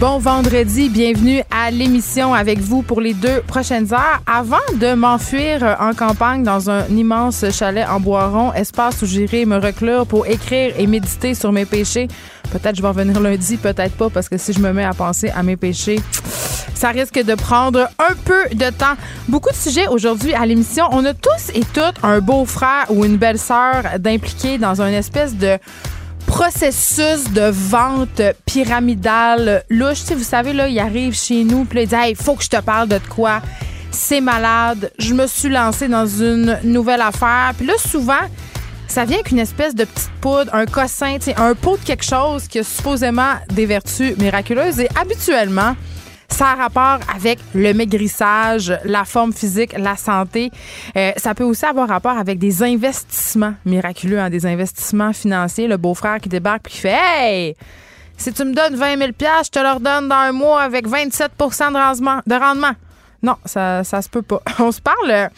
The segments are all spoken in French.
Bon vendredi, bienvenue à l'émission avec vous pour les deux prochaines heures. Avant de m'enfuir en campagne dans un immense chalet en Boiron, espace où j'irai me reclure pour écrire et méditer sur mes péchés. Peut-être je vais revenir lundi, peut-être pas, parce que si je me mets à penser à mes péchés, ça risque de prendre un peu de temps. Beaucoup de sujets aujourd'hui à l'émission. On a tous et toutes un beau-frère ou une belle-sœur d'impliquer dans une espèce de processus de vente pyramidale louche. Tu vous savez, là, il arrive chez nous, puis il dit Hey, faut que je te parle de quoi? C'est malade. Je me suis lancé dans une nouvelle affaire. Puis là, souvent, ça vient qu'une espèce de petite poudre, un cossin, un pot de quelque chose qui a supposément des vertus miraculeuses. Et habituellement, ça a rapport avec le maigrissage, la forme physique, la santé. Euh, ça peut aussi avoir rapport avec des investissements miraculeux, hein, des investissements financiers. Le beau-frère qui débarque et qui fait Hey! Si tu me donnes 20 000 je te leur donne dans un mois avec 27 de rendement. De rendement. Non, ça, ça se peut pas. On se parle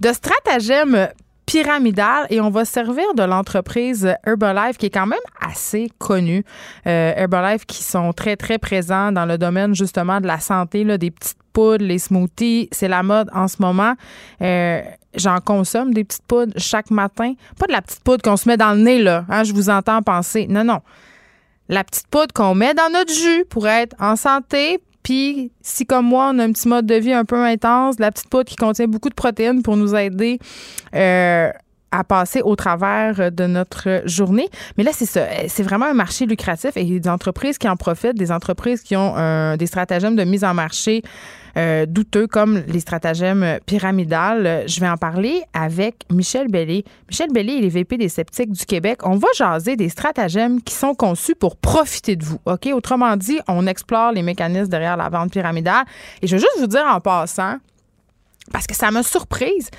de stratagèmes pyramidal et on va servir de l'entreprise Herbalife qui est quand même assez connue. Euh, Herbalife qui sont très, très présents dans le domaine justement de la santé, là, des petites poudres, les smoothies. C'est la mode en ce moment. Euh, J'en consomme des petites poudres chaque matin. Pas de la petite poudre qu'on se met dans le nez, là. Hein, je vous entends penser. Non, non. La petite poudre qu'on met dans notre jus pour être en santé, puis, si comme moi, on a un petit mode de vie un peu intense, la petite poudre qui contient beaucoup de protéines pour nous aider euh, à passer au travers de notre journée. Mais là, c'est ça. C'est vraiment un marché lucratif et des entreprises qui en profitent, des entreprises qui ont euh, des stratagèmes de mise en marché euh, douteux comme les stratagèmes pyramidales. Je vais en parler avec Michel Bellé. Michel Bellé, il est VP des sceptiques du Québec. On va jaser des stratagèmes qui sont conçus pour profiter de vous. OK? Autrement dit, on explore les mécanismes derrière la vente pyramidale. Et je veux juste vous dire en passant, parce que ça m'a surprise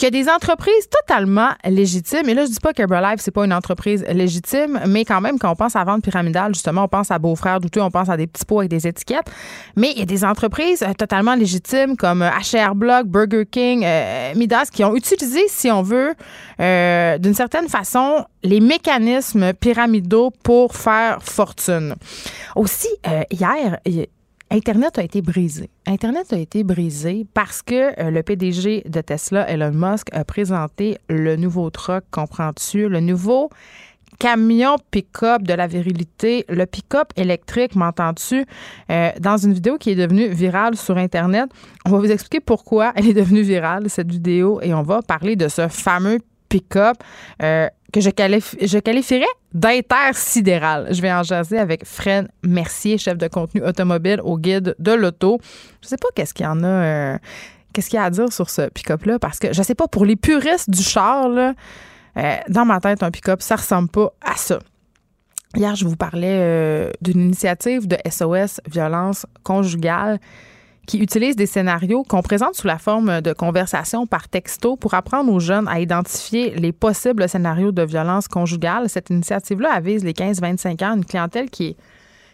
qu'il y a des entreprises totalement légitimes. Et là, je dis pas qu'Herbalife, c'est pas une entreprise légitime, mais quand même, quand on pense à vente pyramidale, justement, on pense à Beau-Frère Douteux, on pense à des petits pots avec des étiquettes. Mais il y a des entreprises euh, totalement légitimes comme HR Block, Burger King, euh, Midas, qui ont utilisé, si on veut, euh, d'une certaine façon, les mécanismes pyramidaux pour faire fortune. Aussi, hier, Internet a été brisé. Internet a été brisé parce que euh, le PDG de Tesla, Elon Musk, a présenté le nouveau truck, comprends-tu, le nouveau camion pick-up de la virilité, le pick-up électrique, m'entends-tu, euh, dans une vidéo qui est devenue virale sur Internet. On va vous expliquer pourquoi elle est devenue virale, cette vidéo, et on va parler de ce fameux pick-up euh, que je, je qualifierais d'intersidéral. Je vais en jaser avec Fred Mercier, chef de contenu automobile au guide de l'auto. Je sais pas qu'est-ce qu'il y en a. Euh, qu'est-ce qu'il y a à dire sur ce pick-up-là? Parce que je sais pas, pour les puristes du char, là, euh, dans ma tête, un pick-up, ça ressemble pas à ça. Hier, je vous parlais d'une initiative de SOS violence conjugale qui utilise des scénarios qu'on présente sous la forme de conversation par texto pour apprendre aux jeunes à identifier les possibles scénarios de violence conjugale. Cette initiative-là avise les 15-25 ans, une clientèle qui est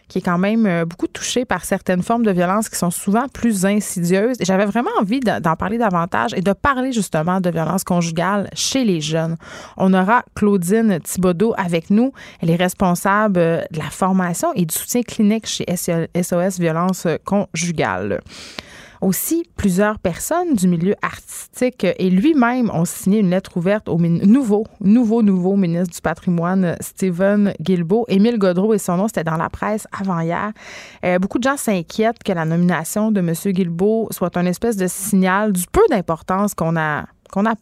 qui est quand même euh, beaucoup touchée par certaines formes de violence qui sont souvent plus insidieuses. Et j'avais vraiment envie d'en parler davantage et de parler justement de violence conjugale chez les jeunes. On aura Claudine Thibodeau avec nous. Elle est responsable euh, de la formation et du soutien clinique chez SOS Violence Conjugale. Aussi, plusieurs personnes du milieu artistique et lui-même ont signé une lettre ouverte au nouveau, nouveau, nouveau ministre du patrimoine, Stephen Guilbeault. Émile Godreau et son nom, c'était dans la presse avant-hier. Euh, beaucoup de gens s'inquiètent que la nomination de M. Guilbeault soit un espèce de signal du peu d'importance qu'on a qu'on a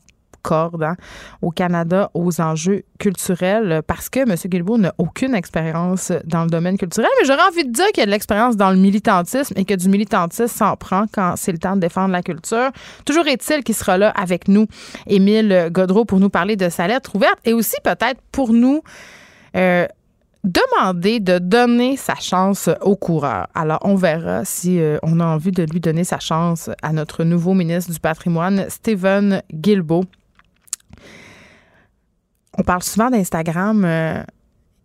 hein, au Canada aux enjeux culturels parce que M. Guilbeault n'a aucune expérience dans le domaine culturel, mais j'aurais envie de dire qu'il y a de l'expérience dans le militantisme et que du militantisme s'en prend quand c'est le temps de défendre la culture. Toujours est-il qu'il sera là avec nous, Émile Godreau, pour nous parler de sa lettre ouverte et aussi peut-être pour nous euh, demander de donner sa chance au coureur. Alors, on verra si euh, on a envie de lui donner sa chance à notre nouveau ministre du patrimoine, Stephen Guilbeault. On parle souvent d'Instagram. Euh,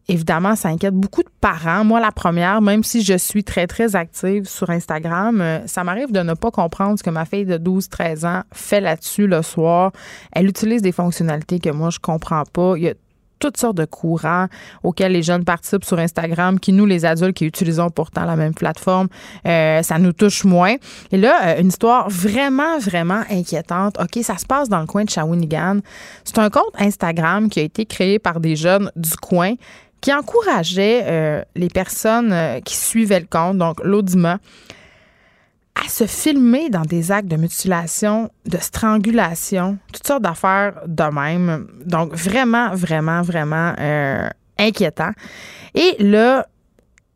évidemment, ça inquiète beaucoup de parents. Moi, la première, même si je suis très, très active sur Instagram, euh, ça m'arrive de ne pas comprendre ce que ma fille de 12-13 ans fait là-dessus le soir. Elle utilise des fonctionnalités que moi, je comprends pas. Toutes sortes de courants auxquels les jeunes participent sur Instagram, qui nous, les adultes qui utilisons pourtant la même plateforme, euh, ça nous touche moins. Et là, euh, une histoire vraiment, vraiment inquiétante. OK, ça se passe dans le coin de Shawinigan. C'est un compte Instagram qui a été créé par des jeunes du coin qui encourageait euh, les personnes qui suivaient le compte, donc l'audiment, à se filmer dans des actes de mutilation, de strangulation, toutes sortes d'affaires de même. Donc, vraiment, vraiment, vraiment euh, inquiétant. Et là,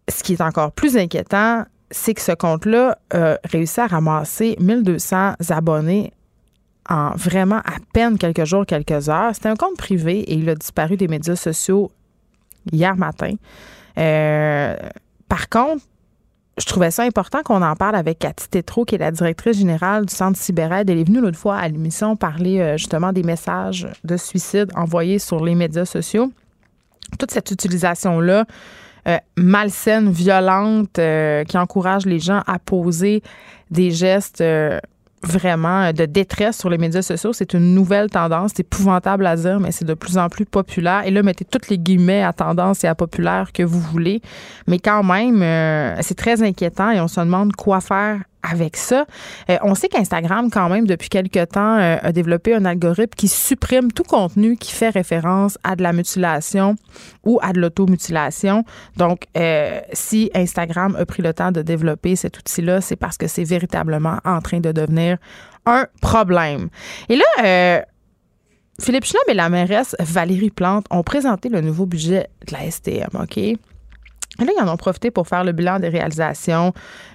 ce qui est encore plus inquiétant, c'est que ce compte-là a réussi à ramasser 1200 abonnés en vraiment à peine quelques jours, quelques heures. C'était un compte privé et il a disparu des médias sociaux hier matin. Euh, par contre, je trouvais ça important qu'on en parle avec Cathy Tétrault, qui est la directrice générale du Centre Cyberade. Elle est venue l'autre fois à l'émission parler euh, justement des messages de suicide envoyés sur les médias sociaux. Toute cette utilisation-là, euh, malsaine, violente, euh, qui encourage les gens à poser des gestes vraiment de détresse sur les médias sociaux. C'est une nouvelle tendance. C'est épouvantable à dire, mais c'est de plus en plus populaire. Et là, mettez toutes les guillemets à tendance et à populaire que vous voulez. Mais quand même, euh, c'est très inquiétant et on se demande quoi faire avec ça. Euh, on sait qu'Instagram, quand même, depuis quelque temps, euh, a développé un algorithme qui supprime tout contenu qui fait référence à de la mutilation ou à de l'automutilation. Donc, euh, si Instagram a pris le temps de développer cet outil-là, c'est parce que c'est véritablement en train de devenir un problème. Et là, Philippe Schnob et la mairesse Valérie Plante ont présenté le nouveau budget de la STM, OK? Là, ils en ont profité pour faire le bilan des réalisations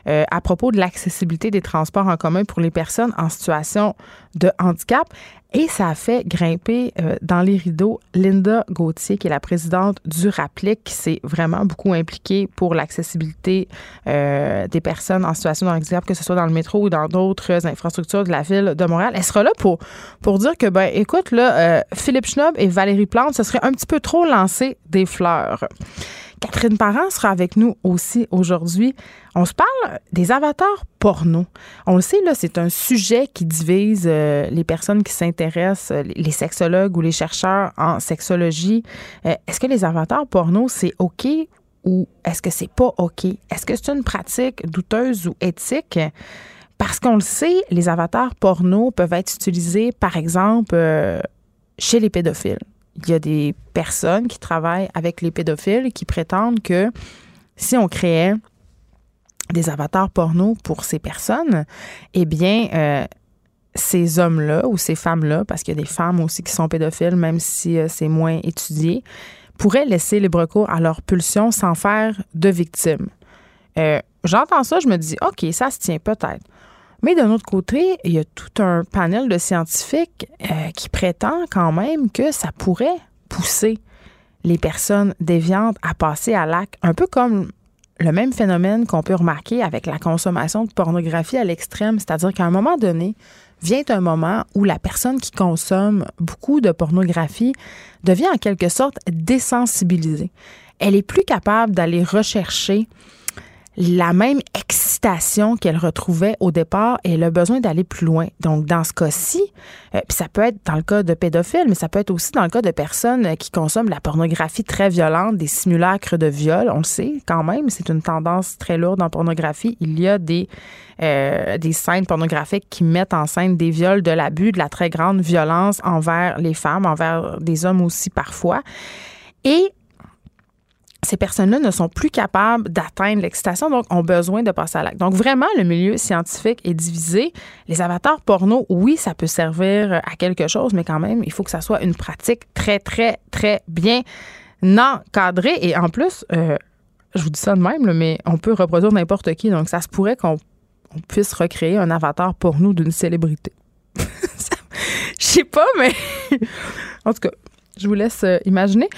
euh, à propos de l'accessibilité des transports en commun pour les personnes en situation de handicap. Et ça a fait grimper euh, dans les rideaux Linda Gauthier, qui est la présidente du RAPLIC, qui s'est vraiment beaucoup impliquée pour l'accessibilité euh, des personnes en situation de handicap, que ce soit dans le métro ou dans d'autres infrastructures de la ville de Montréal. Elle sera là pour, pour dire que, ben, écoute, là, Philippe Schnob et Valérie Plante, ce serait un petit peu trop lancer des fleurs. Catherine Parent sera avec nous aussi aujourd'hui. On se parle des avatars porno. On le sait, là, c'est un sujet qui divise euh, les personnes qui s'intéressent, euh, les sexologues ou les chercheurs en sexologie. Euh, est-ce que les avatars porno, c'est OK ou est-ce que c'est pas OK? Est-ce que c'est une pratique douteuse ou éthique? Parce qu'on le sait, les avatars porno peuvent être utilisés, par exemple, chez les pédophiles il y a des personnes qui travaillent avec les pédophiles qui prétendent que si on créait des avatars porno pour ces personnes, eh bien, euh, ces hommes-là ou ces femmes-là, parce qu'il y a des femmes aussi qui sont pédophiles, même si euh, c'est moins étudié, pourraient laisser libre cours à leur pulsion sans faire de victimes. Euh, j'entends ça, je me dis, OK, ça se tient peut-être. Mais d'un autre côté, il y a tout un panel de scientifiques euh, qui prétend quand même que ça pourrait pousser les personnes déviantes à passer à l'acte, un peu comme le même phénomène qu'on peut remarquer avec la consommation de pornographie à l'extrême, c'est-à-dire qu'à un moment donné, vient un moment où la personne qui consomme beaucoup de pornographie devient en quelque sorte désensibilisée. Elle est plus capable d'aller rechercher la même excitation qu'elle retrouvait au départ et a besoin d'aller plus loin. Donc, dans ce cas-ci, euh, puis ça peut être dans le cas de pédophiles, mais ça peut être aussi dans le cas de personnes qui consomment la pornographie très violente, des simulacres de viol. On le sait quand même, c'est une tendance très lourde en pornographie. Il y a des, euh, des scènes pornographiques qui mettent en scène des viols, de l'abus, de la très grande violence envers les femmes, envers des hommes aussi parfois. Et ces personnes-là ne sont plus capables d'atteindre l'excitation, donc ont besoin de passer à l'acte. Donc vraiment, le milieu scientifique est divisé. Les avatars porno, oui, ça peut servir à quelque chose, mais quand même, il faut que ça soit une pratique très, très, très bien encadrée. Et en plus, euh, je vous dis ça de même, mais on peut reproduire n'importe qui. Donc ça se pourrait qu'on puisse recréer un avatar porno d'une célébrité. Je sais pas, mais en tout cas, je vous laisse euh, imaginer.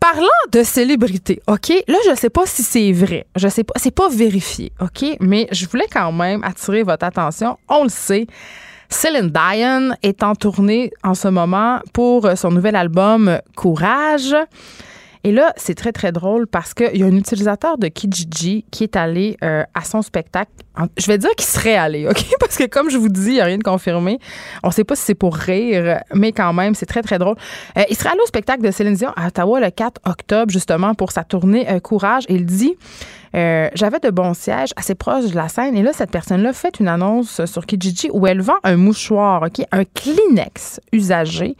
Parlant de célébrité, OK? Là, je ne sais pas si c'est vrai. Je sais pas. C'est pas vérifié, OK? Mais je voulais quand même attirer votre attention. On le sait. Céline Dion est en tournée en ce moment pour son nouvel album Courage. Et là, c'est très, très drôle parce qu'il y a un utilisateur de Kijiji qui est allé euh, à son spectacle. Je vais dire qu'il serait allé, OK? Parce que comme je vous dis, il n'y a rien de confirmé. On ne sait pas si c'est pour rire, mais quand même, c'est très, très drôle. Euh, il serait allé au spectacle de Céline Dion à Ottawa le 4 octobre, justement, pour sa tournée euh, Courage. Il dit... j'avais de bons sièges assez proches de la scène. Et là, cette personne-là fait une annonce sur Kijiji où elle vend un mouchoir, OK, un Kleenex usagé,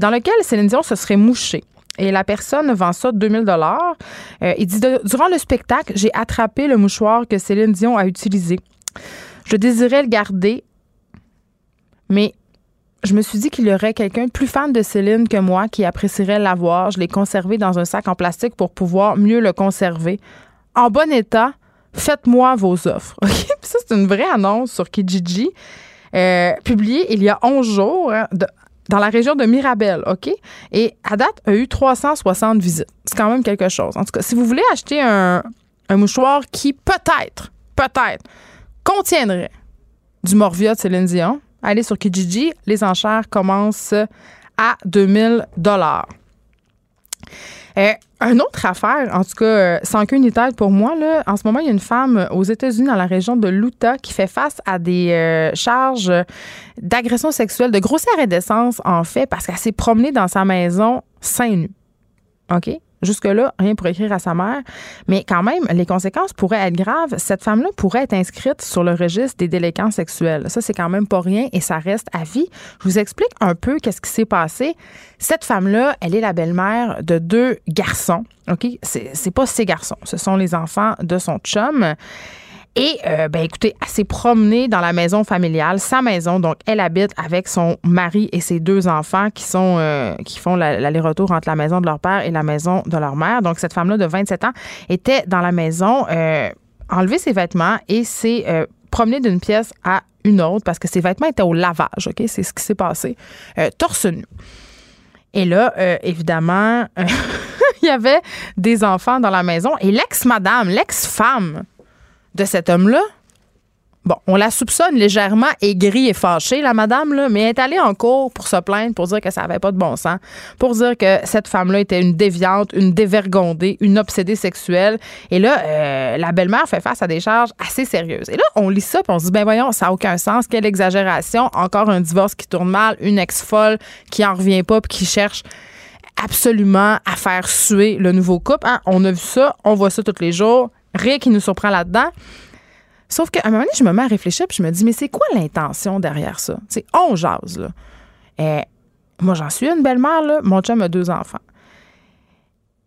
dans lequel Céline Dion se serait mouchée. Et la personne vend ça 2000 dollars. Euh, il dit durant le spectacle, j'ai attrapé le mouchoir que Céline Dion a utilisé. Je désirais le garder, mais je me suis dit qu'il y aurait quelqu'un plus fan de Céline que moi qui apprécierait l'avoir. Je l'ai conservé dans un sac en plastique pour pouvoir mieux le conserver. En bon état, faites-moi vos offres. ça, c'est une vraie annonce sur Kijiji. Euh, publiée il y a 11 jours, hein, dans la région de Mirabel, OK? Et à date, a eu 360 visites. C'est quand même quelque chose. En tout cas, si vous voulez acheter un, mouchoir qui peut-être, peut-être, contiendrait du Morvia de Céline Dion, allez sur Kijiji. Les enchères commencent à 2000 dollars. Euh, une autre affaire, en tout cas, euh, sans queue tête pour moi, là, en ce moment, il y a une femme aux États-Unis, dans la région de l'Utah, qui fait face à des euh, charges d'agression sexuelle, de grossière indécence, en fait, parce qu'elle s'est promenée dans sa maison seins nus. OK? Jusque-là, rien pour écrire à sa mère. Mais quand même, les conséquences pourraient être graves. Cette femme-là pourrait être inscrite sur le registre des délinquants sexuels. Ça, c'est quand même pas rien et ça reste à vie. Je vous explique un peu qu'est-ce qui s'est passé. Cette femme-là, elle est la belle-mère de deux garçons. OK? C'est pas ses garçons. Ce sont les enfants de son chum. Et, euh, ben, écoutez, elle s'est promenée dans la maison familiale, sa maison. Donc, elle habite avec son mari et ses deux enfants qui sont, euh, qui font l'aller-retour entre la maison de leur père et la maison de leur mère. Donc, cette femme-là de 27 ans était dans la maison, euh, enlevé ses vêtements et s'est euh, promenée d'une pièce à une autre parce que ses vêtements étaient au lavage. OK? C'est ce qui s'est passé. torse nu. Et là, évidemment, il y avait des enfants dans la maison et l'ex-madame, l'ex-femme, de cet homme-là, Bon, on la soupçonne légèrement aigrie et fâchée, la madame, là, mais elle est allée en cours pour se plaindre, pour dire que ça n'avait pas de bon sens, pour dire que cette femme-là était une déviante, une dévergondée, une obsédée sexuelle. Et là, euh, la belle-mère fait face à des charges assez sérieuses. Et là, on lit ça, puis on se dit, ben voyons, ça n'a aucun sens, quelle exagération, encore un divorce qui tourne mal, une ex-folle qui en revient pas, qui cherche absolument à faire suer le nouveau couple. Hein? On a vu ça, on voit ça tous les jours Rien qui nous surprend là-dedans. Sauf qu'à un moment donné, je me mets à réfléchir puis je me dis, mais c'est quoi l'intention derrière ça? C'est on jase, eh, moi, j'en suis une belle-mère, là. Mon chum a deux enfants.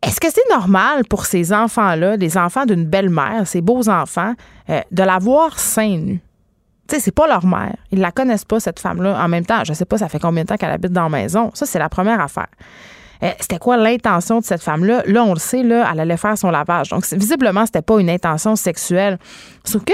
Est-ce que c'est normal pour ces enfants-là, des enfants d'une belle-mère, ces beaux enfants, euh, de la voir seins nus? Tu sais, c'est pas leur mère. Ils la connaissent pas, cette femme-là. En même temps, je sais pas, ça fait combien de temps qu'elle habite dans la maison. Ça, c'est la première affaire. Eh, c'était quoi l'intention de cette femme-là? Là, on le sait, là, elle allait faire son lavage. Donc, visiblement, c'était pas une intention sexuelle. Sauf que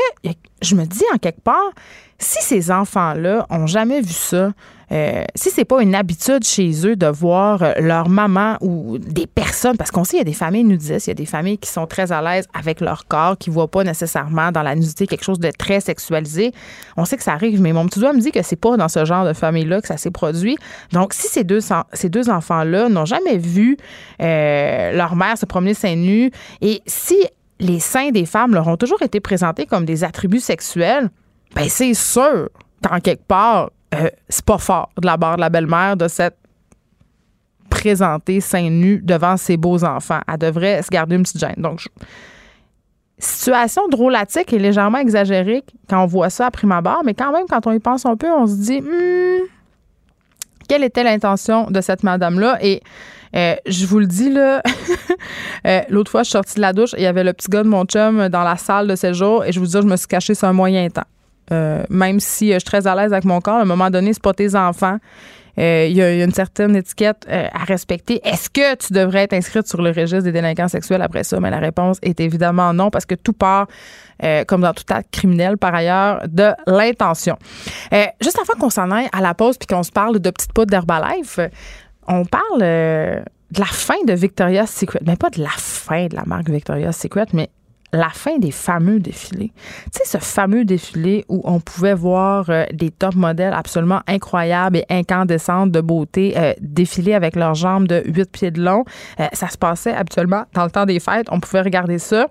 je me dis en quelque part, si ces enfants-là ont jamais vu ça, euh, si c'est pas une habitude chez eux de voir euh, leur maman ou des personnes, parce qu'on sait il y a des familles nudistes, il y a des familles qui sont très à l'aise avec leur corps, qui voient pas nécessairement dans la nudité quelque chose de très sexualisé. On sait que ça arrive, mais mon petit doigt me dit que c'est pas dans ce genre de famille-là que ça s'est produit. Donc, si ces deux, enfants-là n'ont jamais vu euh, leur mère se promener seins nus, et si les seins des femmes leur ont toujours été présentés comme des attributs sexuels, ben c'est sûr qu'en quelque part, euh, c'est pas fort de la part de la belle-mère de s'être présentée seins nus devant ses beaux enfants. Elle devrait se garder une petite gêne. Donc, situation drôlatique et légèrement exagérée quand on voit ça à prime abord, mais quand même, quand on y pense un peu, on se dit, hmm, quelle était l'intention de cette madame-là? Et euh, je vous le dis, là, euh, l'autre fois, je suis sortie de la douche, il y avait le petit gars de mon chum dans la salle de séjour et je vous dis, je me suis cachée sur un moyen temps. Euh, même si je suis très à l'aise avec mon corps, à un moment donné, c'est pas tes enfants. Il y, a une certaine étiquette à respecter. Est-ce que tu devrais être inscrite sur le registre des délinquants sexuels après ça? Mais la réponse est évidemment non, parce que tout part, comme dans tout acte criminel par ailleurs, de l'intention. juste avant qu'on s'en aille à la pause puis qu'on se parle de petites poudres d'Herbalife, on parle euh, de la fin de Victoria's Secret. Mais pas de la fin de la marque Victoria's Secret, mais la fin des fameux défilés. Tu sais, ce fameux défilé où on pouvait voir euh, des top modèles absolument incroyables et incandescentes de beauté euh, défiler avec leurs jambes de 8 pieds de long. Euh, ça se passait habituellement dans le temps des fêtes. On pouvait regarder ça.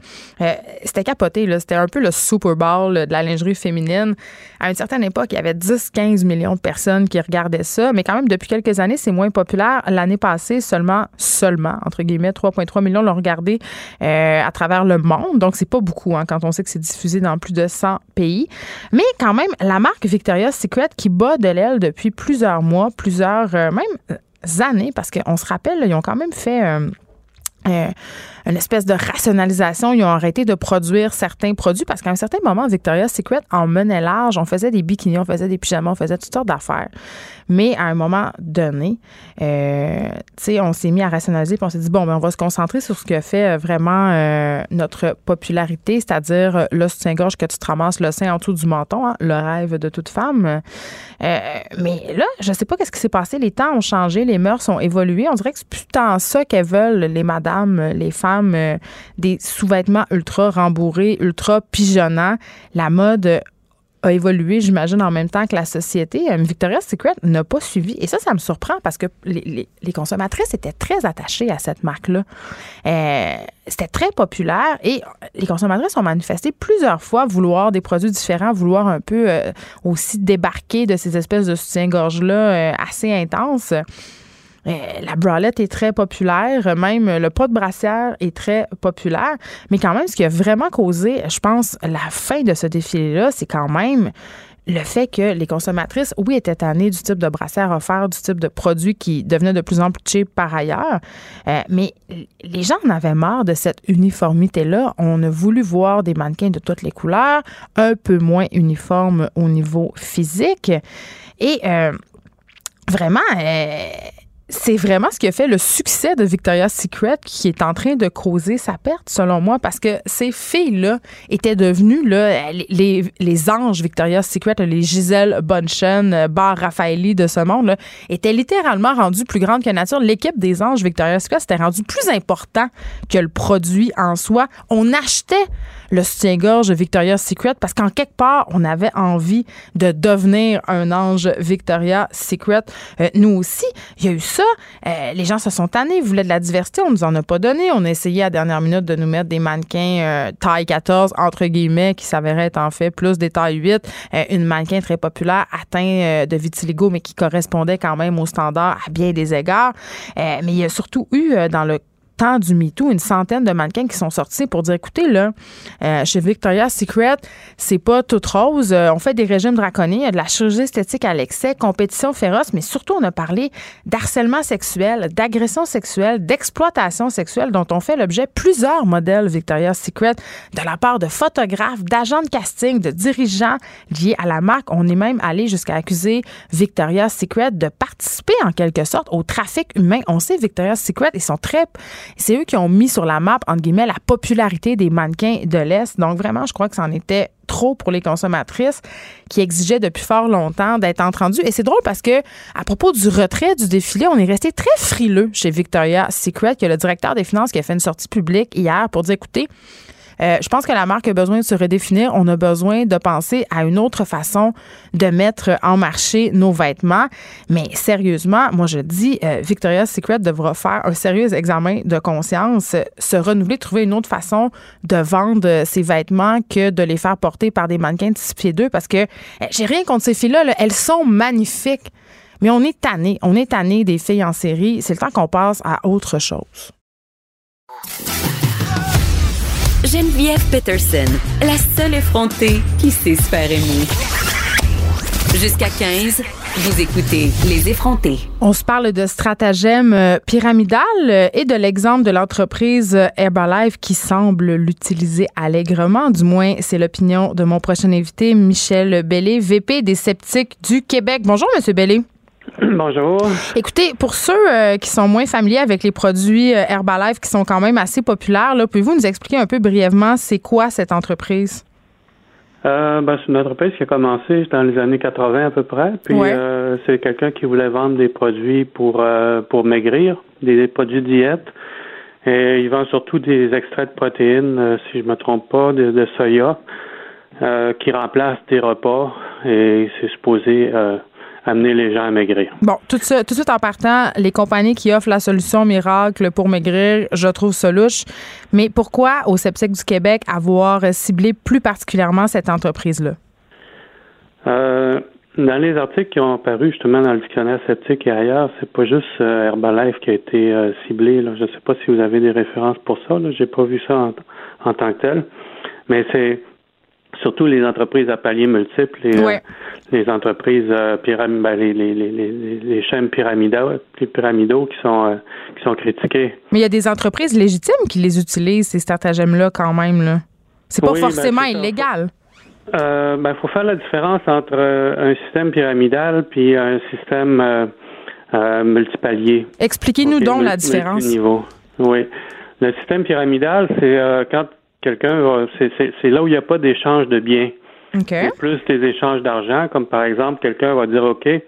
C'était capoté, là. C'était un peu le Super Bowl de la lingerie féminine. À une certaine époque, il y avait 10-15 millions de personnes qui regardaient ça, mais quand même, depuis quelques années, c'est moins populaire. L'année passée, seulement, seulement, entre guillemets, 3,3 millions l'ont regardé à travers le monde. Donc, c'est pas beaucoup hein, quand on sait que c'est diffusé dans plus de 100 pays. Mais quand même, la marque Victoria's Secret qui bat de l'aile depuis plusieurs mois, plusieurs euh, même euh, années, parce qu'on se rappelle, ils ont quand même fait... Euh, une espèce de rationalisation. Ils ont arrêté de produire certains produits parce qu'à un certain moment, Victoria's Secret en menait large. On faisait des bikinis, on faisait des pyjamas, on faisait toutes sortes d'affaires. Mais à un moment donné, euh, on s'est mis à rationaliser puis on s'est dit, bon, ben, on va se concentrer sur ce que fait euh, vraiment euh, notre popularité, c'est-à-dire euh, le soutien-gorge que tu te ramasses le sein en dessous du menton, hein, le rêve de toute femme. mais là, je sais pas qu'est-ce qui s'est passé. Les temps ont changé, les mœurs ont évolué. On dirait que c'est plus tant ça qu'elles veulent, les madames, les femmes, des sous-vêtements ultra rembourrés, ultra pigeonnants. La mode a évolué, j'imagine, en même temps que la société. Euh, Victoria's Secret n'a pas suivi. Et ça, ça me surprend parce que les, consommatrices étaient très attachées à cette marque-là. Euh, c'était très populaire et les consommatrices ont manifesté plusieurs fois vouloir des produits différents, vouloir un peu euh, aussi débarquer de ces espèces de soutien-gorge-là assez intenses. Euh, la bralette est très populaire, même le pot de brassière est très populaire. Mais quand même, ce qui a vraiment causé, je pense, la fin de ce défilé-là, c'est quand même le fait que les consommatrices, oui, étaient tannées du type de brassière offert, du type de produit qui devenait de plus en plus cheap par ailleurs, euh, mais les gens en avaient marre de cette uniformité-là. On a voulu voir des mannequins de toutes les couleurs, un peu moins uniformes au niveau physique. Et euh, vraiment, c'est vraiment ce qui a fait le succès de Victoria's Secret qui est en train de causer sa perte, selon moi, parce que ces filles-là étaient devenues les, anges Victoria's Secret, les Gisèle Bunchen, Bar Raffaelli de ce monde, là, étaient littéralement rendues plus grandes que nature. L'équipe des anges Victoria's Secret s'était rendue plus important que le produit en soi. On achetait le soutien-gorge Victoria's Secret parce qu'en quelque part, on avait envie de devenir un ange Victoria's Secret. Euh, nous aussi, il y a eu ça. Euh, les gens se sont tannés, ils voulaient de la diversité, on nous en a pas donné. On a essayé à dernière minute de nous mettre des mannequins euh, taille 14, entre guillemets, qui s'avéraient être en fait plus des tailles 8. une mannequin très populaire atteint de vitiligo, mais qui correspondait quand même aux standards à bien des égards. mais il y a surtout eu dans le du MeToo, une centaine de mannequins qui sont sortis pour dire écoutez, là, euh, chez Victoria's Secret, c'est pas toute rose. Euh, on fait des régimes draconiens, il y a de la chirurgie esthétique à l'excès, compétition féroce, mais surtout, on a parlé d'harcèlement sexuel, d'agression sexuelle, d'exploitation sexuelle, dont on fait l'objet plusieurs modèles Victoria's Secret de la part de photographes, d'agents de casting, de dirigeants liés à la marque. On est même allé jusqu'à accuser Victoria's Secret de participer en quelque sorte au trafic humain. On sait Victoria's Secret, ils sont très c'est eux qui ont mis sur la map, entre guillemets, la popularité des mannequins de l'Est. Donc, vraiment, je crois que c'en était trop pour les consommatrices qui exigeaient depuis fort longtemps d'être entendues. Et c'est drôle parce que, à propos du retrait du défilé, on est resté très frileux chez Victoria's Secret, que le directeur des finances qui a fait une sortie publique hier pour dire, écoutez, euh, je pense que la marque a besoin de se redéfinir. On a besoin de penser à une autre façon de mettre en marché nos vêtements. Mais sérieusement, moi je dis, euh, Victoria's Secret devra faire un sérieux examen de conscience, se renouveler, trouver une autre façon de vendre ses vêtements que de les faire porter par des mannequins de 6 pieds 2 parce que euh, j'ai rien contre ces filles-là. Elles sont magnifiques. Mais on est tanné. On est tanné des filles en série. C'est le temps qu'on passe à autre chose. Geneviève Peterson, la seule effrontée qui sait se faire aimer. Jusqu'à 15, vous écoutez Les effrontés. On se parle de stratagème euh, pyramidal euh, et de l'exemple de l'entreprise euh, Herbalife qui semble l'utiliser allègrement. Du moins, c'est l'opinion de mon prochain invité, Michel Bellé, VP des sceptiques du Québec. Bonjour, Monsieur Bellé. Bonjour. Écoutez, pour ceux euh, qui sont moins familiers avec les produits euh, Herbalife qui sont quand même assez populaires, pouvez-vous nous expliquer un peu brièvement c'est quoi cette entreprise? Euh, ben, c'est une entreprise qui a commencé dans les années 80 à peu près. Puis c'est quelqu'un qui voulait vendre des produits pour pour maigrir, des, produits diète. Et ils vendent surtout des extraits de protéines, si je me trompe pas, de, soya, qui remplacent des repas et c'est supposé amener les gens à maigrir. Bon, tout, ça, tout de suite en partant, les compagnies qui offrent la solution miracle pour maigrir, je trouve ça louche. Mais pourquoi au Sceptique du Québec avoir ciblé plus particulièrement cette entreprise-là? Euh, dans les articles qui ont apparu justement dans le dictionnaire sceptique et ailleurs, c'est pas juste euh, Herbalife qui a été euh, ciblé. Là. Je ne sais pas si vous avez des références pour ça. Je n'ai pas vu ça en, en, tant que tel. Mais c'est surtout les entreprises à paliers multiples, les, euh, les entreprises euh, pyram ben, les, les, les, les, chaînes pyramidaux, pyramidaux qui sont euh, qui sont critiquées. Mais il y a des entreprises légitimes qui les utilisent ces stratagèmes-là quand même là. C'est pas ben, forcément illégal. Euh, ben, faut faire la différence entre un système pyramidal puis un système multipalier. Expliquez-nous donc la différence. Oui. Le système pyramidal, c'est quand quelqu'un c'est là où il n'y a pas d'échange de biens. Okay. plus des échanges d'argent, comme par exemple, quelqu'un va dire OK, euh,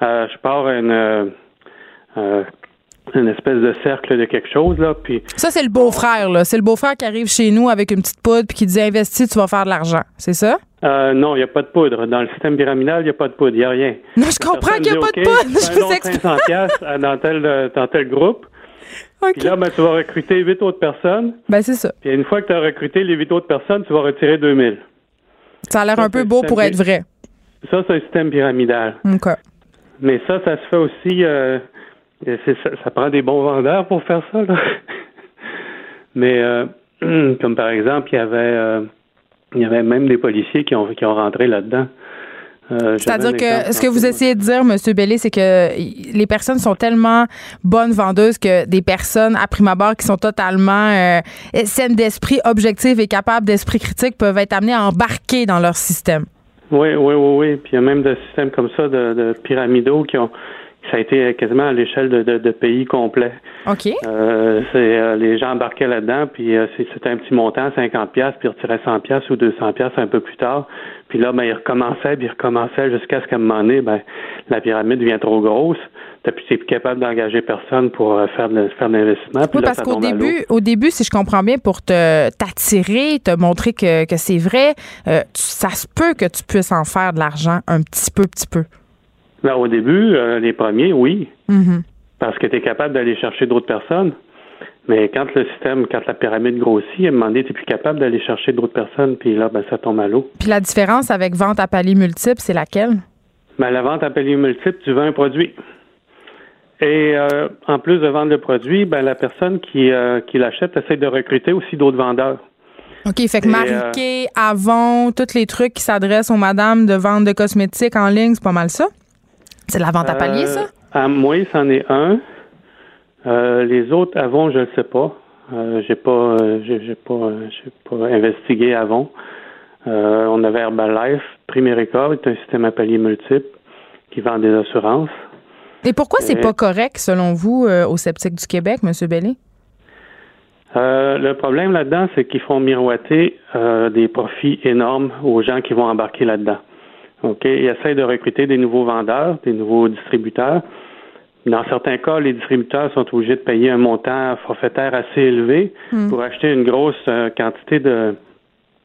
je pars une euh, euh, une espèce de cercle de quelque chose là, puis ça c'est le beau-frère là, c'est le beau-frère qui arrive chez nous avec une petite poudre puis qui dit investis, tu vas faire de l'argent, c'est ça? Euh, non, il n'y a pas de poudre. Dans le système pyramidal, il n'y a pas de poudre, il n'y a rien. Non, je comprends qu'il n'y a pas de poudre. Je vous explique. 500 dans tel, dans tel groupe. Puis là, ben, tu vas recruter huit autres personnes. Ben, c'est ça. Puis une fois que tu as recruté les huit autres personnes, tu vas retirer 2000. Ça a l'air un peu beau pour être vrai. Ça, c'est un système pyramidal. OK. Mais ça, ça se fait aussi. Euh, ça, prend des bons vendeurs pour faire ça. Là. Mais euh, comme par exemple, il y avait euh, il y avait même des policiers qui ont qui ont rentré là-dedans. Euh, C'est-à-dire que ce que vous essayez de dire, M. Bellé, c'est que les personnes sont tellement bonnes vendeuses que des personnes, à prime abord, qui sont totalement euh, saines d'esprit, objectives et capables d'esprit critique peuvent être amenées à embarquer dans leur système. Oui, oui, oui, oui. Puis il y a même des systèmes comme ça de, de pyramidaux qui ont ça a été quasiment à l'échelle de, de, pays complets. OK. Euh, c'est euh, les gens embarquaient là-dedans, puis euh, c'était un petit montant, 50 pièces, puis ils retiraient 100 pièces ou 200 pièces un peu plus tard. Puis là, ben ils recommençaient, puis ils recommençaient jusqu'à ce qu'à un moment donné, ben la pyramide devient trop grosse. T'es plus, plus capable d'engager personne pour faire de, faire l'investissement. Oui, parce qu'au début, au début, si je comprends bien, pour te t'attirer, te montrer que, que c'est vrai, ça se peut que tu puisses en faire de l'argent un petit peu, petit peu. Ben, au début, euh, les premiers, oui. Mm-hmm. Parce que tu es capable d'aller chercher d'autres personnes. Mais quand le système, quand la pyramide grossit, un moment donné, tu plus capable d'aller chercher d'autres personnes, puis là, ben, ça tombe à l'eau. Puis la différence avec vente à palier multiple, c'est laquelle? Ben, la vente à palier multiple, tu vends un produit. Et euh, en plus de vendre le produit, ben, la personne qui, euh, qui l'achète essaie de recruter aussi d'autres vendeurs. OK, fait que marquer, Avon, tous les trucs qui s'adressent aux madames de vente de cosmétiques en ligne, c'est pas mal ça? C'est la vente à palier, ça? À moi, c'en est un. Euh, les autres avant, je ne sais pas. Euh, j'ai pas, j'ai, pas, j'ai pas investigué avant. Euh, on avait Herbalife, Primerica, est un système à palier multiple qui vend des assurances. Et pourquoi c'est pas correct, selon vous, au Sceptique du Québec, M. Bellé? le problème là-dedans, c'est qu'ils font miroiter des profits énormes aux gens qui vont embarquer là-dedans. OK? Ils essayent de recruter des nouveaux vendeurs, des nouveaux distributeurs. Dans certains cas, les distributeurs sont obligés de payer un montant forfaitaire assez élevé hmm. pour acheter une grosse euh, quantité de,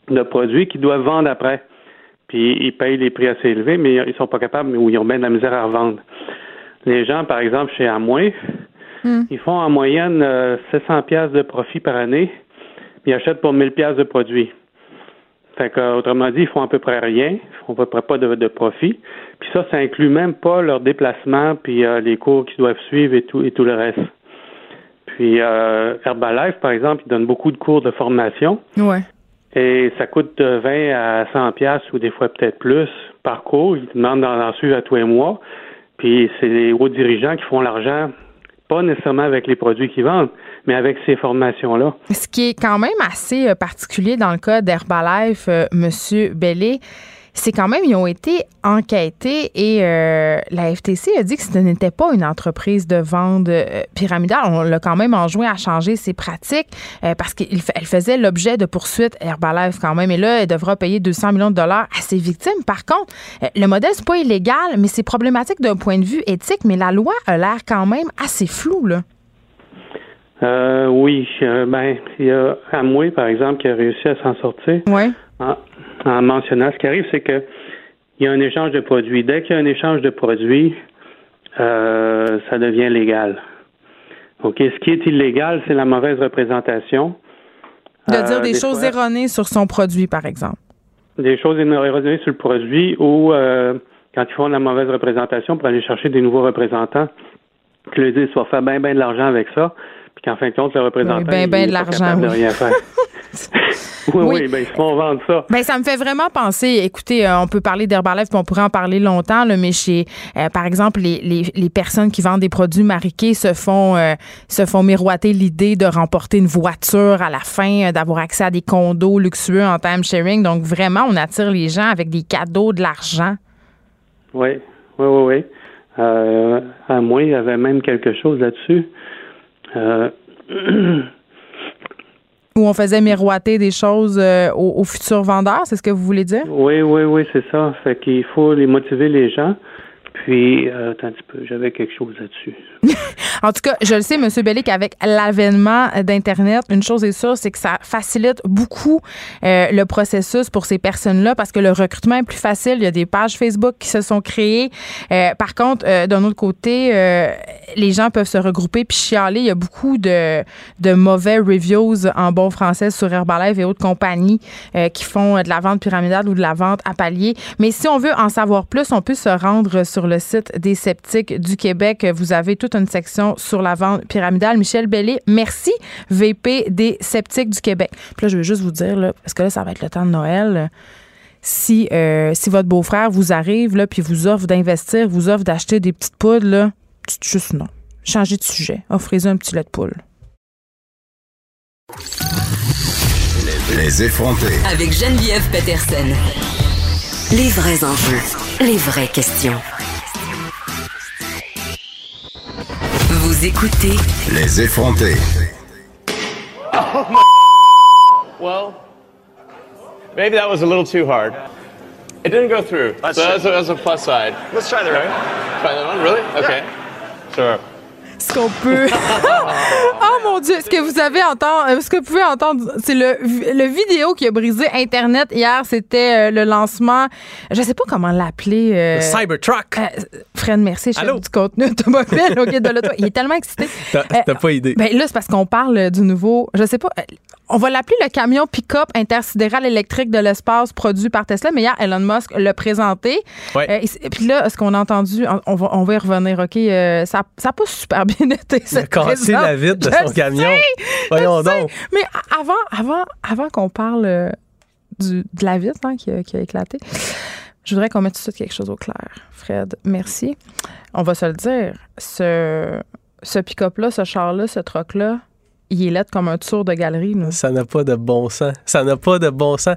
de produits qu'ils doivent vendre après. Puis ils payent les prix assez élevés, mais ils sont pas capables ou ils ont bien de la misère à revendre. Les gens, par exemple, chez Amway, hmm. ils font en moyenne 700 euh, pièces de profit par année, ils achètent pour 1000 pièces de produits. Fait que, autrement dit, ils font à peu près rien, ils font à peu près pas de, profit. Puis ça, ça inclut même pas leur déplacement, puis euh, les cours qu'ils doivent suivre et tout et tout le reste. Puis euh, Herbalife, par exemple, ils donnent beaucoup de cours de formation. Ouais. Et ça coûte de 20 à 100 pièces ou des fois peut-être plus par cours. Ils demandent d'en suivre à tous les mois. Puis c'est les hauts dirigeants qui font l'argent pas nécessairement avec les produits qu'ils vendent, mais avec ces formations-là. Ce qui est quand même assez euh, particulier dans le cas d'Herbalife, euh, Monsieur Bellé, c'est quand même, ils ont été enquêtés et euh, la FTC a dit que ce n'était pas une entreprise de vente euh, pyramidale. On l'a quand même enjoint à changer ses pratiques parce qu'elle faisait l'objet de poursuites Herbalife quand même. Et là, elle devra payer 200 millions de dollars à ses victimes. Par contre, le modèle, c'est pas illégal, mais c'est problématique d'un point de vue éthique. Mais la loi a l'air quand même assez floue. Euh, oui, euh, ben, il y a Amway, par exemple, qui a réussi à s'en sortir Oui. en, en mentionnant. Ce qui arrive, c'est que il y a un échange de produits. Dès qu'il y a un échange de produits, euh, ça devient légal. OK. Ce qui est illégal, c'est la mauvaise représentation. De Euh, dire des, choses fois- erronées sur son produit, par exemple. des choses érodées sur le produit ou euh, quand ils font de la mauvaise représentation pour aller chercher des nouveaux représentants qui leur disent soit faire bien ben de l'argent avec ça, puis qu'en fin de compte, le représentant ben, ben de l'argent, oui. rien faire. oui, Oui. oui, ben ils se font vendre ça. Ben, ça me fait vraiment penser, écoutez, euh, on peut parler d'Herbalife, puis on pourrait en parler longtemps, là, mais chez, euh, par exemple, les, les, les personnes qui vendent des produits mariqués se font, euh, se font miroiter l'idée de remporter une voiture à la fin, d'avoir accès à des condos luxueux en time sharing. Donc, vraiment, on attire les gens avec des cadeaux, de l'argent. Oui, oui, oui, oui. À moi, il y avait même quelque chose là-dessus. Euh, Où on faisait miroiter des choses euh, aux, aux futurs vendeurs, c'est ce que vous voulez dire? oui, oui, oui, c'est ça. Fait qu'il faut les motiver les gens. Puis, euh, attends un petit peu, j'avais quelque chose là-dessus. En tout cas, je le sais, M. Bellic, avec l'avènement d'Internet, une chose est sûre, c'est que ça facilite beaucoup euh, le processus pour ces personnes-là parce que le recrutement est plus facile. Il y a des pages Facebook qui se sont créées. Euh, par contre, euh, d'un autre côté, euh, les gens peuvent se regrouper puis chialer. Il y a beaucoup de, de mauvais reviews en bon français sur Herbalife et autres compagnies euh, qui font de la vente pyramidale ou de la vente à palier. Mais si on veut en savoir plus, on peut se rendre sur le site des sceptiques du Québec. Vous avez toute une section sur la vente pyramidale. Michel Bellé, merci, VP des sceptiques du Québec. Puis là, je veux juste vous dire, là, parce que là, ça va être le temps de Noël. Si, euh, si votre beau-frère vous arrive, là, puis vous offre d'investir, vous offre d'acheter des petites poudres, là, juste non. Changez de sujet. Offrez-y un petit lait de poule. Les effrontés. Avec Geneviève Peterson. Les vrais enjeux, les vraies questions. Vous écoutez Les effrontés. Well, maybe that was a little too hard. It didn't go through. Let's so try- that's a, that's a plus side. Let's try the Okay. Try that one, really? Okay. Sure. Ce qu'on peut. oh mon Dieu, ce que vous avez entendu, ce que vous pouvez entendre, c'est le, le vidéo qui a brisé Internet hier. C'était euh, le lancement. Je sais pas comment l'appeler. euh, Cybertruck. euh, Fred Mercier, chef Allô? du contenu automobile au Guide de l'auto. Il est tellement excité. T'as Euh, t'as pas idée. Ben là, c'est parce qu'on parle euh, du nouveau. Je sais pas. On va l'appeler le camion pick-up intersidéral électrique de l'espace produit par Tesla. Mais hier, Elon Musk l'a présenté. Ouais. Euh, et puis là, ce qu'on a entendu, on- va, on va y revenir, OK? euh, ça n'a pas super bien été. Cette cassé la vitre de Je son camion. sais, Voyons sais. donc. Mais avant, avant, avant qu'on parle euh, du, de la vitre hein, qui, a, qui a éclaté, je voudrais qu'on mette tout de suite quelque chose au clair. Fred, merci. On va se le dire. Ce, ce pick-up-là, ce char-là, ce truck-là, il est laid comme un tour de galerie. là. Ça n'a pas de bon sens. Ça n'a pas de bon sens.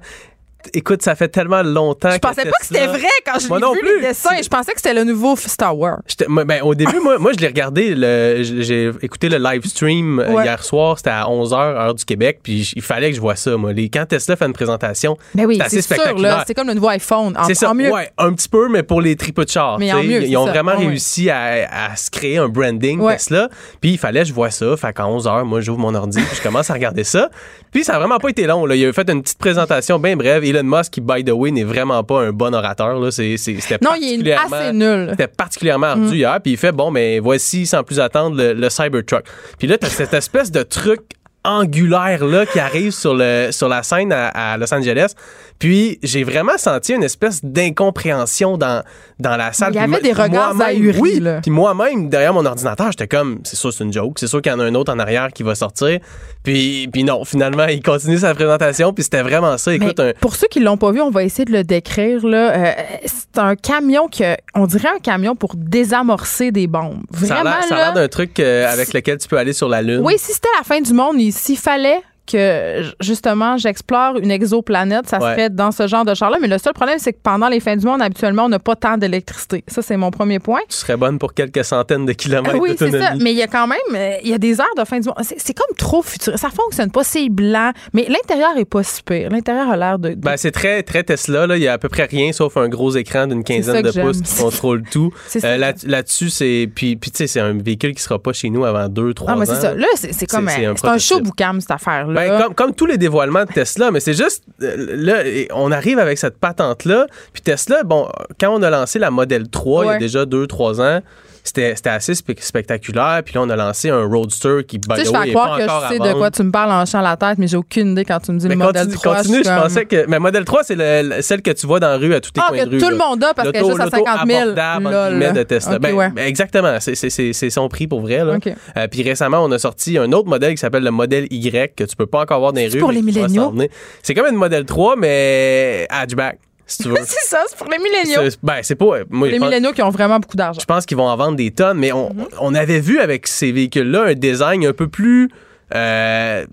Écoute, ça fait tellement longtemps Je que pensais pas que c'était vrai quand je l'ai vu plus. les dessins. Je pensais que c'était le nouveau Star Wars. Moi, ben, au début, moi, moi je l'ai regardé. J'ai écouté le live stream euh, Ouais. hier soir. C'était à 11h, heure du Québec. Puis il fallait que je vois ça. Moi. Les, quand Tesla fait une présentation, Ben oui, c'est assez spectaculaire. C'est comme le nouveau iPhone. C'est ça, en mieux. ouais, un petit peu, mais pour les tripes de char. Mais en mieux, Ils ont ça. vraiment Ah réussi à, à se créer un branding Ouais. Tesla. Puis il fallait que je vois ça. Fait qu'à 11h, moi, j'ouvre mon ordi, puis je commence à regarder ça. Puis ça a vraiment pas été long. Là. Il a fait une petite présentation bien brève. Elon Musk, qui, by the way, n'est vraiment pas un bon orateur. Là. C'est, c'était Non, il est particulièrement- assez nul. c'était particulièrement ardu hier. Puis il fait, bon, mais voici, sans plus attendre, le, le Cybertruck. Puis là, t'as cette espèce de truc angulaire là qui arrive sur le sur la scène à, à Los Angeles puis j'ai vraiment senti une espèce d'incompréhension dans dans la salle Il y avait des regards ahuris, oui là. puis moi-même derrière mon ordinateur j'étais comme c'est sûr c'est une joke c'est sûr qu'il y en a un autre en arrière qui va sortir puis puis non finalement il continue sa présentation puis c'était vraiment ça écoute un Pour ceux qui l'ont pas vu, on va essayer de le décrire. Là. Euh, c'est un camion que, on dirait un camion pour désamorcer des bombes. Vraiment ça a l'air d'un truc euh, avec lequel tu peux aller sur la lune Oui, si c'était la fin du monde, il- s'il fallait que justement j'explore une exoplanète, ça Ouais. serait dans ce genre de char-là. Mais le seul problème, c'est que pendant les fins du monde, habituellement, on n'a pas tant d'électricité. Ça, c'est mon premier point. Tu serais bonne pour quelques centaines de kilomètres Ah oui, c'est ça. Mais il y a quand même, euh, il y a des heures de fin du monde. C'est comme trop futur. Ça fonctionne pas. C'est blanc. Mais l'intérieur est pas si pire. L'intérieur a l'air de. de- Ben, c'est très, très Tesla. Là. Il y a à peu près rien sauf un gros écran d'une quinzaine de pouces qui contrôle tout. Euh, là- Là-dessus, c'est. Puis, puis tu sais, c'est un véhicule qui sera pas chez nous avant deux, trois ah, ans. mais c'est ça. Là, c'est c'est comme un, un c'est un show boucam, cette affaire-là. Ben, comme, comme tous les dévoilements de Tesla, mais c'est juste, euh, là, on arrive avec cette patente-là. Puis Tesla, bon, quand on a lancé la Model 3 il y a déjà 2-3 ans, c'était assez spe- spectaculaire. Puis là, on a lancé un Roadster qui, by tu sais, the je fais est croire pas que je sais de quoi tu me parles en chant la tête, mais j'ai aucune idée quand tu me dis Mais le modèle continue, 3. continue, je comme- pensais que. Mais Model 3, c'est le- le- celle que tu vois dans la rue à tous tes Ah, coins que de rue. tout le monde a parce qu'elle est juste à 50 000. abordable, entre Lol. de Tesla. Ok, Ben, ouais. ben, exactement, c'est- son prix pour vrai. Là. Euh, puis récemment, on a sorti un autre modèle qui s'appelle le modèle Y que tu peux pas encore voir dans les C'est rues. pour les milléniaux? C'est comme une modèle 3, mais hatchback, si tu veux. c'est ça, c'est pour les milléniaux. C'est- ben, c'est pas. Moi, je Les pense- milléniaux qui ont vraiment beaucoup d'argent. je pense qu'ils vont en vendre des tonnes, mais on, Mm-hmm. on avait vu avec ces véhicules-là un design un peu plus. euh,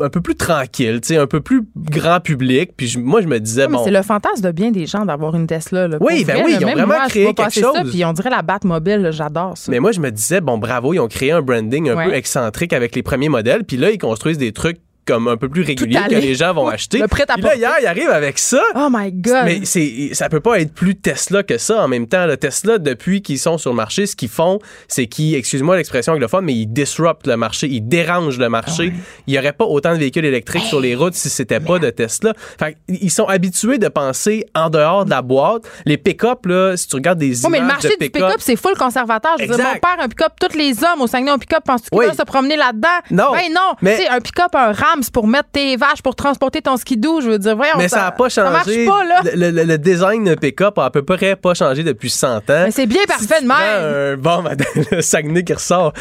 un peu plus tranquille, tu sais, un peu plus grand public. Puis je- moi, je me disais, mais bon. C'est le fantasme de bien des gens d'avoir une Tesla. Là. Oui, ben vrai, oui, là, ils ont vraiment moi, créé quelque Ça, chose. puis on dirait la Batmobile, là, j'adore ça. Mais moi, je me disais, bon, bravo, ils ont créé un branding un Ouais. peu excentrique avec les premiers modèles. Puis là, ils construisent des trucs comme un peu plus réguliers que les gens vont acheter. Le prêt à Puis là, hier, ils arrivent avec ça. Oh my God! Mais c'est, ça peut pas être plus Tesla que ça en même temps. Le Tesla, depuis qu'ils sont sur le marché, ce qu'ils font, c'est qu'ils, excuse-moi l'expression anglophone, mais ils disruptent le marché, ils dérangent le marché. Il y aurait pas autant de véhicules électriques sur les routes si c'était pas de Tesla. Fait ils sont habitués de penser en dehors de la boîte. Les pick-up, là, si tu regardes des Ouais, images mais le marché de du pick-up, c'est full conservateur. Je veux dire, mon père, un pick-up, tous les hommes au Saguenay un pick-up. Penses-tu qu'il Oui. va se promener là-dedans? Non. Ben non. Mais- Tu sais, un pick-up, un Rams pour mettre tes vaches, pour transporter ton skidoo. Je veux dire, voyons. mais ça n'a pas Ça marche changé. pas, là. Le, le- le design de pick-up a à peu près pas changé depuis 100 ans. Mais c'est bien parfait de prends même. un- bon, madame, le Saguenay qui ressort.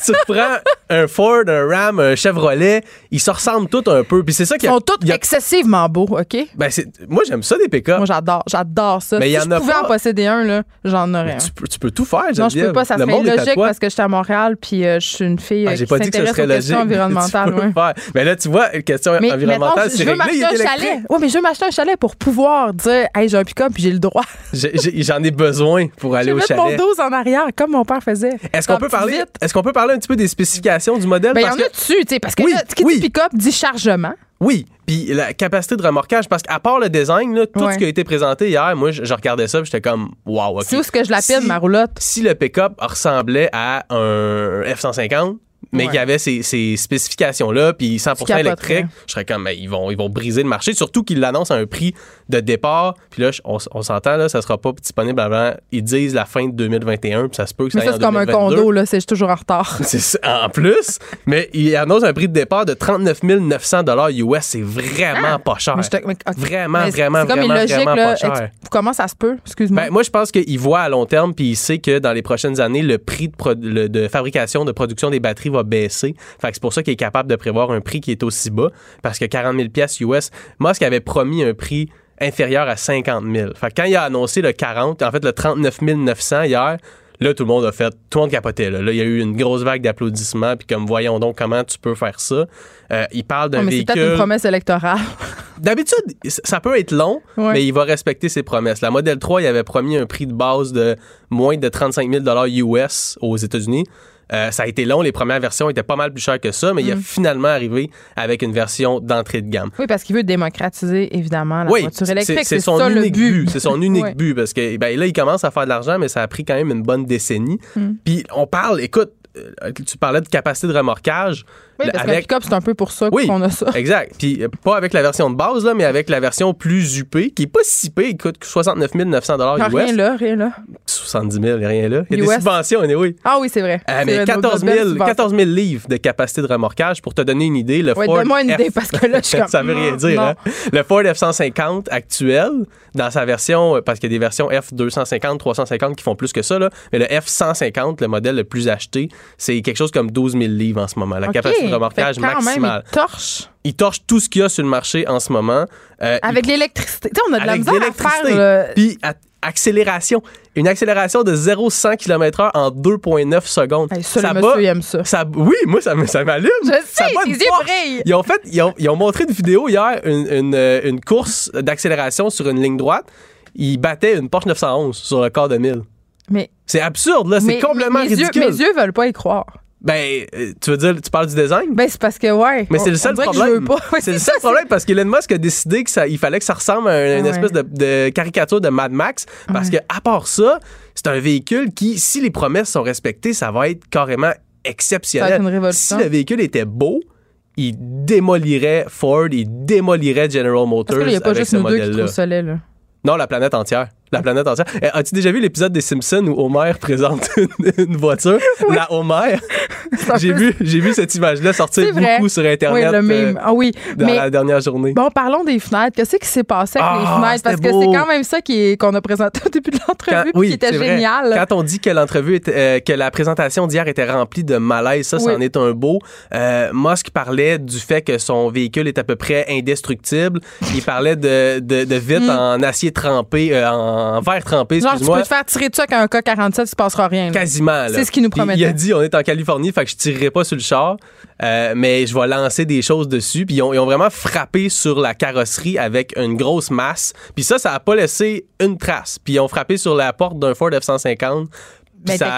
si tu reprends un Ford, un Ram, un Chevrolet, ils se ressemblent tous un peu. Puis c'est ça qui Ils sont tous a- excessivement beaux, OK? ben, c'est- moi, j'aime ça des pick-up. Moi, j'adore. J'adore ça. Mais si y en je a pouvais pas. en posséder un, là, j'en aurais un. Tu peux, tu peux tout faire, Non, je peux pas. Ça Le serait illogique parce que j'étais à Montréal puis euh, je suis une fille Ah, euh, j'ai qui pas dit que ce s'intéresse serait aux logique. questions mais environnementales. ouais. faire. Mais là, tu vois, question Mais environnementale, c'est je veux réglé. Il m'acheter est chalet. Oui, mais je veux m'acheter un chalet pour pouvoir dire, hey, j'ai un pick-up puis j'ai le droit. J'en ai besoin pour Je aller au mettre mon chalet. dos en arrière, comme mon père faisait. Est-ce qu'on En peut petit parler vite. Est-ce qu'on peut parler un petit peu des spécifications du modèle Ben, il y Parce en a que- dessus, tu sais, parce que Oui, là, qui oui. dit pick-up dit chargement. Oui, puis la capacité de remorquage, parce qu'à part le design, là, tout Ouais. ce qui a été présenté hier, moi, je, je regardais ça, j'étais comme, wow, ok. C'est où ce que je l'appelle, Si- ma roulotte? Si le pick-up ressemblait à un F-150, mais Ouais. qu'il y avait ces, ces spécifications-là, puis 100% capoterais. électrique, je serais comme, ben, ils, vont, ils vont briser le marché, surtout qu'ils l'annoncent à un prix de départ. Puis là, on, on s'entend, là, ça sera pas disponible avant, ils disent la fin de 2021, puis ça se peut que ça Mais ça, c'est comme un 2022. condo, là, c'est toujours en retard. En plus, mais il annonce un prix de départ de 39 900 US. C'est vraiment pas cher. Mais je te- mais- ok. Vraiment, Mais vraiment, C'est comme vraiment, illogique, vraiment là. pas cher. Comment ça se peut? Excuse-moi. Ben, moi, je pense qu'il voit à long terme, puis il sait que dans les prochaines années, le prix de, pro- le- de fabrication, de production des batteries va baisser. Fait que c'est pour ça qu'il est capable de prévoir un prix qui est aussi bas, parce que 40 000 pièces US, Musk avait promis un prix inférieur à 50 000. Fait que quand il a annoncé le 40, en fait le 39 900 hier, là, tout le monde a fait, tout le monde capotait. Là, Là, il y a eu une grosse vague d'applaudissements, puis comme, voyons donc comment tu peux faire ça. Euh, il parle d'un Non, mais c'est peut-être une véhicule... promesse électorale. D'habitude, ça peut être long, Ouais. mais il va respecter ses promesses. La Model 3, il avait promis un prix de base de moins de 35 000 US aux États-Unis. Euh, ça a été long, les premières versions étaient pas mal plus chères que ça, mais il Mm. a finalement arrivé avec une version d'entrée de gamme. Oui, parce qu'il veut démocratiser, évidemment, la oui, voiture électrique. c'est son ça le unique but. C'est son unique but parce que ben, là, il commence à faire de l'argent, mais ça a pris quand même une bonne décennie. Mm. Puis on parle, écoute, tu parlais de capacité de remorquage. Oui, parce avec c'est un peu pour ça Oui. qu'on a ça. Exact. Puis euh, pas avec la version de base, là, mais avec la version plus UP, qui est pas si payée, il coûte 69 900 Non, US. rien là, rien là. 70 000, il y a rien là. Il y a US. des subventions, oui. Ah oui, c'est vrai. Euh, C'est mais vrai, 14 nos belles 000, subventions. 14 000 livres de capacité de remorquage. Pour te donner une idée, le Ouais, Ford. donne-moi une F- idée, parce que là, je suis comme, Ça veut rien dire, hein? Le Ford F-150 actuel, dans sa version, parce qu'il y a des versions F-250, 350 qui font plus que ça, là, mais le F-150, le modèle le plus acheté, c'est quelque chose comme 12 000 livres en ce moment. La capacité de remorquage maximale. il torche Il torche tout ce qu'il y a sur le marché en ce moment. Euh, il avec l'électricité. Tu sais, on a de la misère à l'électricité. faire. Puis, à- accélération. Une accélération de 0-100 km/h en 2,9 secondes. Hey, ça, bat- monsieur, il aime ça. ça- oui, moi, ça, ça m'allume. Je Ça sais, une yeux brillent. Ils ont fait, ils ont, ils ont montré une vidéo hier, une, une, euh, une course d'accélération sur une ligne droite. Ils battaient une Porsche 911 sur le quart de 1000. Mais, C'est absurde, là. C'est complètement mes yeux, ridicule. mes yeux veulent pas y croire. Ben, euh, tu veux dire, tu parles du design? Ben, c'est parce que, ouais. Mais c'est le seul que problème. Ouais, c'est le ça, seul problème parce qu'Elon Musk a décidé qu'il fallait que ça ressemble à une Ouais. espèce de, de caricature de Mad Max. Parce Ouais. que à part ça, c'est un véhicule qui, si les promesses sont respectées, ça va être carrément exceptionnel. Ça va être une. Si le véhicule était beau, il démolirait Ford, il démolirait General Motors Parce que là, il y a pas avec juste ce nous deux qui trouvent ça laid, là. Non, la planète entière. La planète entière. Eh, As-tu déjà vu l'épisode des Simpsons où Homer présente une, une voiture? La Homer? J'ai vu, j'ai vu cette image-là sortir beaucoup sur Oui, Internet le euh. Ah oui. dans Mais la dernière journée. Bon, parlons des fenêtres. Qu'est-ce qui s'est passé avec Ah, les fenêtres? Parce que c'est quand même ça qui est- qu'on a présenté au début de l'entrevue, oui, qui était vrai. génial. Quand on dit que l'entrevue, euh, que la présentation d'hier était remplie de malaise, ça, Oui. c'en est un beau. Euh, Musk parlait du fait que son véhicule est à peu près indestructible. Il parlait de, de, de vitres en acier trempé, euh, en verre trempé, Mm. Genre, tu peux te faire tirer dessus avec un K-47, il se passera rien. là. Quasiment. C'est ce qu'il nous promettait. Il a dit on est en Californie, fait que je tirerai pas sur le char, euh, mais je vais lancer des choses dessus. Puis ils ont, ils ont vraiment frappé sur la carrosserie avec une grosse masse. Puis ça, ça a pas laissé une trace. Puis ils ont frappé sur la porte d'un Ford F-150. Puis Ben, ça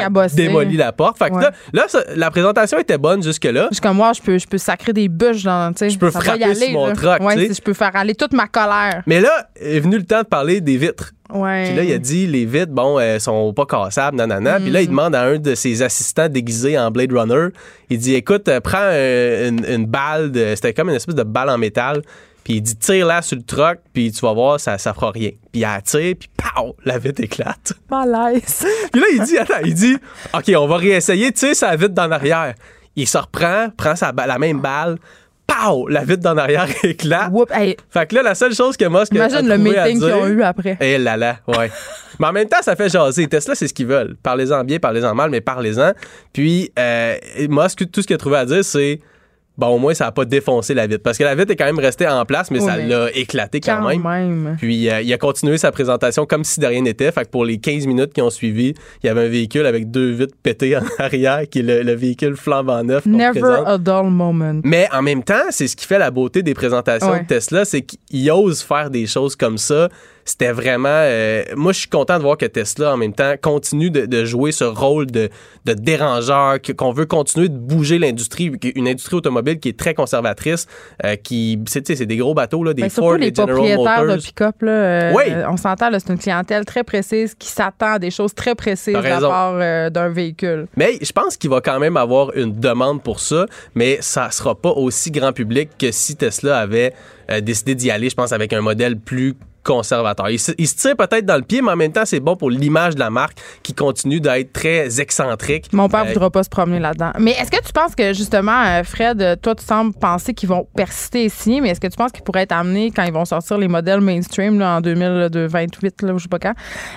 la porte. Fait que Ouais. là, là, ça- la présentation était bonne jusque-là. Comme moi, je peux, je peux sacrer des bûches dans. Je peux frapper y aller, sur mon là. truck, Ouais, je peux faire aller toute ma colère. Mais là, est venu le temps de parler des vitres. Ouais. Puis là, il a dit les vitres, bon, elles sont pas cassables, nanana. Puis là, Mm. il demande à un de ses assistants déguisés en Blade Runner, il dit écoute, euh, prends euh, une, une balle, de- c'était comme une espèce de balle en métal. Puis il dit tire-la sur le truck, puis tu vas voir, ça, ça fera rien. Puis il tire, puis pow, la vitre éclate. malaise. Puis là, il dit attends, il dit OK, on va réessayer, tire sa vitre d'en arrière. Il se reprend, prend sa la même balle, pow, la vitre d'en arrière éclate. Whoop, hey, Fait que là, la seule chose que Musk a imagine le meeting qu'ils ont eu après. eh là là, ouais. mais en même temps, ça fait jaser. Tesla, c'est ce qu'ils veulent. Parlez-en bien, parlez-en mal, mais parlez-en. Puis, euh, Musk, tout ce qu'il a trouvé à dire, c'est bon, au moins, ça n'a pas défoncé la vitre. Parce que la vitre est quand même restée en place, mais Oui, ça l'a éclaté quand, Quand même. même. Puis, euh, il a continué sa présentation comme si de rien n'était. Fait que pour les 15 minutes qui ont suivi, il y avait un véhicule avec deux vitres pétées en arrière, qui est le, le véhicule flambant neuf. Never a dull moment. Mais en même temps, c'est ce qui fait la beauté des présentations Ouais. de Tesla, c'est qu'ils osent faire des choses comme ça. C'était vraiment... euh, moi, je suis content de voir que Tesla, en même temps, continue de, de jouer ce rôle de, de dérangeur, qu'on veut continuer de bouger l'industrie, une industrie automobile qui est très conservatrice, euh, qui... C'est tu sais, c'est des gros bateaux, là, des Ben, Ford, les des General propriétaires Motors. de pick-up, là, euh, Oui. on s'entend, là, c'est une clientèle très précise qui s'attend à des choses très précises de la part euh, d'un véhicule. Mais je pense qu'il va quand même avoir une demande pour ça, mais ça sera pas aussi grand public que si Tesla avait décidé d'y aller, je pense, avec un modèle plus conservateur. Il se, il se tire peut-être dans le pied, mais en même temps, c'est bon pour l'image de la marque qui continue d'être très excentrique. Mon père Euh, voudra pas se promener là-dedans. Mais est-ce que tu penses que, justement, euh, Fred, toi, tu sembles penser qu'ils vont persister signer, mais est-ce que tu penses qu'ils pourraient être amenés quand ils vont sortir les modèles mainstream là, en 2028, là, je sais pas quand?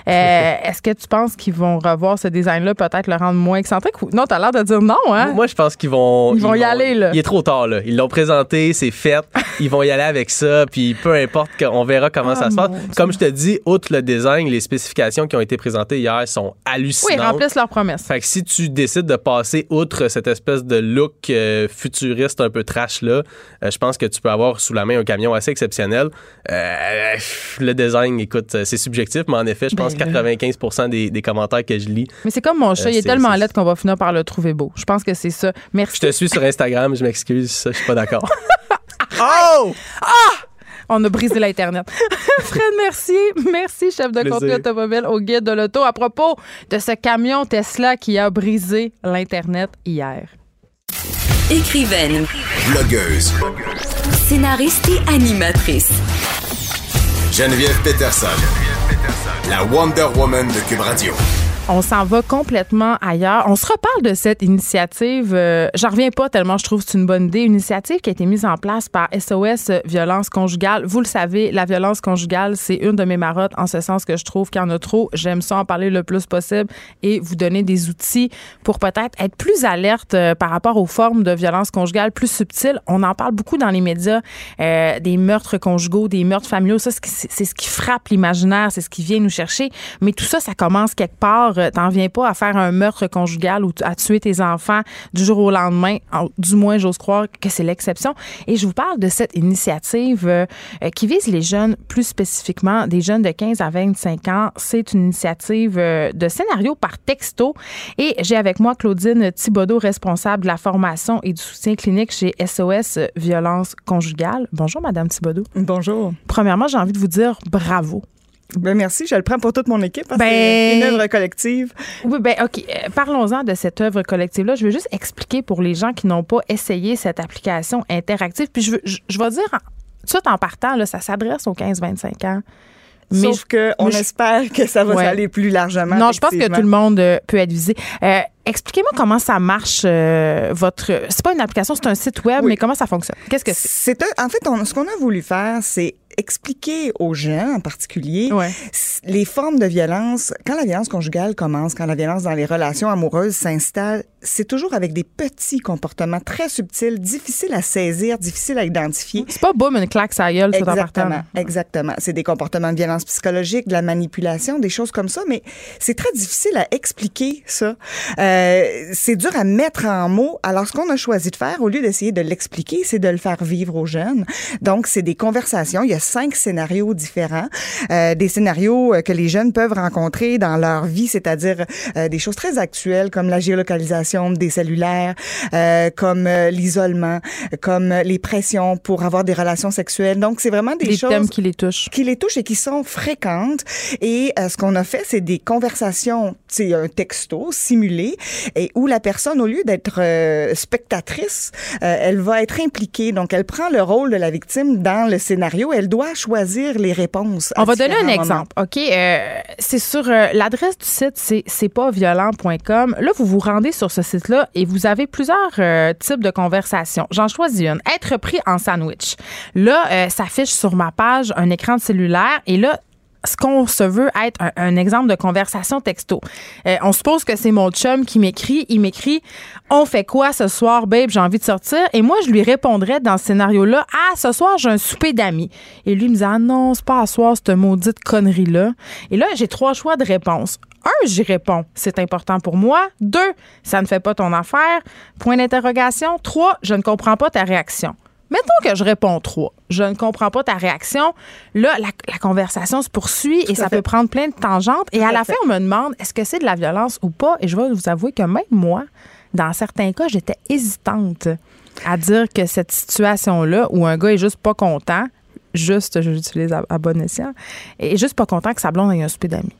Euh, est-ce que tu penses qu'ils vont revoir ce design-là, peut-être le rendre moins excentrique? Ou... Non, t'as l'air de dire non, hein? Moi, je pense qu'ils vont. Ils vont y aller, là. Il est trop tard, là. Ils l'ont présenté, c'est fait. ils vont y aller avec ça, puis peu importe, on verra comment Ah, ça se Comme je te dis, outre le design, les spécifications qui ont été présentées hier sont oui, hallucinantes. ils remplissent leurs promesses. Fait que si tu décides de passer outre cette espèce de look euh, futuriste un peu trash là, euh, je pense que tu peux avoir sous la main un camion assez exceptionnel. Euh, le design, écoute, c'est subjectif, mais en effet, je pense Ben, que 95% des, des commentaires que je lis. Mais c'est comme mon chat, il est tellement laid qu'on va finir par le trouver beau. Je pense que c'est ça. Merci. Je te suis sur Instagram, je m'excuse, je suis pas d'accord. oh! On a brisé l'Internet. Fred Mercier, merci, chef de Plaisir. contenu automobile au guide de l'auto. À propos de ce camion Tesla qui a brisé l'Internet hier. Écrivaine, Blogueuse. scénariste et animatrice. Geneviève Peterson. La Wonder Woman de Cube Radio. On s'en va complètement ailleurs. On se reparle de cette initiative. Euh, J'en reviens pas tellement je trouve que c'est une bonne idée. Une initiative qui a été mise en place par SOS Violence Conjugale. Vous le savez, la violence conjugale, c'est une de mes marottes en ce sens que je trouve qu'il y en a trop. J'aime ça en parler le plus possible et vous donner des outils pour peut-être être plus alerte euh, par rapport aux formes de violence conjugale plus subtiles. On en parle beaucoup dans les médias, euh, des meurtres conjugaux, des meurtres familiaux. Ça, c'est ce qui frappe l'imaginaire, c'est ce qui vient nous chercher. Mais tout ça, ça commence quelque part euh, t'en viens pas à faire un meurtre conjugal ou à tuer tes enfants du jour au lendemain. Du moins, j'ose croire que c'est l'exception. Et je vous parle de cette initiative euh, euh, qui vise les jeunes, plus spécifiquement des jeunes de 15 à 25 ans. C'est une initiative de scénario par texto. Et j'ai avec moi Claudine Thibodeau, responsable de la formation et du soutien clinique chez SOS Violence Conjugale. Bonjour, Madame Thibodeau. Bonjour. Premièrement, j'ai envie de vous dire bravo. Ben merci, je le prends pour toute mon équipe parce ben, c'est une œuvre collective. Oui, ben OK. Euh, parlons-en de cette œuvre collective-là. Je veux juste expliquer pour les gens qui n'ont pas essayé cette application interactive. Puis je, veux, je, vais dire, tout en partant, là, ça s'adresse aux 15-25 ans. Mais Sauf qu'on espère que ça va aller plus largement. Non, je pense que tout le monde euh, peut être visé. Euh, expliquez-moi comment ça marche, votre. C'est pas une application, c'est un site web, mais comment ça fonctionne? Qu'est-ce que c'est? c'est en fait, ce qu'on a voulu faire, c'est expliquer aux gens en particulier les formes de violence. Quand la violence conjugale commence, quand la violence dans les relations amoureuses s'installe, c'est toujours avec des petits comportements très subtils, difficiles à saisir, difficiles à identifier. C'est pas boum, une claque à gueule, Exactement, exactement. C'est des comportements de violence psychologique, de la manipulation, des choses comme ça, mais c'est très difficile à expliquer ça. Euh, c'est dur à mettre en mots. Alors, ce qu'on a choisi de faire, au lieu d'essayer de l'expliquer, c'est de le faire vivre aux jeunes. Donc, c'est des conversations. Il y a cinq scénarios différents, euh, des scénarios euh, que les jeunes peuvent rencontrer dans leur vie, c'est-à-dire euh, des choses très actuelles comme la géolocalisation des cellulaires, euh, comme l'isolement, comme les pressions pour avoir des relations sexuelles. Donc, c'est vraiment des, choses thèmes qui les touchent, qui les touchent et qui sont fréquentes. Et ce qu'on a fait, c'est des conversations, c'est un texto simulé et où la personne, au lieu d'être spectatrice, elle va être impliquée. Donc, elle prend le rôle de la victime dans le scénario. Elle doit doit choisir les réponses. On va donner un exemple. OK? Euh, c'est sur euh, l'adresse du site, c'est c'est pas violent.com. Là, vous vous rendez sur ce site-là et vous avez plusieurs euh, types de conversations. J'en choisis une. Être pris en sandwich. Là, ça affiche sur ma page un écran de cellulaire et là, ce qu'on se veut être un, exemple de conversation texto. Euh, on suppose que c'est mon chum qui m'écrit. Il m'écrit On fait quoi ce soir, babe? J'ai envie de sortir. Et moi, je lui répondrais dans ce scénario-là Ah, ce soir, j'ai un souper d'amis. Et lui me dit Ah non, c'est pas à soir, cette maudite connerie-là. Et là, j'ai trois choix de réponse. Un, j'y réponds, c'est important pour moi. Deux, ça ne fait pas ton affaire. Point d'interrogation. Trois, je ne comprends pas ta réaction. Mettons que je réponds trois. Je ne comprends pas ta réaction. Là, la, conversation se poursuit et ça peut prendre plein de tangentes. Et à, la fin, on me demande est-ce que c'est de la violence ou pas? Et je vais vous avouer que même moi, dans certains cas, j'étais hésitante à dire que cette situation-là, où un gars est juste pas content, juste, j'utilise à, à bon escient, est juste pas content que sa blonde ait un souper d'amis.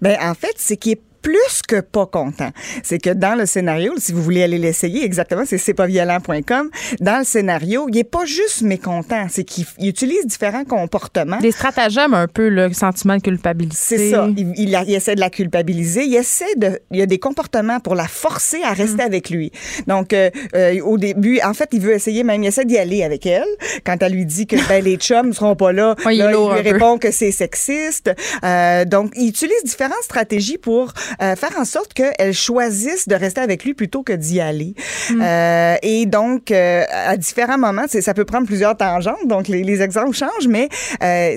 Ben en fait, c'est qu'il est plus que pas content. C'est que dans le scénario, si vous voulez aller l'essayer, exactement, c'est c'est pas violent.com. Dans le scénario, il est pas juste mécontent, c'est qu'il utilise différents comportements. Des stratagèmes un peu, le sentiment de culpabilité. C'est ça. Il, il, essaie de la culpabiliser. Il essaie de, il y a des comportements pour la forcer à rester mm. avec lui. Donc, euh, euh, au début, en fait, il veut essayer même, il essaie d'y aller avec elle. Quand elle lui dit que ben, les chums ne seront pas là, il, lui répond que c'est sexiste. Euh, donc, il utilise différentes stratégies pour euh, faire en sorte qu'elle choisisse de rester avec lui plutôt que d'y aller. Mm. Euh, et donc, euh, à différents moments, ça peut prendre plusieurs tangentes, donc les, les exemples changent, mais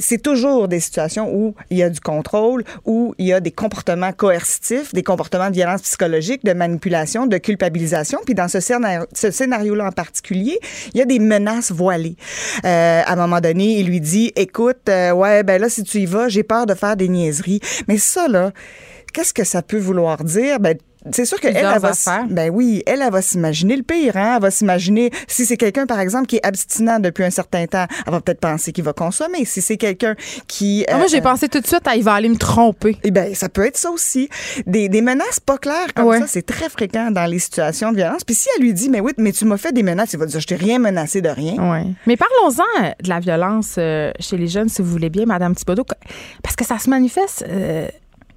c'est toujours des situations où il y a du contrôle, où il y a des comportements coercitifs, des comportements de violence psychologique, de manipulation, de culpabilisation. Puis dans ce, scénario, ce scénario-là en particulier, il y a des menaces voilées. À un moment donné, il lui dit, écoute, ouais, ben là, si tu y vas, j'ai peur de faire des niaiseries. Mais ça, là, qu'est-ce que ça peut vouloir dire? Ben, c'est sûr qu'elle, elle, elle va, ben oui, elle, elle va s'imaginer le pire, hein? Elle va s'imaginer, si c'est quelqu'un, par exemple, qui est abstinent depuis un certain temps, elle va peut-être penser qu'il va consommer. Si c'est quelqu'un qui... Ah, moi, j'ai euh, pensé tout de suite, à, il va aller me tromper. Eh ben, ça peut être ça aussi. Des, des menaces pas claires comme ça, c'est très fréquent dans les situations de violence. Puis si elle lui dit, mais oui, mais tu m'as fait des menaces, il va dire, je t'ai rien menacé de rien. Oui. Mais parlons-en de la violence euh, chez les jeunes, si vous voulez bien, Madame Thibodeau, parce que ça se manifeste... Euh,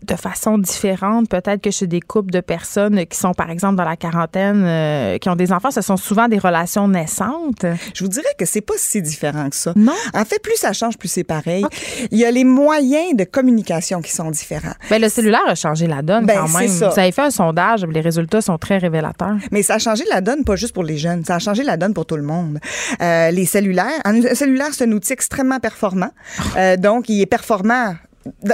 de façon différente, peut-être que chez des couples de personnes qui sont, par exemple, dans la quarantaine, euh, qui ont des enfants, ce sont souvent des relations naissantes. Je vous dirais que c'est pas si différent que ça. Non? En fait, plus ça change, plus c'est pareil. Il y a les moyens de communication qui sont différents. Ben, le cellulaire a changé la donne Ben, quand même. ça. Vous avez fait un sondage, les résultats sont très révélateurs. Mais ça a changé la donne, pas juste pour les jeunes, ça a changé la donne pour tout le monde. Euh, les cellulaires, un cellulaire, c'est un outil extrêmement performant. Euh, donc, il est performant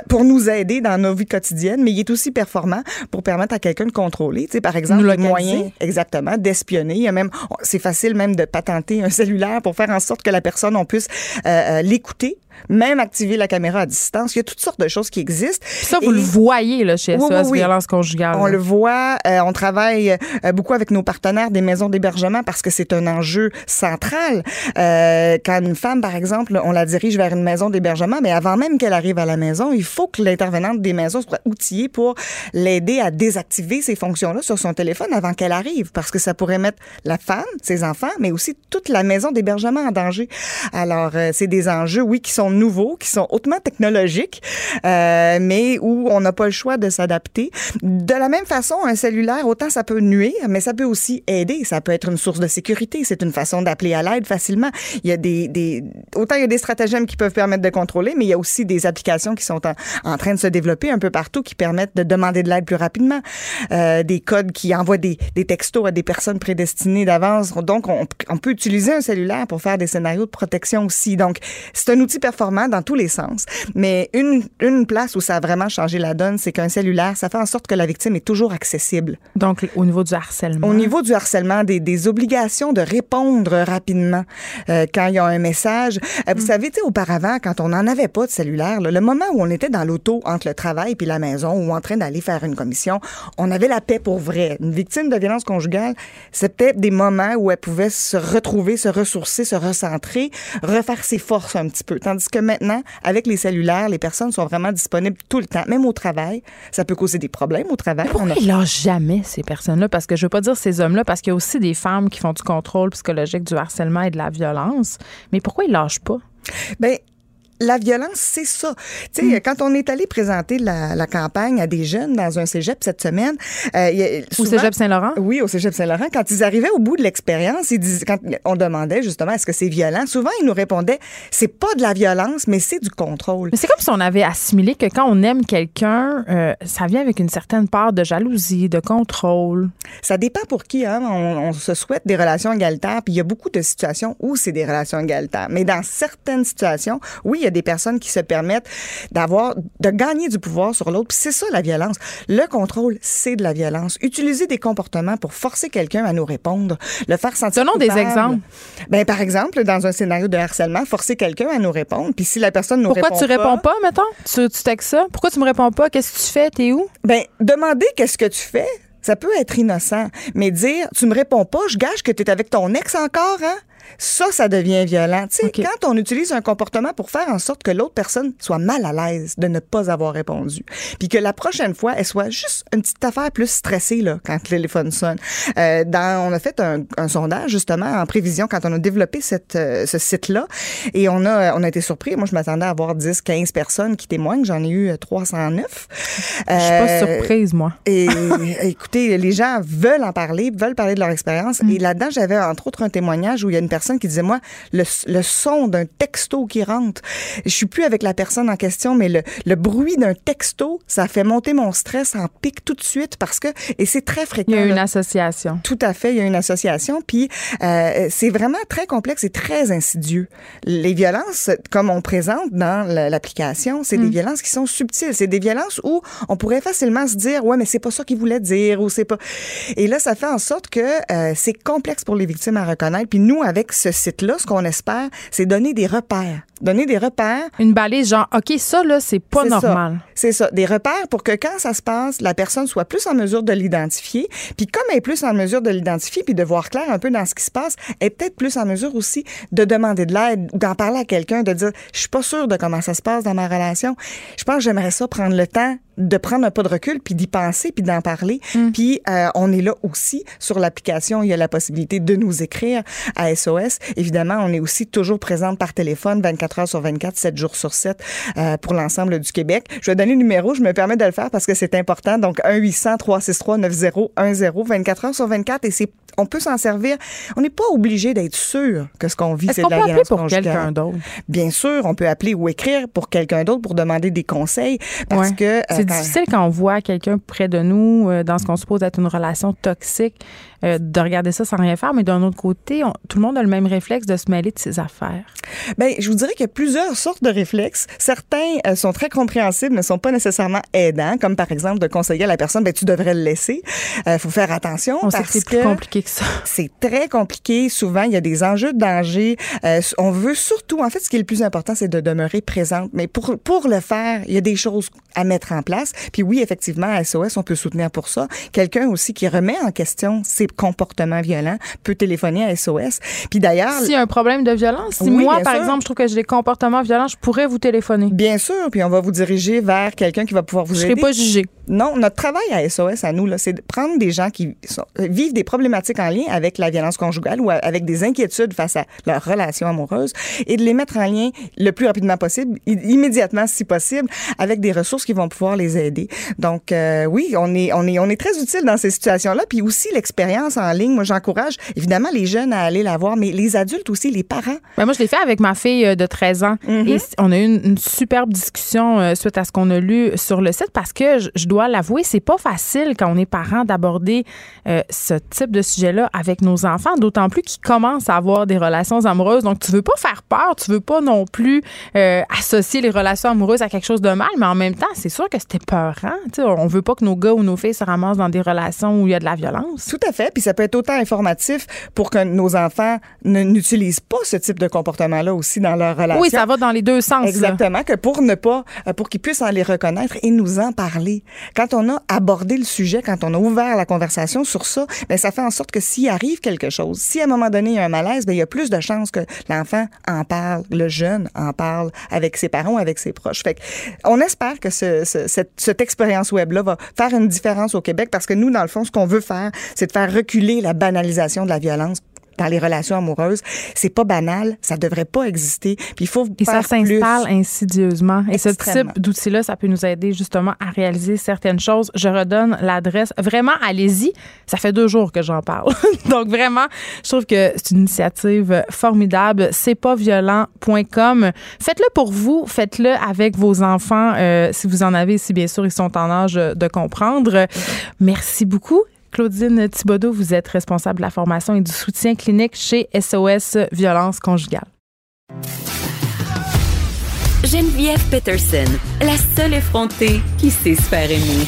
pour nous aider dans nos vies quotidiennes, mais il est aussi performant pour permettre à quelqu'un de contrôler. Tu sais, par exemple, localiser. moyens, exactement, d'espionner. Il y a même, c'est facile même de patenter un cellulaire pour faire en sorte que la personne, on puisse euh, euh, l'écouter, même activer la caméra à distance. Il y a toutes sortes de choses qui existent. Puis ça, vous Et- le voyez là, chez SOS oui, oui. Violence Conjugale. on là. le voit, euh, on travaille euh, beaucoup avec nos partenaires des maisons d'hébergement parce que c'est un enjeu central. Euh, quand une femme, par exemple, on la dirige vers une maison d'hébergement, mais avant même qu'elle arrive à la maison, il faut que l'intervenante des maisons soit outillée pour l'aider à désactiver ces fonctions-là sur son téléphone avant qu'elle arrive, parce que ça pourrait mettre la femme, ses enfants, mais aussi toute la maison d'hébergement en danger. Alors, c'est des enjeux, oui, qui sont nouveaux, qui sont hautement technologiques, euh, mais où on n'a pas le choix de s'adapter. De la même façon, un cellulaire, autant ça peut nuire, mais ça peut aussi aider. Ça peut être une source de sécurité. C'est une façon d'appeler à l'aide facilement. Il y a des, des, autant il y a des stratagèmes qui peuvent permettre de contrôler, mais il y a aussi des applications qui sont en, en train de se développer un peu partout qui permettent de demander de l'aide plus rapidement. Euh, des codes qui envoient des, des textos à des personnes prédestinées d'avance. Donc, on, on peut utiliser un cellulaire pour faire des scénarios de protection aussi. Donc, c'est un outil performant dans tous les sens. Mais une, une place où ça a vraiment changé la donne, c'est qu'un cellulaire, ça fait en sorte que la victime est toujours accessible. Donc, au niveau du harcèlement. Au niveau du harcèlement, des, des obligations de répondre rapidement euh, quand il y a un message. Euh, vous savez, tu sais, auparavant, quand on n'en avait pas de cellulaire, là, le moment où on était dans l'auto entre le travail puis la maison ou en train d'aller faire une commission, on avait la paix pour vrai. Une victime de violence conjugale, c'était des moments où elle pouvait se retrouver, se ressourcer, se recentrer, refaire ses forces un petit peu. Tandis que maintenant, avec les cellulaires, les personnes sont vraiment disponibles tout le temps, même au travail. Ça peut causer des problèmes au travail. Pourquoi a- ils lâchent jamais, ces personnes-là? Parce que je veux pas dire ces hommes-là, parce qu'il y a aussi des femmes qui font du contrôle psychologique, du harcèlement et de la violence. Mais pourquoi ils lâchent pas? Ben, la violence, c'est ça. Tu sais, quand on est allé présenter la, la campagne à des jeunes dans un cégep cette semaine, euh, Au Cégep Saint-Laurent? Oui, au Cégep Saint-Laurent. Quand ils arrivaient au bout de l'expérience, ils disaient, quand on demandait justement est-ce que c'est violent, souvent ils nous répondaient c'est pas de la violence, mais c'est du contrôle. Mais c'est comme si on avait assimilé que quand on aime quelqu'un, euh, ça vient avec une certaine part de jalousie, de contrôle. Ça dépend pour qui. Hein? On, on se souhaite des relations égalitaires, puis il y a beaucoup de situations où c'est des relations égalitaires. Mais dans certaines situations, oui, il y a des personnes qui se permettent d'avoir, de gagner du pouvoir sur l'autre. Puis c'est ça la violence. Le contrôle, c'est de la violence. Utiliser des comportements pour forcer quelqu'un à nous répondre, le faire sentir Donnons des exemples. Ben par exemple, dans un scénario de harcèlement, forcer quelqu'un à nous répondre. Puis si la personne nous Pourquoi répond tu réponds pas, mettons? Tu, tu textes ça? Pourquoi tu me réponds pas? Qu'est-ce que tu fais? T'es où? Ben, demander qu'est-ce que tu fais, ça peut être innocent. Mais dire, tu me réponds pas, je gage que tu es avec ton ex encore, hein? Ça, ça devient violent. Tu sais, quand on utilise un comportement pour faire en sorte que l'autre personne soit mal à l'aise de ne pas avoir répondu, puis que la prochaine fois, elle soit juste une petite affaire plus stressée là, quand le téléphone sonne. Euh, dans, on a fait un, un sondage justement en prévision quand on a développé cette, euh, ce site-là, et on a, on a été surpris. Moi, je m'attendais à avoir 10, 15 personnes qui témoignent. J'en ai eu euh, 309. Je suis pas Euh, surprise, moi. et écoutez, les gens veulent en parler, veulent parler de leur expérience. Mm. Et là-dedans, j'avais entre autres un témoignage où il y a une personne qui disait, moi, le, le son d'un texto qui rentre, je suis plus avec la personne en question, mais le, le bruit d'un texto, ça fait monter mon stress en pic tout de suite parce que, et c'est très fréquent. Il y a une là. association. Tout à fait, il y a une association, puis euh, c'est vraiment très complexe et très insidieux. Les violences, comme on présente dans la- l'application, c'est des violences qui sont subtiles. C'est des violences où on pourrait facilement se dire, ouais, mais c'est pas ça qu'il voulait dire, ou c'est pas. Et là, ça fait en sorte que euh, c'est complexe pour les victimes à reconnaître. Puis nous, avec ce site-là, ce qu'on espère, c'est donner des repères, donner des repères Une balise, genre, OK, ça, là, c'est pas normal. C'est ça, des repères pour que quand ça se passe, la personne soit plus en mesure de l'identifier. Puis comme elle est plus en mesure de l'identifier puis de voir clair un peu dans ce qui se passe, elle est peut-être plus en mesure aussi de demander de l'aide ou d'en parler à quelqu'un, de dire je suis pas sûre de comment ça se passe dans ma relation. Je pense que j'aimerais ça prendre le temps de prendre un pas de recul, puis d'y penser, puis d'en parler. Puis euh, on est là aussi sur l'application. Il y a la possibilité de nous écrire à SOS. Évidemment, on est aussi toujours présente par téléphone 24 heures sur 24, 7 jours sur 7 euh, pour l'ensemble du Québec. Je vais donner le numéro. Je me permets de le faire parce que c'est important. Donc 1 800 363 9010 24 heures sur 24 et c'est on peut s'en servir. On n'est pas obligé d'être sûr que ce qu'on vit, c'est qu'on de peut la appeler violence pour quelqu'un d'autre? Bien sûr, on peut appeler ou écrire pour quelqu'un d'autre pour demander des conseils parce Ouais. que euh, difficile quand on voit quelqu'un près de nous euh, dans ce qu'on suppose être une relation toxique euh, de regarder ça sans rien faire, mais d'un autre côté, on- tout le monde a le même réflexe de se mêler de ses affaires. Ben, je vous dirais qu'il y a plusieurs sortes de réflexes. Certains euh, sont très compréhensibles, mais sont pas nécessairement aidants, comme par exemple de conseiller à la personne, ben tu devrais le laisser. Il faut faire attention On sait que parce c'est plus compliqué que ça. c'est très compliqué. Souvent, il y a des enjeux de danger. Euh, on veut surtout, en fait, ce qui est le plus important, c'est de demeurer présente. Mais pour, pour le faire, il y a des choses à mettre en place. Puis oui, effectivement, à SOS, on peut soutenir pour ça. Quelqu'un aussi qui remet en question ses comportements violents peut téléphoner à SOS. Puis d'ailleurs, S'il y a un problème de violence, si Oui, moi, par sûr. exemple, je trouve que j'ai des comportements violents, je pourrais vous téléphoner. bien sûr, puis on va vous diriger vers quelqu'un qui va pouvoir vous Je serai aider. pas jugée. Non, notre travail à SOS, à nous, là, c'est de prendre des gens qui sont- euh, vivent des problématiques en lien avec la violence conjugale ou avec des inquiétudes face à leur relation amoureuse et de les mettre en lien le plus rapidement possible, immédiatement si possible, avec des ressources qui vont pouvoir les aider. Donc, euh, oui, on est, on, est, on est très utile dans ces situations-là. Puis aussi, l'expérience en ligne, moi, j'encourage évidemment les jeunes à aller la voir, mais les adultes aussi, les parents. Ben, moi, je l'ai fait avec ma fille euh, de 13 ans. Mhm. Et on a eu une, une superbe discussion euh, suite à ce qu'on a lu sur le site parce que je, je dois l'avouer, c'est pas facile quand on est parent d'aborder euh, ce type de sujet-là avec nos enfants, d'autant plus qu'ils commencent à avoir des relations amoureuses. Donc, tu veux pas faire peur, tu veux pas non plus euh, associer les relations amoureuses à quelque chose de mal, mais en même temps, c'est sûr que c'était peurant. Sais, on veut pas que nos gars ou nos filles se ramassent dans des relations où il y a de la violence. Tout à fait. Puis ça peut être autant informatif pour que nos enfants n'utilisent pas ce type de comportement-là aussi dans leur relation. Oui, ça va dans les deux sens. là. Exactement, que pour ne pas, euh, pour qu'ils puissent en les reconnaître et nous en parler. Quand on a abordé le sujet, quand on a ouvert la conversation sur ça, ben ça fait en sorte que s'il arrive quelque chose, si à un moment donné il y a un malaise, ben il y a plus de chances que l'enfant en parle, le jeune en parle avec ses parents, avec ses proches. Fait que on espère que ce- ce- cette, cette expérience web-là va faire une différence au Québec parce que nous, dans le fond, ce qu'on veut faire, c'est de faire reculer la banalisation de la violence dans les relations amoureuses. C'est pas banal, ça devrait pas exister. Puis il faut Et ça faire plus. s'installe insidieusement. Et ce type d'outil-là, ça peut nous aider justement à réaliser certaines choses. Je redonne l'adresse. Vraiment, allez-y. Ça fait deux jours que j'en parle. Donc vraiment, je trouve que c'est une initiative formidable. C'est pas violent.com. Faites-le pour vous. Faites-le avec vos enfants, euh, si vous en avez, si bien sûr ils sont en âge de comprendre. Merci beaucoup. Claudine Thibodeau, vous êtes responsable de la formation et du soutien clinique chez SOS Violence Conjugale. Geneviève Peterson, la seule effrontée qui sait se faire aimer.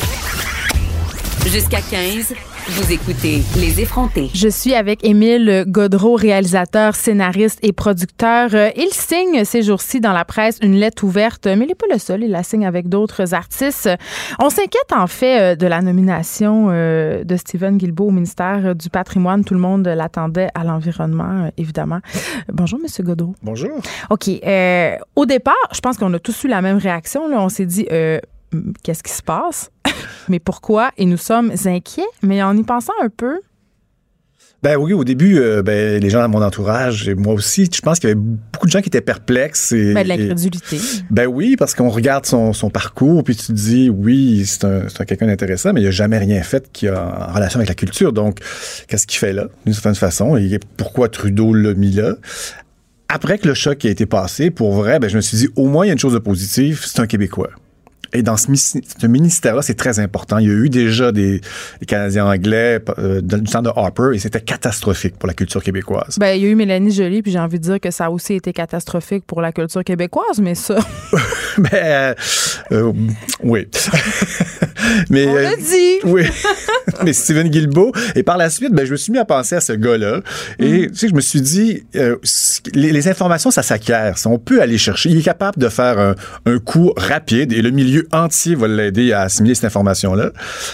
Jusqu'à 15, vous écoutez Les effrontés. Je suis avec Émile Godreau, réalisateur, scénariste et producteur. Euh, Il signe ces jours-ci dans la presse une lettre ouverte, mais il n'est pas le seul, il la signe avec d'autres artistes. On s'inquiète en fait euh, de la nomination euh, de Stephen Guilbeault au ministère du patrimoine. Tout le monde l'attendait à l'environnement, évidemment. Bonjour, Monsieur Godreau. Bonjour. OK. euh, au départ, je pense qu'on a tous eu la même réaction. Là. On s'est dit, euh, qu'est-ce qui se passe? mais pourquoi? Et nous sommes inquiets. Mais en y pensant un peu, Ben oui, au début, euh, ben, les gens dans mon entourage et moi aussi, je pense qu'il y avait beaucoup de gens qui étaient perplexes. Et, ben, de l'incrédulité. ben oui, parce qu'on regarde son, son parcours, puis tu te dis, oui, c'est un, c'est un quelqu'un d'intéressant, mais il n'a jamais rien fait qui a en relation avec la culture. Donc, qu'est-ce qu'il fait là, d'une certaine façon, et pourquoi Trudeau l'a mis là? Après que le choc a été passé, pour vrai, ben, je me suis dit, au moins, il y a une chose de positive, c'est un Québécois. Et dans ce, ministère-là, c'est très important. Il y a eu déjà des, des Canadiens anglais euh, du temps de Harper et c'était catastrophique pour la culture québécoise. Ben, il y a eu Mélanie Joly, puis j'ai envie de dire que ça a aussi été catastrophique pour la culture québécoise, mais ça, Ben, euh, euh, oui. Mais, on euh, l'a dit. Oui. Mais Steven Guilbeault. Et par la suite, ben, je me suis mis à penser à ce gars-là. Et tu sais, je me suis dit, euh, les, les informations, ça s'acquiert. On peut aller chercher. Il est capable de faire un, un coup rapide. Et le milieu entier va l'aider à assimiler cette information-là.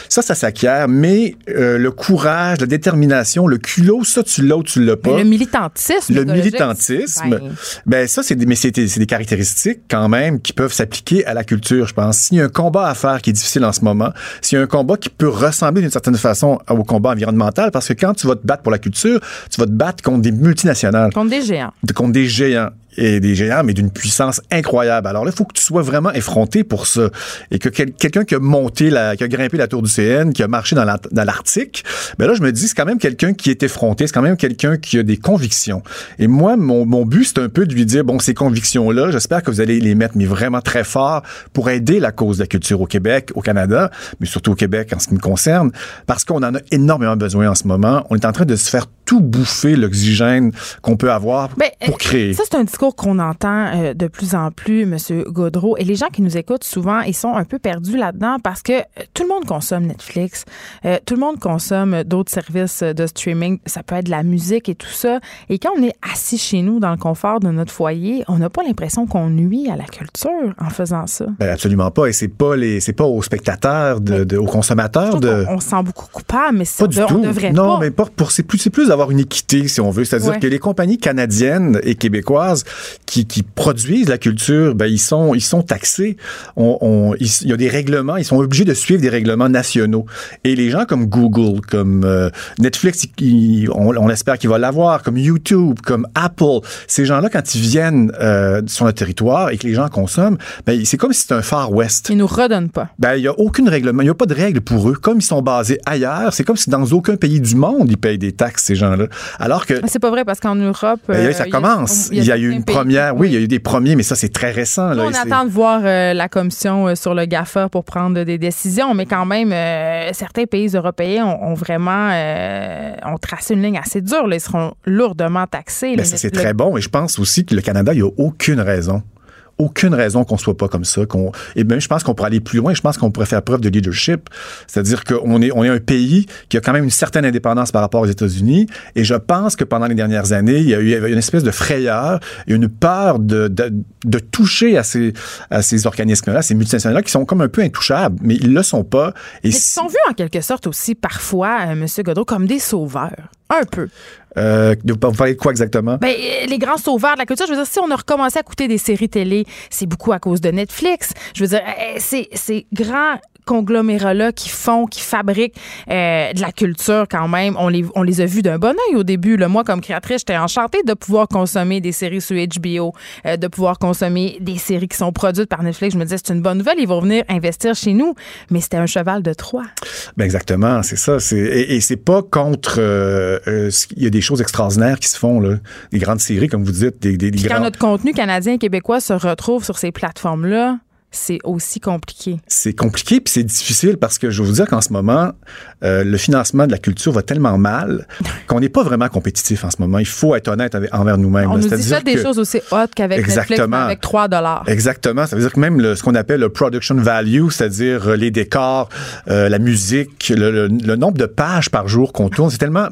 Ça, ça s'acquiert, mais euh, le courage, la détermination, le culot, ça, tu l'as ou tu l'as pas. Mais le militantisme. Le militantisme, ben, ben ça, c'est des, mais c'est des, c'est des caractéristiques quand même qui peuvent s'appliquer à la culture, je pense. S'il y a un combat à faire qui est difficile en ce moment, s'il y a un combat qui peut ressembler d'une certaine façon au combat environnemental, parce que quand tu vas te battre pour la culture, tu vas te battre contre des multinationales, contre des géants. contre des géants et des géants, mais d'une puissance incroyable. Alors là, il faut que tu sois vraiment effronté pour ça. Et que quel- quelqu'un qui a monté, la, qui a grimpé la tour du CN, qui a marché dans l'Arctique, ben là, je me dis, c'est quand même quelqu'un qui est effronté, c'est quand même quelqu'un qui a des convictions. Et moi, mon, mon but, c'est un peu de lui dire, bon, ces convictions-là, j'espère que vous allez les mettre, mais vraiment très fort pour aider la cause de la culture au Québec, au Canada, mais surtout au Québec en ce qui me concerne, parce qu'on en a énormément besoin en ce moment. On est en train de se faire tout bouffer l'oxygène qu'on peut avoir Ben, pour euh, créer. Ça, c'est un discours qu'on entend euh, de plus en plus, M. Gaudreau. Et les gens qui nous écoutent souvent, ils sont un peu perdus là-dedans parce que euh, tout le monde consomme Netflix, euh, tout le monde consomme d'autres services de streaming. Ça peut être de la musique et tout ça. Et quand on est assis chez nous dans le confort de notre foyer, on n'a pas l'impression qu'on nuit à la culture en faisant ça. Ben, absolument pas. Et c'est pas les, c'est pas aux spectateurs, de, de- aux consommateurs de. qu'on- On, se sent beaucoup coupable, mais ça, Pas du on tout. devrait non, pas. mais pas pour, c'est plus, c'est plus d'avoir une équité, si on veut. C'est-à-dire Ouais. que les compagnies canadiennes et québécoises qui, qui produisent la culture, ben, ils sont, ils sont taxés. On, on- ils- il y a des règlements, ils sont obligés de suivre des règlements nationaux. Et les gens comme Google, comme euh, Netflix, ils- on, on espère qu'ils vont l'avoir, comme YouTube, comme Apple, ces gens-là, quand ils viennent euh, sur notre territoire et que les gens consomment, ben, c'est comme si c'était un Far West. Ils nous redonnent pas. Ben, il n'y a aucune règlement, il n'y a pas de règle pour eux. Comme ils sont basés ailleurs, c'est comme si dans aucun pays du monde, ils payent des taxes, ces gens-là. Alors que, C'est pas vrai parce qu'en Europe. ben, euh, ça il y a- commence. Il y a, eu une pays- première, oui, il y a eu des premiers, mais ça, c'est très récent. Là, on attend de voir euh, la commission euh, sur le GAFA pour prendre des décisions, mais quand même, euh, certains pays européens ont, ont vraiment ont tracé une ligne assez dure. là. Ils seront lourdement taxés. Ben, ça, c'est le- très bon. Et je pense aussi que le Canada, il n'y a aucune raison. Aucune raison qu'on soit pas comme ça. Qu'on, et bien, je pense qu'on pourrait aller plus loin. Je pense qu'on pourrait faire preuve de leadership. C'est-à-dire qu'on est, on est un pays qui a quand même une certaine indépendance par rapport aux États-Unis. Et je pense que pendant les dernières années, il y a eu une espèce de frayeur, une peur de, de, de toucher à ces, à ces organismes-là, ces multinationales qui sont comme un peu intouchables, mais ils le sont pas. Et mais si- sont vus en quelque sorte aussi parfois, euh, M. Godreau, comme des sauveurs. Un peu. euh, vous parlez de quoi exactement? Ben, euh, les grands sauveurs de la culture, je veux dire, si on a recommencé à écouter des séries télé, c'est beaucoup à cause de Netflix. Je veux dire, euh, c'est ces grands conglomérats-là qui font, qui fabriquent euh, de la culture quand même. On les, on les a vus d'un bon oeil au début. Là. Moi, comme créatrice, j'étais enchantée de pouvoir consommer des séries sur HBO, euh, de pouvoir consommer des séries qui sont produites par Netflix. Je me disais, c'est une bonne nouvelle, ils vont venir investir chez nous. Mais c'était un cheval de Troie. Ben exactement, c'est ça. Et, et c'est pas contre. euh, il y a des choses extraordinaires qui se font là, des grandes séries comme vous dites, des, des, des Puis quand grands- notre contenu canadien et québécois se retrouve sur ces plateformes-là, c'est aussi compliqué. C'est compliqué puis c'est difficile parce que je vais vous dire qu'en ce moment, euh, le financement de la culture va tellement mal qu'on n'est pas vraiment compétitif en ce moment. Il faut être honnête avec- envers nous-mêmes. On là. nous dit C'est-à-dire ça des que- choses aussi hautes qu'avec Netflix, avec 3 dollars. Exactement. Ça veut dire que même le- ce qu'on appelle le production value, c'est-à-dire euh, les décors, euh, la musique, le, le- le nombre de pages par jour qu'on tourne, c'est tellement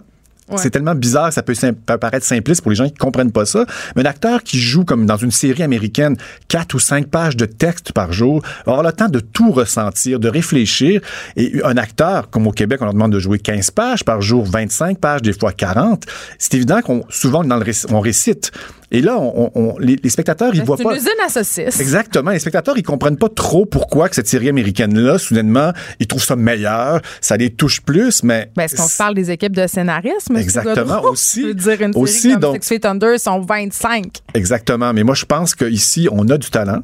C'est tellement bizarre, ça peut, paraître simpliste pour les gens qui comprennent pas ça. Mais un acteur qui joue comme dans une série américaine, quatre ou cinq pages de texte par jour, va avoir le temps de tout ressentir, de réfléchir. Et un acteur, comme au Québec, on leur demande de jouer 15 pages par jour, 25 pages, des fois 40. C'est évident qu'on souvent dans le on récite. Et là, on, on- les, les spectateurs, ils voient pas. une usine à saucisses. Exactement. Les spectateurs, ils comprennent pas trop pourquoi que cette série américaine-là, soudainement, ils trouvent ça meilleur, ça les touche plus, mais... Ben, est-ce qu'on parle des équipes de scénaristes, M. Exactement, Godreau? aussi. Je veux dire, une Aussi, série comme donc- Six Feet Under sont 25. Exactement. Mais moi, je pense qu'ici, on a du talent.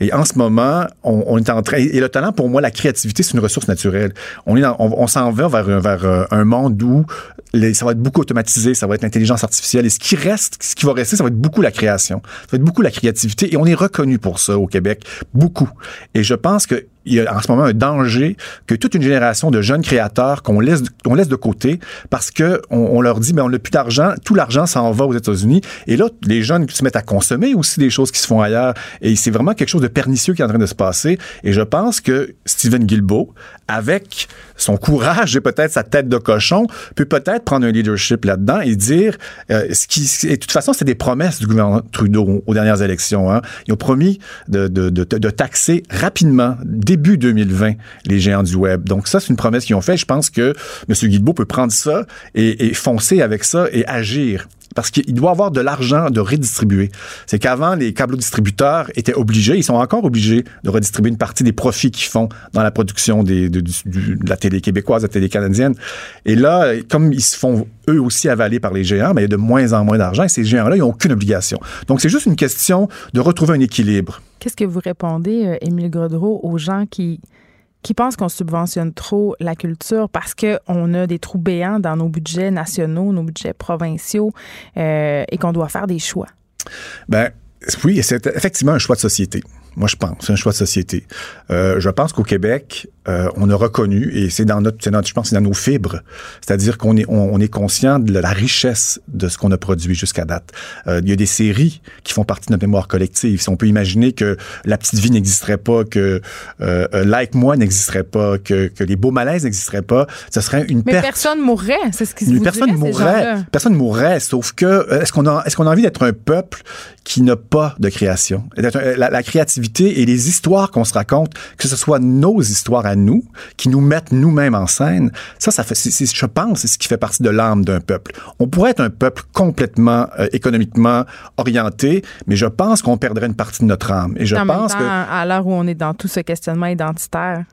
Et en ce moment, on, on est en train. Et le talent, pour moi, la créativité, c'est une ressource naturelle. On est dans- on, on s'en va vers, un- vers euh, un monde où les- ça va être beaucoup automatisé, ça va être l'intelligence artificielle. Et ce qui reste, ce qui va rester, ça va être beaucoup la création. Ça beaucoup la créativité. Et on est reconnu pour ça au Québec. Beaucoup. Et je pense que il y a en ce moment un danger que toute une génération de jeunes créateurs qu'on laisse, on laisse de côté parce que on, leur dit, mais on n'a plus d'argent, tout l'argent s'en va aux États-Unis. Et là, les jeunes se mettent à consommer aussi des choses qui se font ailleurs. Et c'est vraiment quelque chose de pernicieux qui est en train de se passer. Et je pense que Steven Guilbeault, avec son courage et peut-être sa tête de cochon, peut peut-être prendre un leadership là-dedans et dire euh, ce qui. Et de toute façon, c'était des promesses du gouvernement Trudeau aux dernières élections. Hein. Ils ont promis de, de, de, de taxer rapidement, début 2020, les géants du web. Donc ça, c'est une promesse qu'ils ont faite. Je pense que M. Guilbeault peut prendre ça et, et foncer avec ça et agir parce qu'il doit avoir de l'argent de redistribuer. C'est qu'avant, les câbles distributeurs étaient obligés, ils sont encore obligés de redistribuer une partie des profits qu'ils font dans la production de, la télé québécoise, de la télé canadienne. Et là, comme ils se font eux aussi avaler par les géants, mais il y a de moins en moins d'argent et ces géants-là, ils n'ont aucune obligation. Donc, c'est juste une question de retrouver un équilibre. Qu'est-ce que vous répondez, euh, Émile Godreau, aux gens qui, qui pensent qu'on subventionne trop la culture parce qu'on a des trous béants dans nos budgets nationaux, nos budgets provinciaux euh, et qu'on doit faire des choix? Ben oui, c'est effectivement un choix de société. Moi, je pense, c'est un choix de société. Euh, je pense qu'au Québec, euh, on a reconnu, et c'est dans notre, dans- je pense, c'est dans nos fibres, c'est-à-dire qu'on est, on, on est conscient de la richesse de ce qu'on a produit jusqu'à date. Euh, il y a des séries qui font partie de notre mémoire collective. Si on peut imaginer que La Petite Vie n'existerait pas, que euh, euh, Like Moi n'existerait pas, que, que Les Beaux Malaises n'existeraient pas, ce serait une Mais perte. personne mourrait, c'est ce qui se personne dirait, mourrait. Personne mourrait, sauf que euh, est-ce qu'on a est-ce qu'on a envie d'être un peuple qui n'a pas de création? Un- la, la créativité et les histoires qu'on se raconte, que ce soit nos histoires à nous, qui nous mettent nous-mêmes en scène, ça, ça fait, je pense, c'est ce qui fait partie de l'âme d'un peuple. On pourrait être un peuple complètement euh, économiquement orienté, mais je pense qu'on perdrait une partie de notre âme. Et je en même pense temps, que à l'heure où on est dans tout ce questionnement identitaire,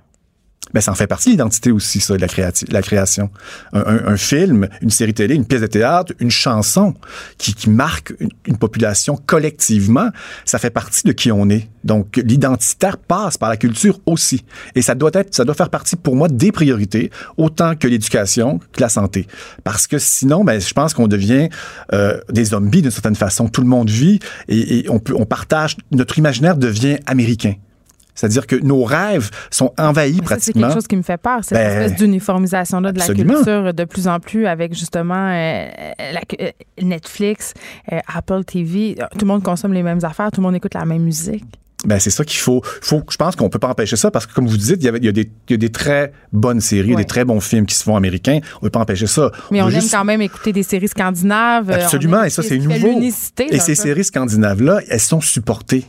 ben, ça en fait partie de l'identité aussi, ça, de la, créati- la création. Un, un- un film, une série télé, une pièce de théâtre, une chanson qui, qui marque une, une population collectivement, ça fait partie de qui on est. Donc, l'identitaire passe par la culture aussi. Et ça doit être, ça doit faire partie pour moi des priorités, autant que l'éducation, que la santé. Parce que sinon, ben, je pense qu'on devient euh, des zombies d'une certaine façon. Tout le monde vit et, et on peut, on partage, notre imaginaire devient américain. C'est-à-dire que nos rêves sont envahis ça, c'est pratiquement. quelque chose qui me fait peur, cette Ben, espèce d'uniformisation-là de la culture de plus en plus avec justement euh, la- euh, Netflix, euh, Apple TV. Tout le monde consomme les mêmes affaires, tout le monde écoute la même musique. Ben, c'est ça qu'il faut. faut je pense qu'on peut pas empêcher ça parce que, comme vous dites, il y, avait, il y, a, des, il y a des très bonnes séries, Ouais. des très bons films qui se font américains. On peut pas empêcher ça. Mais on, aime juste- quand même écouter des séries scandinaves. Absolument, et ça, c'est nouveau. Et ces séries scandinaves-là, elles sont supportées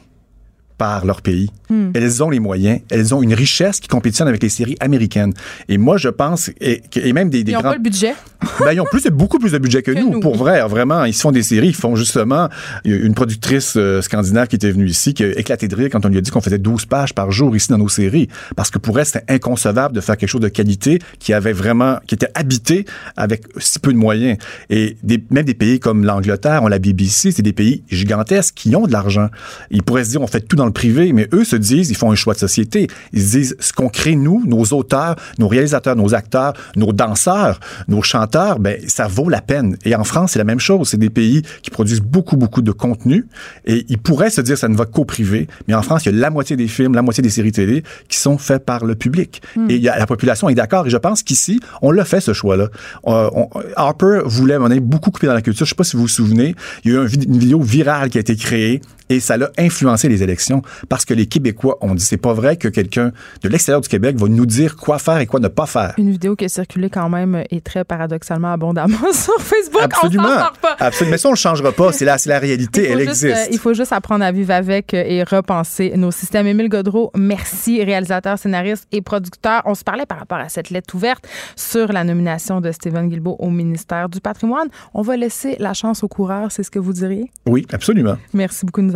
par leur pays. Hmm. Elles ont les moyens, elles ont une richesse qui compétitionne avec les séries américaines. Et moi, je pense, et, et même des, des Ils n'ont grands... pas le budget. Ben, ils ont plus, beaucoup plus de budget que, Que nous, nous, pour vrai. Vraiment, ils se font des séries. Ils font justement une productrice euh, scandinave qui était venue ici, qui a éclaté de rire quand on lui a dit qu'on faisait 12 pages par jour ici dans nos séries. Parce que pour elle, c'était inconcevable de faire quelque chose de qualité qui avait vraiment, qui était habité avec si peu de moyens. Et des, même des pays comme l'Angleterre, on la BBC, c'est des pays gigantesques qui ont de l'argent. Ils pourraient se dire, on fait tout dans le privé, mais eux se disent, ils font un choix de société. Ils se disent, ce qu'on crée, nous, nos auteurs, nos réalisateurs, nos acteurs, nos danseurs, nos chanteurs, ben, ça vaut la peine. Et en France, c'est la même chose. C'est des pays qui produisent beaucoup, beaucoup de contenu. Et ils pourraient se dire, ça ne va qu'au privé. Mais en France, il y a la moitié des films, la moitié des séries télé qui sont faits par le public. Et y a, la population est d'accord. Et je pense qu'ici, on l'a fait, ce choix-là. Euh, Harper voulait, on a beaucoup coupé dans la culture. Je sais pas si vous vous souvenez, il y a eu un une vidéo virale qui a été créée et ça l'a influencé les élections parce que les Québécois ont dit, c'est pas vrai que quelqu'un de l'extérieur du Québec va nous dire quoi faire et quoi ne pas faire. Une vidéo qui a circulé quand même et très paradoxalement abondamment sur Facebook. Absolument. On s'en sort pas. Absolument. Mais ça, on le changera pas. C'est la, la réalité. Elle juste, existe. euh, il faut juste apprendre à vivre avec euh, et repenser nos systèmes. Émile Godreau, merci, réalisateur, scénariste et producteur. On se parlait par rapport à cette lettre ouverte sur la nomination de Stephen Guilbeault au ministère du patrimoine. On va laisser la chance aux coureurs, c'est ce que vous diriez? Oui, absolument. Merci beaucoup de nous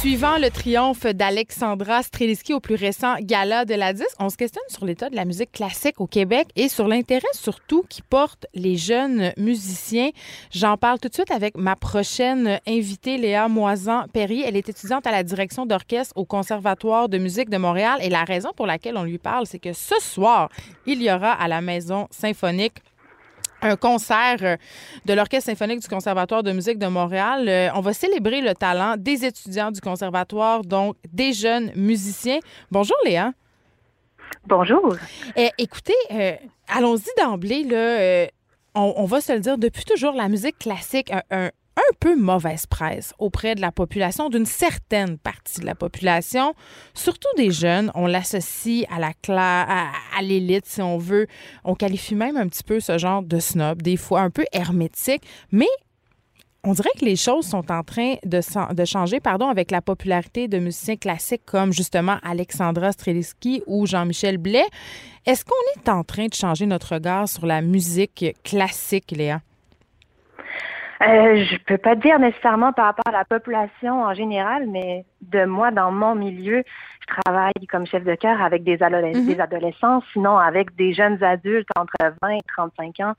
Suivant le triomphe d'Alexandra Streliski au plus récent gala de la 10, on se questionne sur l'état de la musique classique au Québec et sur l'intérêt surtout qui portent les jeunes musiciens. J'en parle tout de suite avec ma prochaine invitée, Léa Moisan-Perry. Elle est étudiante à la direction d'orchestre au Conservatoire de musique de Montréal et la raison pour laquelle on lui parle, c'est que ce soir, il y aura à la Maison symphonique un concert euh, de l'Orchestre symphonique du Conservatoire de musique de Montréal. Euh, on va célébrer le talent des étudiants du Conservatoire, donc des jeunes musiciens. Bonjour Léa. Bonjour. Eh, écoutez, euh, allons-y d'emblée. Là, on, on, va se le dire, depuis toujours, la musique classique un, un peu mauvaise presse auprès de la population, d'une certaine partie de la population, surtout des jeunes. On l'associe à la à, à l'élite, si on veut. On qualifie même un petit peu ce genre de snob, des fois un peu hermétique, mais on dirait que les choses sont en train de, changer pardon, avec la popularité de musiciens classiques comme justement Alexandra Streliski ou Jean-Michel Blais. Est-ce qu'on est en train de changer notre regard sur la musique classique, Léa? Euh, je peux pas dire nécessairement par rapport à la population en général, mais de moi, dans mon milieu, je travaille comme chef de chœur avec des, mhm. des adolescents, sinon avec des jeunes adultes entre 20 et 35 ans.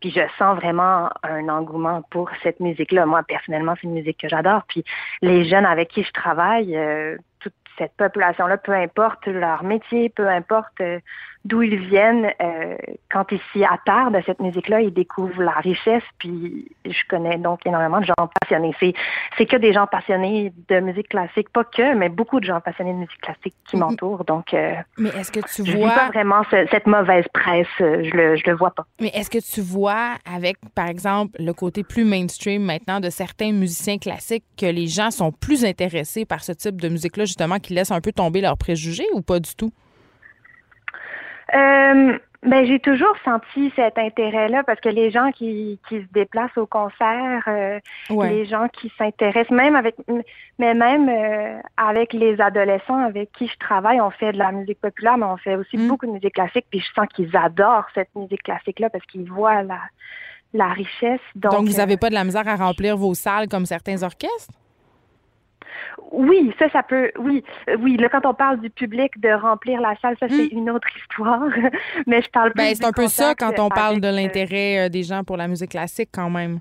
Puis je sens vraiment un engouement pour cette musique-là. Moi, personnellement, c'est une musique que j'adore. Puis les jeunes avec qui je travaille, euh, toute cette population-là, peu importe leur métier, peu importe euh, d'où ils viennent, euh, quand ils s'y attardent à cette musique-là, ils découvrent la richesse. Puis je connais donc énormément de gens passionnés. C'est, c'est que des gens passionnés de musique classique, pas que, mais beaucoup de gens passionnés de musique classique qui m'entourent. Donc, euh, mais est-ce que tu je vois pas vraiment cette mauvaise presse euh, Je le, je le vois pas. Mais est-ce que tu vois avec, par exemple, le côté plus mainstream maintenant de certains musiciens classiques que les gens sont plus intéressés par ce type de musique-là, justement, qui laissent un peu tomber leurs préjugés ou pas du tout? Euh, ben, j'ai toujours senti cet intérêt-là parce que les gens qui, qui se déplacent au concert, euh, les gens qui s'intéressent, même avec, mais même euh, avec les adolescents avec qui je travaille, on fait de la musique populaire, mais on fait aussi mm. beaucoup de musique classique. Puis je sens qu'ils adorent cette musique classique-là parce qu'ils voient la, la richesse. Donc, Donc vous n'avez pas de la misère à remplir vos salles comme certains orchestres? Oui, ça, ça peut. Oui, euh, oui. Là, quand on parle du public de remplir la salle, ça c'est hmm. une autre histoire. Mais je parle. Ben, c'est un peu ça quand on parle de euh, l'intérêt euh, des gens pour la musique classique, quand même.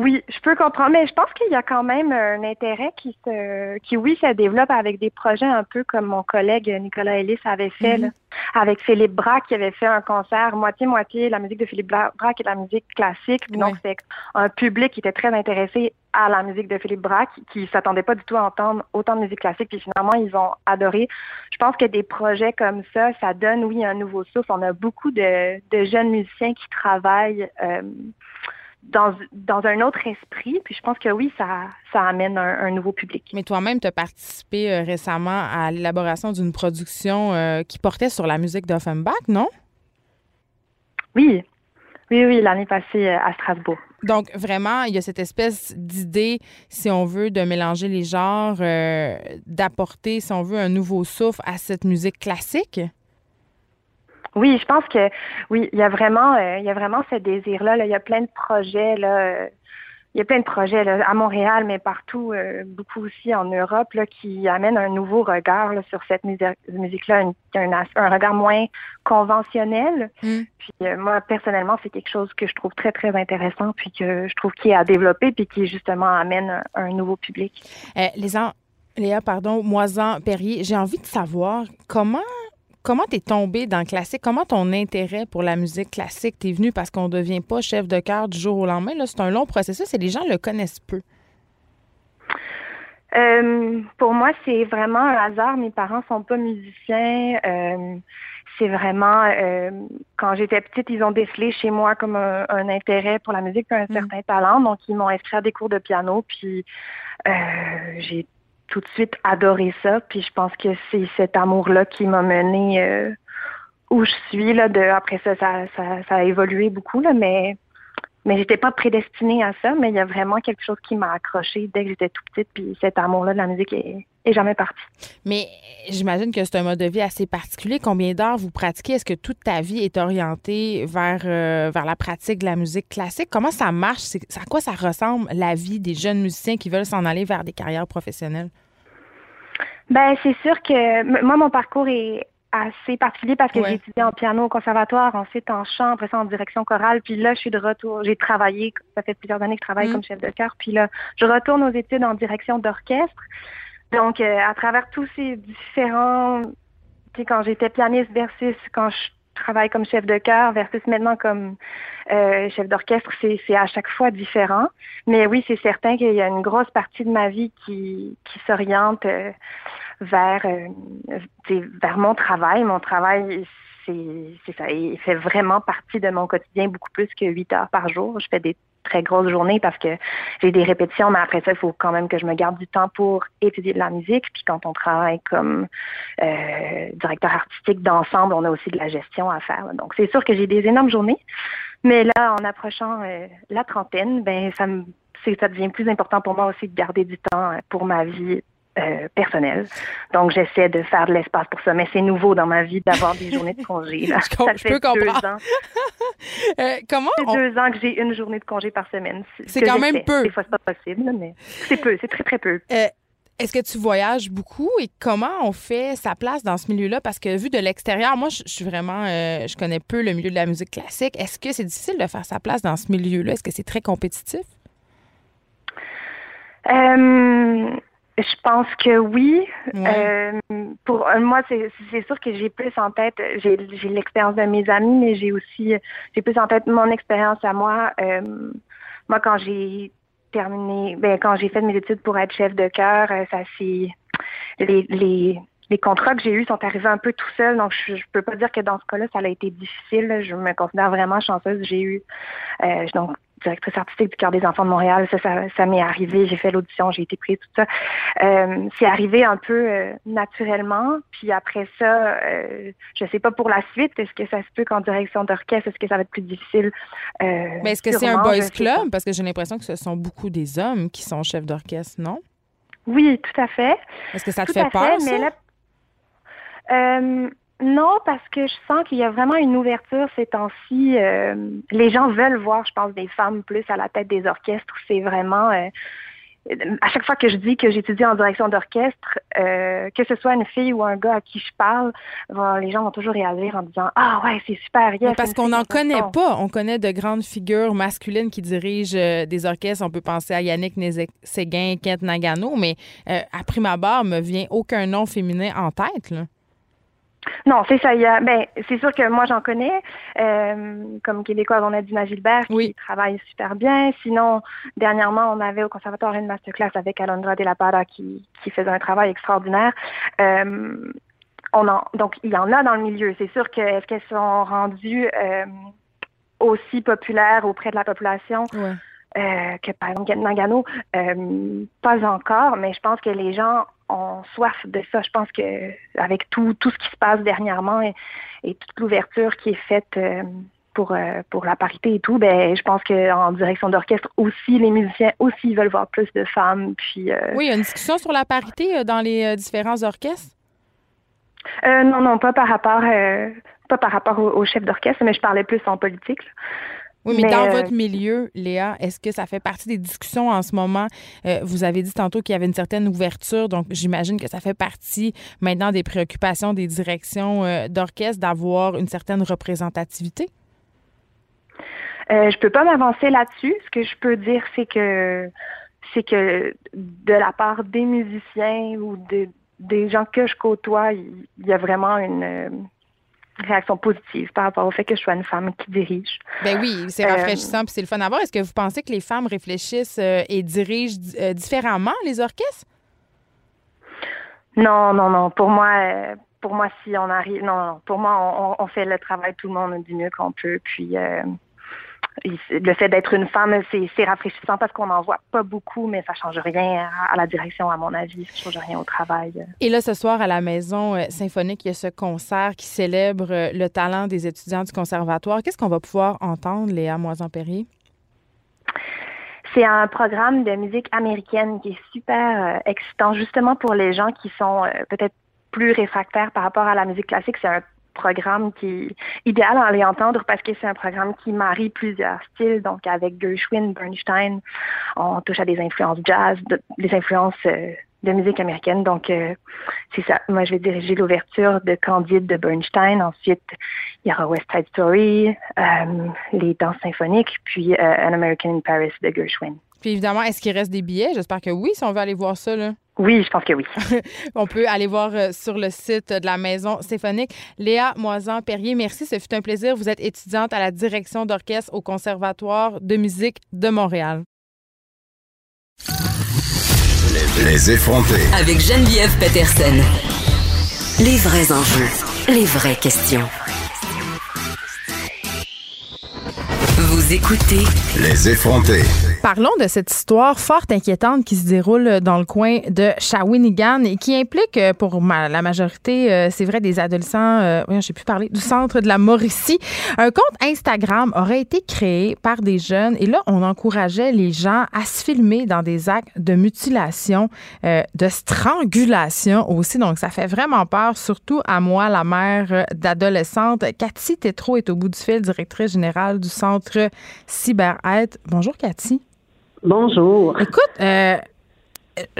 Oui, je peux comprendre, mais je pense qu'il y a quand même un intérêt qui se, qui oui, se développe avec des projets un peu comme mon collègue Nicolas Ellis avait fait mhm. avec Philippe Braque qui avait fait un concert moitié moitié la musique de Philippe Braque et la musique classique. Donc c'est un public qui était très intéressé à la musique de Philippe Braque, qui s'attendait pas du tout à entendre autant de musique classique, puis finalement ils ont adoré. Je pense que des projets comme ça, ça donne oui un nouveau souffle. On a beaucoup de, de jeunes musiciens qui travaillent. Euh, dans, dans un autre esprit. Puis je pense que oui, ça, ça amène un, nouveau public. Mais toi-même, tu as participé euh, récemment à l'élaboration d'une production euh, qui portait sur la musique d'Offenbach, non? Oui. Oui, oui, l'année passée euh, à Strasbourg. Donc, vraiment, il y a cette espèce d'idée, si on veut, de mélanger les genres, d'apporter, si on veut, un nouveau souffle à cette musique classique? Oui, je pense que oui, il y a vraiment, euh, il y a vraiment ce désir-là. Là. Il y a plein de projets là. Euh, il y a plein de projets là, à Montréal, mais partout, euh, beaucoup aussi en Europe, là, qui amènent un nouveau regard là, sur cette musique-là, un, un, regard moins conventionnel. Mm. Puis moi, personnellement, c'est quelque chose que je trouve très, très intéressant, puis que je trouve qui est à développer, puis qui justement amène un, nouveau public. les Léa, pardon, Moisan Perrier, j'ai envie de savoir comment comment t'es tombé dans le classique? Comment ton intérêt pour la musique classique t'est venu parce qu'on ne devient pas chef de chœur du jour au lendemain? c'est un long processus et les gens le connaissent peu. Euh, pour moi, c'est vraiment un hasard. Mes parents sont pas musiciens. Euh, c'est vraiment euh, quand j'étais petite, ils ont décelé chez moi comme un, intérêt pour la musique, un mm. certain talent. Donc, ils m'ont inscrit à des cours de piano. Puis j'ai tout de suite adoré ça. Puis je pense que c'est cet amour-là qui m'a mené euh, où je suis. Là, de, après ça ça, ça, a évolué beaucoup, là, mais, mais j'étais pas prédestinée à ça, mais il y a vraiment quelque chose qui m'a accroché dès que j'étais tout petite, puis cet amour-là de la musique est, est jamais parti. Mais j'imagine que c'est un mode de vie assez particulier. Combien d'heures vous pratiquez? Est-ce que toute ta vie est orientée vers, euh, vers la pratique de la musique classique? Comment ça marche? À quoi ça ressemble la vie des jeunes musiciens qui veulent s'en aller vers des carrières professionnelles? Ben, c'est sûr que moi, mon parcours est assez particulier parce que j'ai étudié en piano au conservatoire, ensuite en chant, après ça en direction chorale, puis là je suis de retour, j'ai travaillé, ça fait plusieurs années que je travaille mm. comme chef de chœur, puis là je retourne aux études en direction d'orchestre. Donc euh, à travers tous ces différents, tu sais quand j'étais pianiste versus quand je travaille comme chef de chœur versus maintenant comme euh, chef d'orchestre, c'est à chaque fois différent. Mais oui, c'est certain qu'il y a une grosse partie de ma vie qui, qui s'oriente euh, vers, euh, vers mon travail. Mon travail, c'est ça. Il fait vraiment partie de mon quotidien beaucoup plus que huit heures par jour. Je fais des très grosses journées parce que j'ai des répétitions, mais après ça, il faut quand même que je me garde du temps pour étudier de la musique. Puis quand on travaille comme euh, directeur artistique d'ensemble, on a aussi de la gestion à faire. Donc c'est sûr que j'ai des énormes journées. Mais là, en approchant euh, la trentaine, ben ça me ça devient plus important pour moi aussi de garder du temps pour ma vie euh, personnel. Donc, j'essaie de faire de l'espace pour ça. Mais c'est nouveau dans ma vie d'avoir des journées de congé. Là. je, ça fait deux ans. euh, comment on... deux ans que j'ai une journée de congé par semaine. C'est quand même peu. Des fois, c'est pas possible, mais c'est peu. C'est très, très peu. Euh, est-ce que tu voyages beaucoup et comment on fait sa place dans ce milieu-là? Parce que vu de l'extérieur, moi, je, suis vraiment, euh, je connais peu le milieu de la musique classique. Est-ce que c'est difficile de faire sa place dans ce milieu-là? Est-ce que c'est très compétitif? Euh, je pense que oui. Euh, pour euh, moi, c'est sûr que j'ai plus en tête, j'ai l'expérience de mes amis, mais j'ai aussi, j'ai plus en tête mon expérience à moi. Euh, moi, quand j'ai terminé, ben quand j'ai fait mes études pour être chef de chœur, ça c'est les, les les contrats que j'ai eus sont arrivés un peu tout seuls, donc je, je peux pas dire que dans ce cas-là, ça a été difficile. Je me considère vraiment chanceuse. J'ai eu donc directrice artistique du cœur des enfants de Montréal. Ça, ça, m'est arrivé. J'ai fait l'audition, j'ai été prise, tout ça. Euh, c'est arrivé un peu euh, naturellement. Puis après ça, euh, je sais pas pour la suite. Est-ce que ça se peut qu'en direction d'orchestre, est-ce que ça va être plus difficile? Euh, Mais est-ce que c'est un boys club? Parce que j'ai l'impression que ce sont beaucoup des hommes qui sont chefs d'orchestre, non? Oui, tout à fait. Est-ce que ça te fait peur, fait, ça? Non, parce que je sens qu'il y a vraiment une ouverture ces temps-ci. Euh, les gens veulent voir, je pense, des femmes plus à la tête des orchestres. C'est vraiment... Euh, à chaque fois que je dis que j'étudie en direction d'orchestre, euh, que ce soit une fille ou un gars à qui je parle, les gens vont toujours réagir en disant Ah ouais, c'est super. Yes, parce qu'on n'en connaît pas. On connaît de grandes figures masculines qui dirigent des orchestres. On peut penser à Yannick Séguin, Kent Nagano, mais à prime abord, me vient aucun nom féminin en tête. Là. Non, c'est ça. Il y a, ben, c'est sûr que moi j'en connais. Euh, comme québécoise, on a Dina Gilbert qui travaille super bien. Sinon, dernièrement, on avait au conservatoire une masterclass avec Alondra De La Parra qui, qui faisait un travail extraordinaire. Euh, on en, donc il y en a dans le milieu. C'est sûr que est-ce qu'elles sont rendues euh, aussi populaires auprès de la population? Euh, que par exemple Nagano, euh, pas encore, mais je pense que les gens ont soif de ça. Je pense que avec tout, tout ce qui se passe dernièrement et, toute l'ouverture qui est faite euh, pour, pour la parité et tout, ben je pense qu'en direction d'orchestre aussi, les musiciens aussi veulent voir plus de femmes. Puis, oui, il y a une discussion sur la parité dans les différents orchestres? non, non, pas par rapport pas par rapport au, chef d'orchestre, mais je parlais plus en politique. Oui, mais, dans euh, votre milieu, Léa, est-ce que ça fait partie des discussions en ce moment? Euh, vous avez dit tantôt qu'il y avait une certaine ouverture, donc j'imagine que ça fait partie maintenant des préoccupations des directions euh, d'orchestre d'avoir une certaine représentativité? Je je peux pas m'avancer là-dessus. Ce que je peux dire, c'est que c'est que de la part des musiciens ou des gens que je côtoie, il y a vraiment une réaction positive par rapport au fait que je sois une femme qui dirige. Ben oui, c'est euh, rafraîchissant puis c'est le fun à voir. Est-ce que vous pensez que les femmes réfléchissent euh, et dirigent euh, différemment les orchestres? Non, non, non. Pour moi, pour moi, si on arrive, non, non. Pour moi, on, fait le travail tout le monde du mieux qu'on peut. Puis le fait d'être une femme, c'est rafraîchissant parce qu'on n'en voit pas beaucoup, mais ça change rien à, la direction, à mon avis. Ça change rien au travail. Et là, ce soir, à la Maison euh, symphonique, il y a ce concert qui célèbre euh, le talent des étudiants du conservatoire. Qu'est-ce qu'on va pouvoir entendre, Léa Moisan-Perrier? C'est un programme de musique américaine qui est super euh, excitant, justement pour les gens qui sont peut-être plus réfractaires par rapport à la musique classique. C'est un programme qui est idéal à aller entendre parce que c'est un programme qui marie plusieurs styles. Donc, avec Gershwin, Bernstein, on touche à des influences jazz, des influences euh, de musique américaine. Donc, euh, c'est ça. Moi, je vais diriger l'ouverture de Candide de Bernstein. Ensuite, il y aura West Side Story, euh, les danses symphoniques, puis An American in Paris de Gershwin. Puis évidemment, est-ce qu'il reste des billets? J'espère que oui, si on veut aller voir ça. Là. Oui, je pense que oui. On peut aller voir euh, sur le site de la Maison symphonique. Léa Moisan-Perrier, merci. Ce fut un plaisir. Vous êtes étudiante à la direction d'orchestre au Conservatoire de musique de Montréal. Les effrontés. Avec Geneviève Peterson. Les vrais enjeux, les vraies questions. Vous écoutez Les effrontés. Parlons de cette histoire fort inquiétante qui se déroule dans le coin de Shawinigan et qui implique euh, pour la majorité, euh, c'est vrai, des adolescents, euh, j'ai pu parler, du centre de la Mauricie. Un compte Instagram aurait été créé par des jeunes et là, on encourageait les gens à se filmer dans des actes de mutilation, de strangulation aussi. Donc, ça fait vraiment peur, surtout à moi, la mère d'adolescente. Cathy Tétrault est au bout du fil, directrice générale du centre CyberAide. Bonjour, Cathy. Bonjour. Écoute, euh,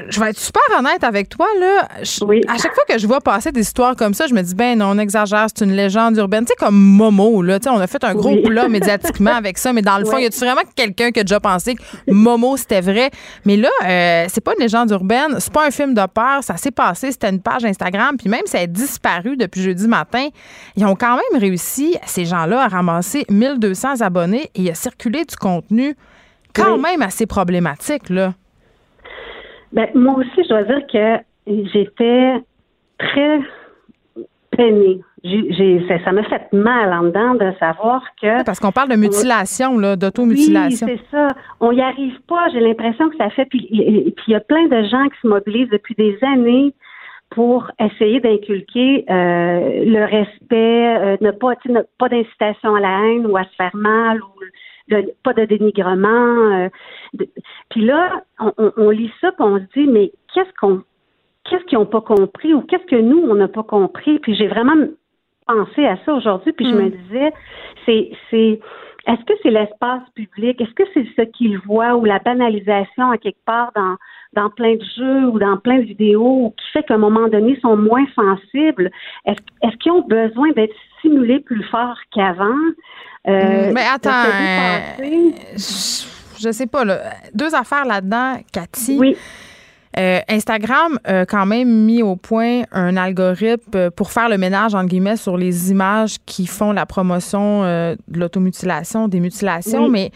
je vais être super honnête avec toi. Là. oui. À chaque fois que je vois passer des histoires comme ça, je me dis, ben non, on exagère, c'est une légende urbaine. Tu sais, comme Momo, là, on a fait un gros plat médiatiquement avec ça, mais dans le fond, y a-tu vraiment quelqu'un qui a déjà pensé que Momo, c'était vrai? Mais là, euh, c'est pas une légende urbaine, c'est pas un film de peur, ça s'est passé, c'était une page Instagram, puis même si elle a disparu depuis jeudi matin, ils ont quand même réussi, ces gens-là, à ramasser 1200 abonnés et à circuler du contenu quand même assez problématique, là. Ben, moi aussi, je dois dire que j'étais très peinée. J'ai, ça, m'a fait mal en dedans de savoir que. Parce qu'on parle de mutilation, là, d'automutilation. Oui, c'est ça. On n'y arrive pas. J'ai l'impression que ça fait. Puis il y a plein de gens qui se mobilisent depuis des années pour essayer d'inculquer euh, le respect, euh, ne pas, ne, pas d'incitation à la haine ou à se faire mal ou pas de dénigrement. Euh, puis là, on, lit ça, puis on se dit, mais qu'est-ce qu'on qu'est-ce qu'ils n'ont pas compris ou qu'est-ce que nous, on n'a pas compris? Puis j'ai vraiment pensé à ça aujourd'hui, puis je me mm. disais, c'est c'est est-ce que c'est l'espace public? Est-ce que c'est ce qu'ils voient ou la banalisation à quelque part dans, dans plein de jeux ou dans plein de vidéos qui fait qu'à un moment donné, ils sont moins sensibles? Est-ce, est-ce qu'ils ont besoin d'être stimulés plus fort qu'avant? Euh, mais attends, euh, je, sais pas, là, deux affaires là-dedans, Cathy. Oui. Euh, Instagram a quand même mis au point un algorithme pour faire le ménage, entre guillemets, sur les images qui font la promotion de l'automutilation, des mutilations. Mais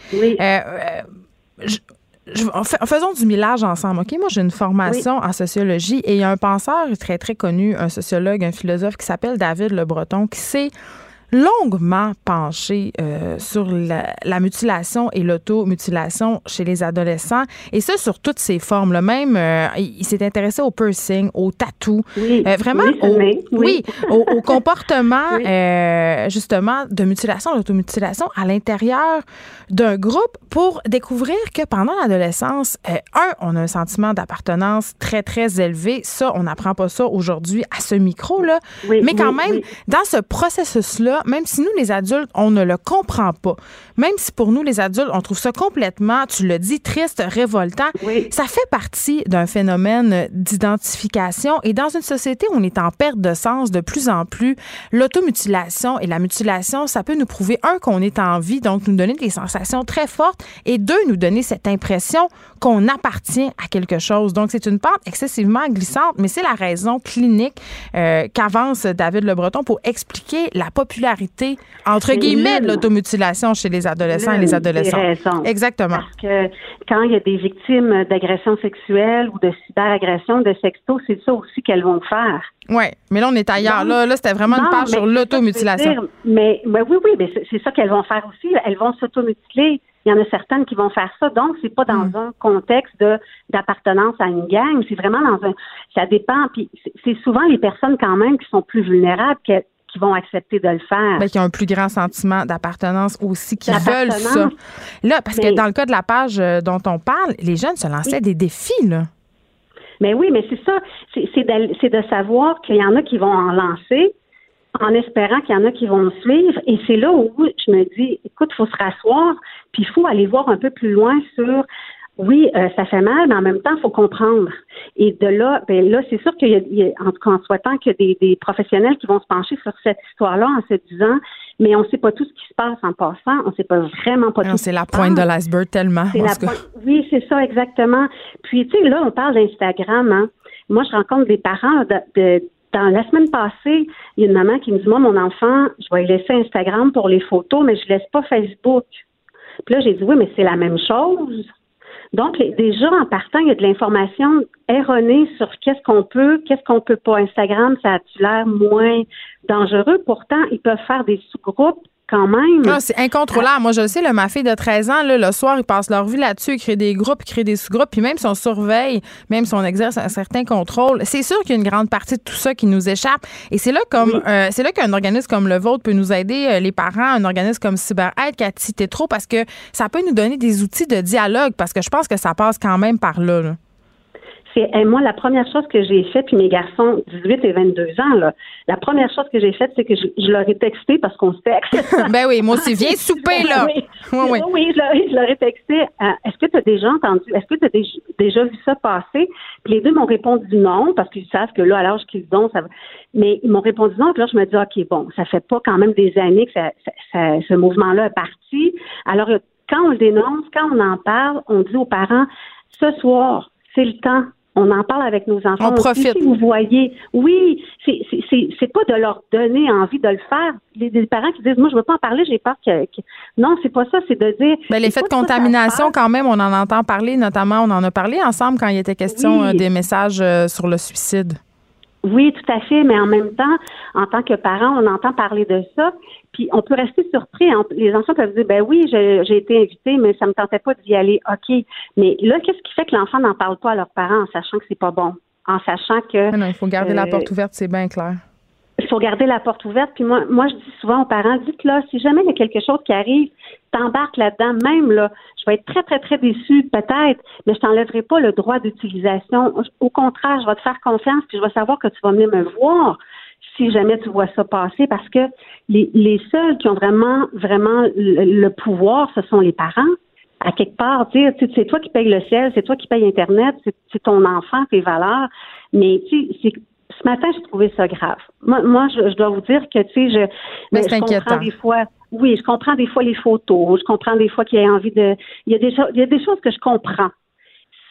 faisons du millage ensemble, OK? Moi, j'ai une formation en sociologie et il y a un penseur très, très connu, un sociologue, un philosophe qui s'appelle David Le Breton, qui s'est longuement penché euh, sur la, mutilation et l'automutilation chez les adolescents, et ça sur toutes ses formes. Le Même, euh, il, s'est intéressé au piercing, au tatou, oui, euh, vraiment oui, au, au, comportement justement de mutilation, d'automutilation à l'intérieur d'un groupe pour découvrir que pendant l'adolescence, un, on a un sentiment d'appartenance très très élevé. Ça, on n'apprend pas ça aujourd'hui à ce micro là, mais quand même dans ce processus là même si nous, les adultes, on ne le comprend pas, même si pour nous, les adultes, on trouve ça complètement, tu le dis, triste, révoltant, ça fait partie d'un phénomène d'identification. Et dans une société où on est en perte de sens de plus en plus, l'automutilation et la mutilation, ça peut nous prouver, un, qu'on est en vie, donc nous donner des sensations très fortes, et deux, nous donner cette impression qu'on appartient à quelque chose. Donc, c'est une pente excessivement glissante, mais c'est la raison clinique euh, qu'avance David Le Breton pour expliquer la popularité entre guillemets, de l'automutilation chez les adolescents et les adolescents. Raison. Exactement. Parce que quand il y a des victimes d'agressions sexuelles ou de cyberagressions, de sexto, c'est ça aussi qu'elles vont faire. Oui, mais là, on est ailleurs. là, là c'était vraiment une page sur l'automutilation. Mais, mais, oui, oui, mais c'est ça qu'elles vont faire aussi. Elles vont s'automutiler. Il y en a certaines qui vont faire ça. Donc, c'est pas dans hmm. un contexte de d'appartenance à une gang. C'est vraiment dans un. Ça dépend. Puis c'est souvent les personnes quand même qui sont plus vulnérables qui vont accepter de le faire. Ben, qui ont un plus grand sentiment d'appartenance aussi, qui veulent ça. Là, parce que dans le cas de la page euh, dont on parle, les jeunes se lançaient des défis, là. Mais oui, mais c'est ça. C'est de, de savoir qu'il y en a qui vont en lancer en espérant qu'il y en a qui vont suivre. Et c'est là où je me dis, écoute, il faut se rasseoir, puis il faut aller voir un peu plus loin sur oui, euh, ça fait mal, mais en même temps, il faut comprendre. Et de là, ben là, c'est sûr qu'il y a, il y a- en tout cas, en souhaitant qu'il y a des, des professionnels qui vont se pencher sur cette histoire-là en se disant, mais on ne sait pas tout ce qui se passe en passant, on ne sait pas vraiment pas tout. Non, ce C'est la pointe de l'iceberg tellement. La tout pointe- Oui, c'est ça, exactement. Puis, tu sais, là, on parle d'Instagram. Hein. Moi, je rencontre des parents. De, de- dans la semaine passée, il y a une maman qui me dit Moi, mon enfant, je vais lui laisser Instagram pour les photos, mais je laisse pas Facebook. Puis là, j'ai dit Oui, mais c'est la même chose. Donc, les- déjà, en partant, il y a de l'information erronée sur qu'est-ce qu'on peut, qu'est-ce qu'on peut pas. Instagram, ça a-tu l'air moins dangereux? Pourtant, ils peuvent faire des sous-groupes quand même. Ah, c'est incontrôlable. Moi, je le sais, là, ma fille de 13 ans, là, le soir, ils passent leur vie là-dessus, ils créent des groupes, ils créent des sous-groupes, puis même si on surveille, même si on exerce un certain contrôle, c'est sûr qu'il y a une grande partie de tout ça qui nous échappe. Et c'est là comme euh, c'est là qu'un organisme comme le vôtre peut nous aider, euh, les parents, un organisme comme CyberAide, Cathy trop parce que ça peut nous donner des outils de dialogue, parce que je pense que ça passe quand même par là. là. C'est eh, moi la première chose que j'ai faite, puis mes garçons 18 et 22 ans là, la première chose que j'ai faite, c'est que je, je leur ai texté parce qu'on se texte. ben oui, moi aussi, viens souper là. Oui, Oui, oui. oui, je, leur, ai- je leur ai texté. euh, est-ce que tu as déjà entendu, est-ce que tu as déjà, déjà vu ça passer? Puis les deux m'ont répondu non, parce qu'ils savent que là, à l'âge qu'ils ont, ça va. Mais ils m'ont répondu non, puis là, je me dis, OK, bon, ça fait pas quand même des années que ça, ça- ça- ce mouvement-là est parti. Alors, quand on le dénonce, quand on en parle, on dit aux parents, ce soir, c'est le temps. On en parle avec nos enfants. On profite. Si vous voyez, oui, c'est c'est- c'est c'est pas de leur donner envie de le faire. Les, les parents qui disent, moi, je veux pas en parler, j'ai peur que, que- non, c'est pas ça, c'est de dire. Ben, l'effet de contamination, quand même, on en entend parler, notamment, on en a parlé ensemble quand il était question Oui. euh, des messages euh, sur le suicide. Oui, tout à fait, mais en même temps, en tant que parent, on entend parler de ça, puis on peut rester surpris. hein. Les enfants peuvent dire, ben oui, j'ai été invité, mais ça me tentait pas d'y aller. OK, mais là, qu'est-ce qui fait que l'enfant n'en parle pas à leurs parents en sachant que c'est pas bon, en sachant que Mais non, il faut garder la Euh, porte ouverte, c'est bien clair. Il faut garder la porte ouverte. Puis moi, moi, je dis souvent aux parents, dites-là, si jamais il y a quelque chose qui arrive, t'embarques là-dedans, même là, je vais être très, très, très déçue, peut-être, mais je t'enlèverai pas le droit d'utilisation. Au contraire, je vais te faire confiance, puis je vais savoir que tu vas venir me voir si jamais tu vois ça passer, parce que les, les seuls qui ont vraiment, vraiment le, le pouvoir, ce sont les parents. À quelque part, dire, c'est toi qui payes le ciel, c'est toi qui payes Internet, c'est ton enfant, tes valeurs. Mais tu sais, ce matin, j'ai trouvé ça grave. Moi, moi je, je dois vous dire que, tu sais, je, Mais je comprends des fois. Oui, je comprends des fois les photos. Je comprends des fois qu'il y a envie de. Il y a des choses, il y a des choses que je comprends.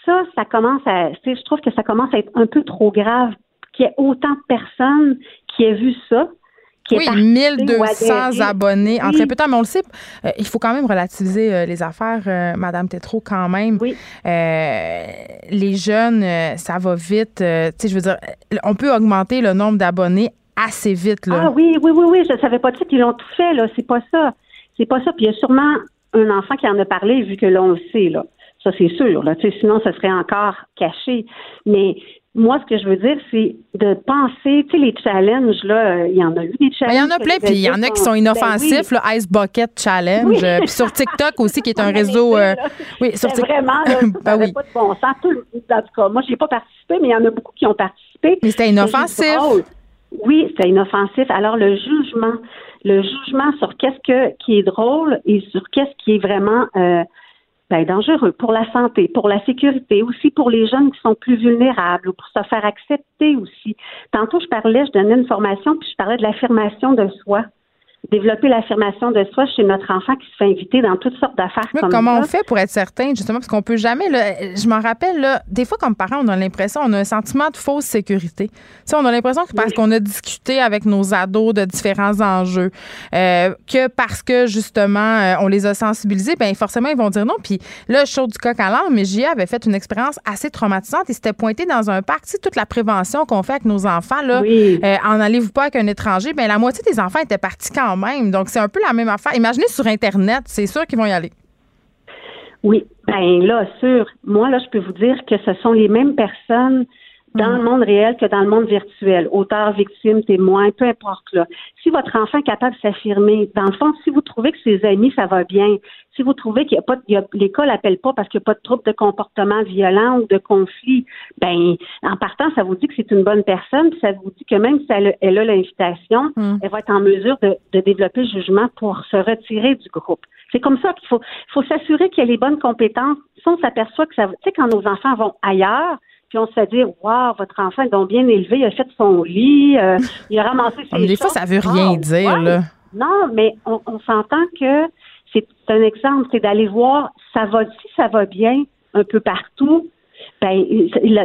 Ça, ça commence à. Tu sais, je trouve que ça commence à être un peu trop grave qu'il y ait autant de personnes qui aient vu ça. Qui Oui, ou 1200 adhéré. abonnés en très peu de temps. Mais on le sait, euh, il faut quand même relativiser euh, les affaires, euh, Madame Tétrault, quand même. Oui. Euh, les jeunes, ça va vite. tu sais, je veux dire, on peut augmenter le nombre d'abonnés assez vite. Là. Ah oui, oui, oui, oui, je savais pas de ça qu'ils l'ont tout fait, là. C'est pas ça. C'est pas ça. Puis il y a sûrement un enfant qui en a parlé, vu que là, on le sait, là. Ça, c'est sûr, là. Tu sais, sinon, ça serait encore caché. Mais moi, ce que je veux dire, c'est de penser, tu sais, les challenges, là, euh, il y en a eu des challenges. Il y en a plein, puis il y en a qui sont ont- inoffensifs, Ben le Ice Bucket Challenge. Oui. euh, Puis sur TikTok aussi, qui est un réseau. euh, oui, sur c'était Tik- vraiment, là, Ben oui. pas de bon sens. Tout le- en tout cas, moi, j'ai pas participé, mais il y en a beaucoup qui ont participé. Mais c'était inoffensif. drôle. Oui, c'était inoffensif. Alors, le jugement, le jugement sur qu'est-ce que qui est drôle et sur qu'est-ce qui est vraiment euh, ben, dangereux pour la santé, pour la sécurité, aussi pour les jeunes qui sont plus vulnérables ou pour se faire accepter aussi. Tantôt, je parlais, je donnais une formation, puis je parlais de l'affirmation de soi. Développer l'affirmation de soi chez notre enfant qui se fait inviter dans toutes sortes d'affaires Oui, comme comment ça. on fait pour être certain, justement, parce qu'on peut jamais. là, je m'en rappelle, là, des fois, comme parents, on a l'impression, on a un sentiment de fausse sécurité. On a l'impression que parce qu'on a discuté avec nos ados de différents enjeux, euh, que parce que, justement, euh, on les a sensibilisés, ben forcément, ils vont dire non. Puis là, je saute du coq à l'âne, mais J.A. avait fait une expérience assez traumatisante. Il s'était pointé dans un parc. Toute la prévention qu'on fait avec nos enfants, là, Oui. euh, en allez-vous pas avec un étranger, ben la moitié des enfants étaient partis quand Donc, c'est un peu la même affaire. Imaginez sur Internet, c'est sûr qu'ils vont y aller. Oui, ben là, sûr. Moi, là, je peux vous dire que ce sont les mêmes personnes dans le monde réel que dans le monde virtuel. Auteur, victime, témoin, peu importe là. Si votre enfant est capable de s'affirmer, dans le fond, si vous trouvez que ses amis, ça va bien, si vous trouvez qu'il n'y a pas, l'école appelle pas parce qu'il n'y a pas de trouble de comportement violent ou de conflit, ben, en partant, ça vous dit que c'est une bonne personne, puis ça vous dit que même si elle, a- elle a l'invitation, elle va être en mesure de, de développer le jugement pour se retirer du groupe. C'est comme ça qu'il faut, il faut s'assurer qu'il y a les bonnes compétences. Si on s'aperçoit que ça, tu sais, quand nos enfants vont ailleurs, puis on se fait dire, waouh, votre enfant est donc bien élevé, il a fait son lit, euh, il a ramassé ses mais des fois, ça veut rien Ah, dire, ouais. là. Non, mais on, on s'entend que c'est un exemple, c'est d'aller voir, ça va, si ça va bien un peu partout, ben,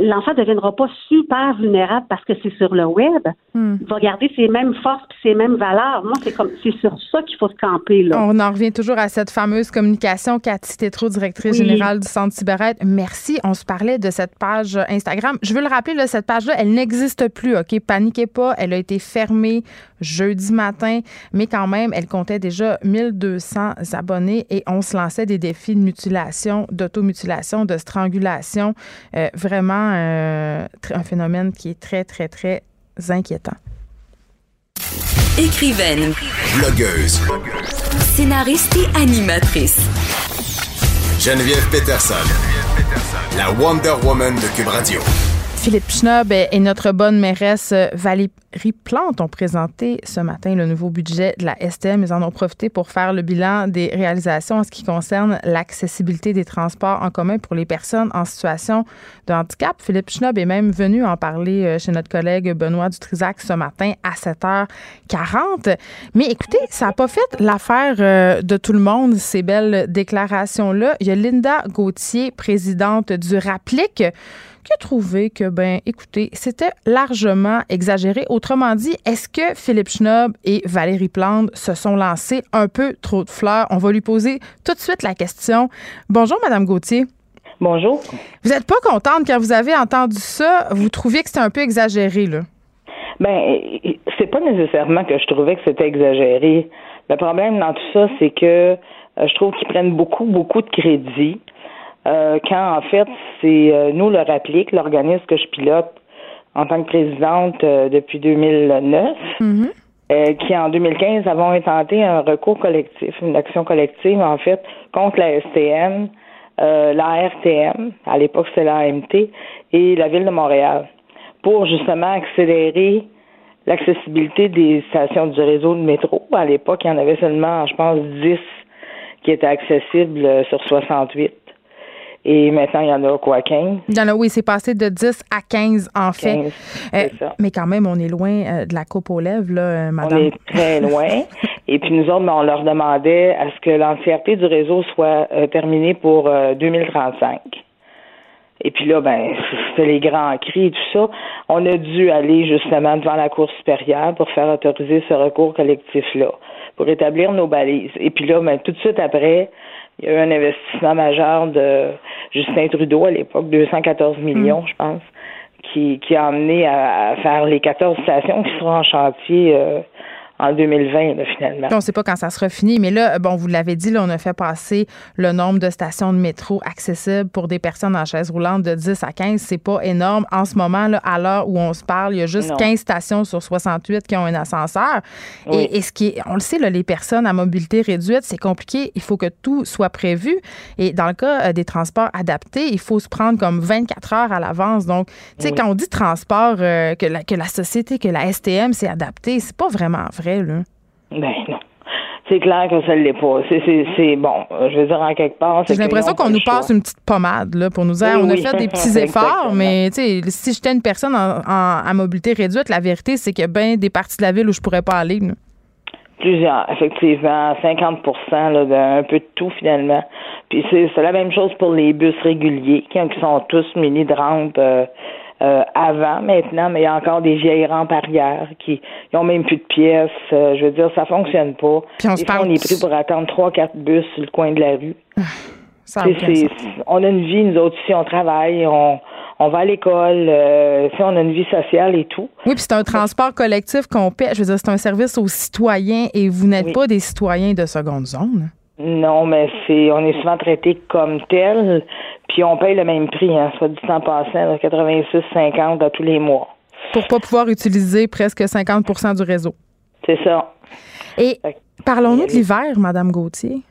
l'enfant ne deviendra pas super vulnérable parce que c'est sur le web. Hmm. Il va garder ses mêmes forces et ses mêmes valeurs. Moi, c'est comme c'est sur ça qu'il faut se camper. Là. On en revient toujours à cette fameuse communication. Cathy Tétrault, directrice Oui. générale du Centre Cyberette. Merci. On se parlait de cette page Instagram. Je veux le rappeler, là, cette page-là, elle n'existe plus. OK? Paniquez pas. Elle a été fermée jeudi matin, mais quand même, elle comptait déjà 1200 abonnés et on se lançait des défis de mutilation, d'automutilation, de strangulation. Euh, vraiment euh, un phénomène qui est très, très, très inquiétant. Écrivaine, Blogueuse. scénariste et animatrice. Geneviève Peterson. La Wonder Woman de Cube Radio. Philippe Schnob et notre bonne mairesse euh, Valérie Plante ont présenté ce matin le nouveau budget de la STM. Ils en ont profité pour faire le bilan des réalisations en ce qui concerne l'accessibilité des transports en commun pour les personnes en situation de handicap. Philippe Schnob est même venu en parler euh, chez notre collègue Benoît Dutrisac ce matin à 7h40. Mais écoutez, ça n'a pas fait l'affaire euh, de tout le monde, ces belles déclarations-là. Il y a Linda Gauthier, présidente du RAPLIC, qui a trouvé que, ben, écoutez, c'était largement exagéré. Autrement dit, est-ce que Philippe Schnob et Valérie Plante se sont lancés un peu trop de fleurs? On va lui poser tout de suite la question. Bonjour, Madame Gauthier. Bonjour. Vous n'êtes pas contente quand vous avez entendu ça? Vous trouviez que c'était un peu exagéré, là? Ben, c'est pas nécessairement que je trouvais que c'était exagéré. Le problème dans tout ça, c'est que euh, je trouve qu'ils prennent beaucoup, beaucoup de crédit. Euh, quand en fait, c'est euh, nous le Rapplique, l'organisme que je pilote en tant que présidente euh, depuis 2009, euh, qui en 2015 avons intenté un recours collectif, une action collective en fait contre la STM, la RTM, à l'époque c'était la AMT, et la ville de Montréal, pour justement accélérer l'accessibilité des stations du réseau de métro. À l'époque, il y en avait seulement, je pense, 10 qui étaient accessibles sur 68. Et maintenant, il y en a quoi, 15? Il y en a, oui, c'est passé de 10 à 15, en fait. 15, c'est ça. mais quand même, on est loin euh, de la coupe aux lèvres, là, euh, On madame. est très loin. Et puis nous autres, ben, on leur demandait à ce que l'entièreté du réseau soit euh, terminée pour euh, 2035. Et puis là, ben, c'était les grands cris et tout ça. On a dû aller justement devant la Cour supérieure pour faire autoriser ce recours collectif-là, pour établir nos balises. Et puis là, ben, tout de suite après, il y a eu un investissement majeur de Justin Trudeau à l'époque, 214 millions, je pense, qui, qui a amené à, à faire les 14 stations qui seront en chantier euh, en 2020, là, finalement. On ne sait pas quand ça sera fini, mais là, bon, vous l'avez dit, là, on a fait passer le nombre de stations de métro accessibles pour des personnes en chaise roulante de 10 à 15. C'est pas énorme. En ce moment, là, à l'heure où on se parle, il y a juste Non. 15 stations sur 68 qui ont un ascenseur. Oui. Et, et ce qui est, on le sait, là, les personnes à mobilité réduite, c'est compliqué. Il faut que tout soit prévu. Et dans le cas euh, des transports adaptés, il faut se prendre comme 24 heures à l'avance. Donc, tu sais, Oui. quand on dit transport, euh, que, la, que la société, que la STM s'est adaptée, c'est pas vraiment vrai, là. Ben non. C'est clair que ça ne l'est pas. C'est, bon. Je veux dire, en quelque part. c'est J'ai l'impression qu'on nous passe choix. une petite pommade là, pour nous dire Oui, on a oui. fait des petits efforts, mais tu sais, si j'étais une personne en, en- à mobilité réduite, la vérité, c'est qu'il y a bien des parties de la ville où je pourrais pas aller. là. Plusieurs, effectivement, 50 là, d'un peu de tout finalement. Puis c'est, c'est la même chose pour les bus réguliers, qui, qui sont tous munis de rampes euh, euh, avant, maintenant, mais il y a encore des vieilles rampes arrière qui ils ont même plus de pièces. Euh, je veux dire, ça fonctionne pas. Puis on se fois, on est pris pour attendre trois, quatre bus sur le coin de la rue. Ça a C'est- aucun c'est- sens. on a une vie, nous autres aussi, on travaille, on, on va à l'école, euh, sais, on a une vie sociale et tout. Oui, puis c'est un transport collectif qu'on paie. Je veux dire, c'est un service aux citoyens et vous n'êtes Oui. pas des citoyens de seconde zone. Non, mais c'est on est souvent traité comme tel. Puis on paye le même prix, hein, soit du temps passant, 86,50 à tous les mois. Pour pas pouvoir utiliser presque 50% du réseau. C'est ça. Et parlons-nous de l'hiver, Madame Gauthier.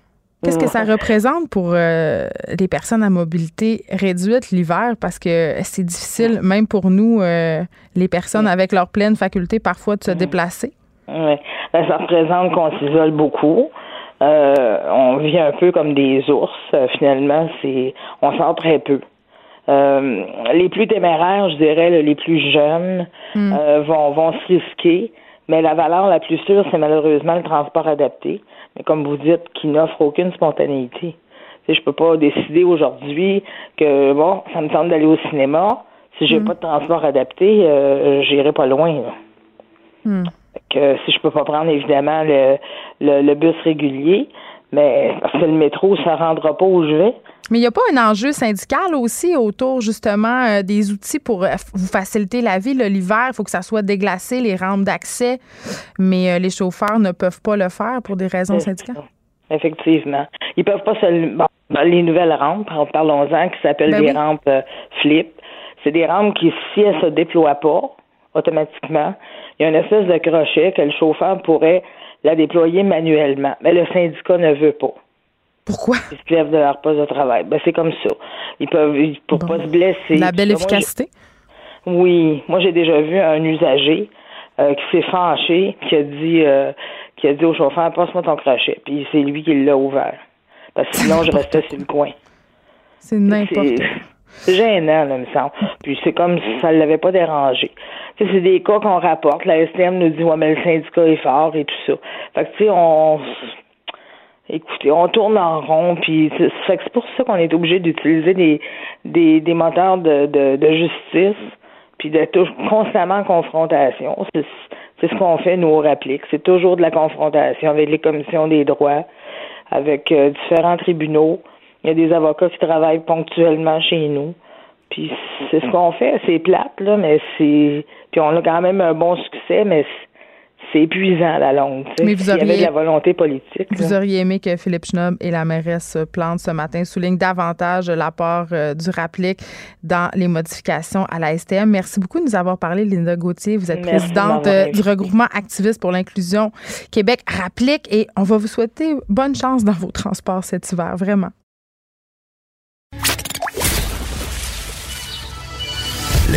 Qu'est-ce que ça représente pour euh, les personnes à mobilité réduite l'hiver? Parce que c'est difficile, même pour nous, euh, les personnes avec leur pleine faculté, parfois de se déplacer. Oui. Ben, ça représente qu'on s'isole beaucoup. Euh, on vit un peu comme des ours. finalement, c'est on sort très peu. les plus téméraires, je dirais, les plus jeunes, Hmm. vont, vont se risquer. Mais la valeur la plus sûre, c'est malheureusement le transport adapté. Mais comme vous dites, qui n'offre aucune spontanéité. Sais, je peux pas décider aujourd'hui que bon, ça me tente d'aller au cinéma. Si j'ai pas de transport adapté, euh, j'irai pas loin. là. Hmm. Que si je peux pas prendre évidemment le, le, le bus régulier, mais parce que le métro, ça rendra pas où je vais. Mais il n'y a pas un enjeu syndical aussi autour justement euh, des outils pour euh, vous faciliter la vie. L'hiver, il faut que ça soit déglacé, les rampes d'accès, mais euh, les chauffeurs ne peuvent pas le faire pour des raisons syndicales? Effectivement. Ils peuvent pas se. Bon, les nouvelles rampes, par- parlons-en, qui s'appellent Ben des oui. rampes flip. C'est des rampes qui, si elles se déploient pas automatiquement, il y a une espèce de crochet que le chauffeur pourrait la déployer manuellement. Mais le syndicat ne veut pas. Pourquoi? Ils se lèvent de leur poste de travail. Ben, c'est comme ça. Ils peuvent, pour pas se blesser. La belle Moi, efficacité? oui, moi j'ai déjà vu un usager euh, qui s'est fâché, qui a dit euh, qui a dit au chauffeur passe-moi ton crochet, puis c'est lui qui l'a ouvert. Parce que sinon je restais sur le coin. C'est n'importe quoi. Gênant, là, me semble. Puis c'est comme si ça ne l'avait pas dérangé. C'est des cas qu'on rapporte. La STM nous dit ouais, mais le syndicat est fort et tout ça. Fait que tu sais, on écoutez, on tourne en rond, puis c'est pour ça qu'on est obligé d'utiliser des, des, des moteurs de, de, justice, puis d'être constamment en confrontation. C'est c'est ce qu'on fait, nous, au RAPLIC. C'est toujours de la confrontation avec les commissions des droits, avec euh, différents tribunaux. Il y a des avocats qui travaillent ponctuellement chez nous. Puis c'est ce qu'on fait. C'est plate, là, mais c'est. Puis on a quand même un bon succès, mais c'est- épuisant à la longue. Mais vous S'il y avait auriez- de la volonté politique. Vous là. auriez aimé que Philippe Schnob et la mairesse Plante ce matin soulignent davantage l'apport euh, du RAPLIC dans les modifications à la STM. Merci beaucoup de nous avoir parlé, Linda Gauthier. Vous êtes Merci présidente euh, du regroupement activiste pour l'inclusion Québec RAPLIC et on va vous souhaiter bonne chance dans vos transports cet hiver, vraiment.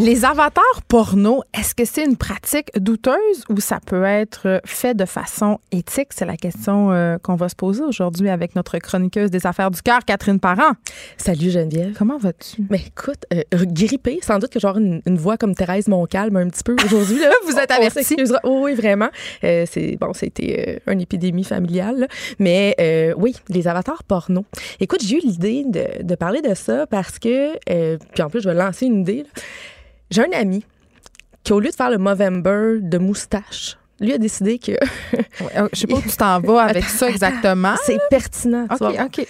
Les avatars porno, est-ce que c'est une pratique douteuse ou ça peut être fait de façon éthique? C'est la question euh, qu'on va se poser aujourd'hui avec notre chroniqueuse des affaires du cœur, Catherine Parent. Salut Geneviève. Comment vas-tu? Mais écoute, euh, grippée, sans doute que j'aurai une, une voix comme Thérèse Montcalm un petit peu aujourd'hui. là. Vous êtes avertie. Oh, oui, vraiment. Euh, c'est bon, c'était euh, une épidémie familiale. là. Mais euh, oui, les avatars porno. Écoute, j'ai eu l'idée de, de parler de ça parce que, euh, puis en plus, je vais lancer une idée. là. J'ai un ami qui, au lieu de faire le Movember de moustache, lui a décidé que. Je sais pas où tu t'en vas avec ça exactement. C'est pertinent. tu OK, vas voir. OK.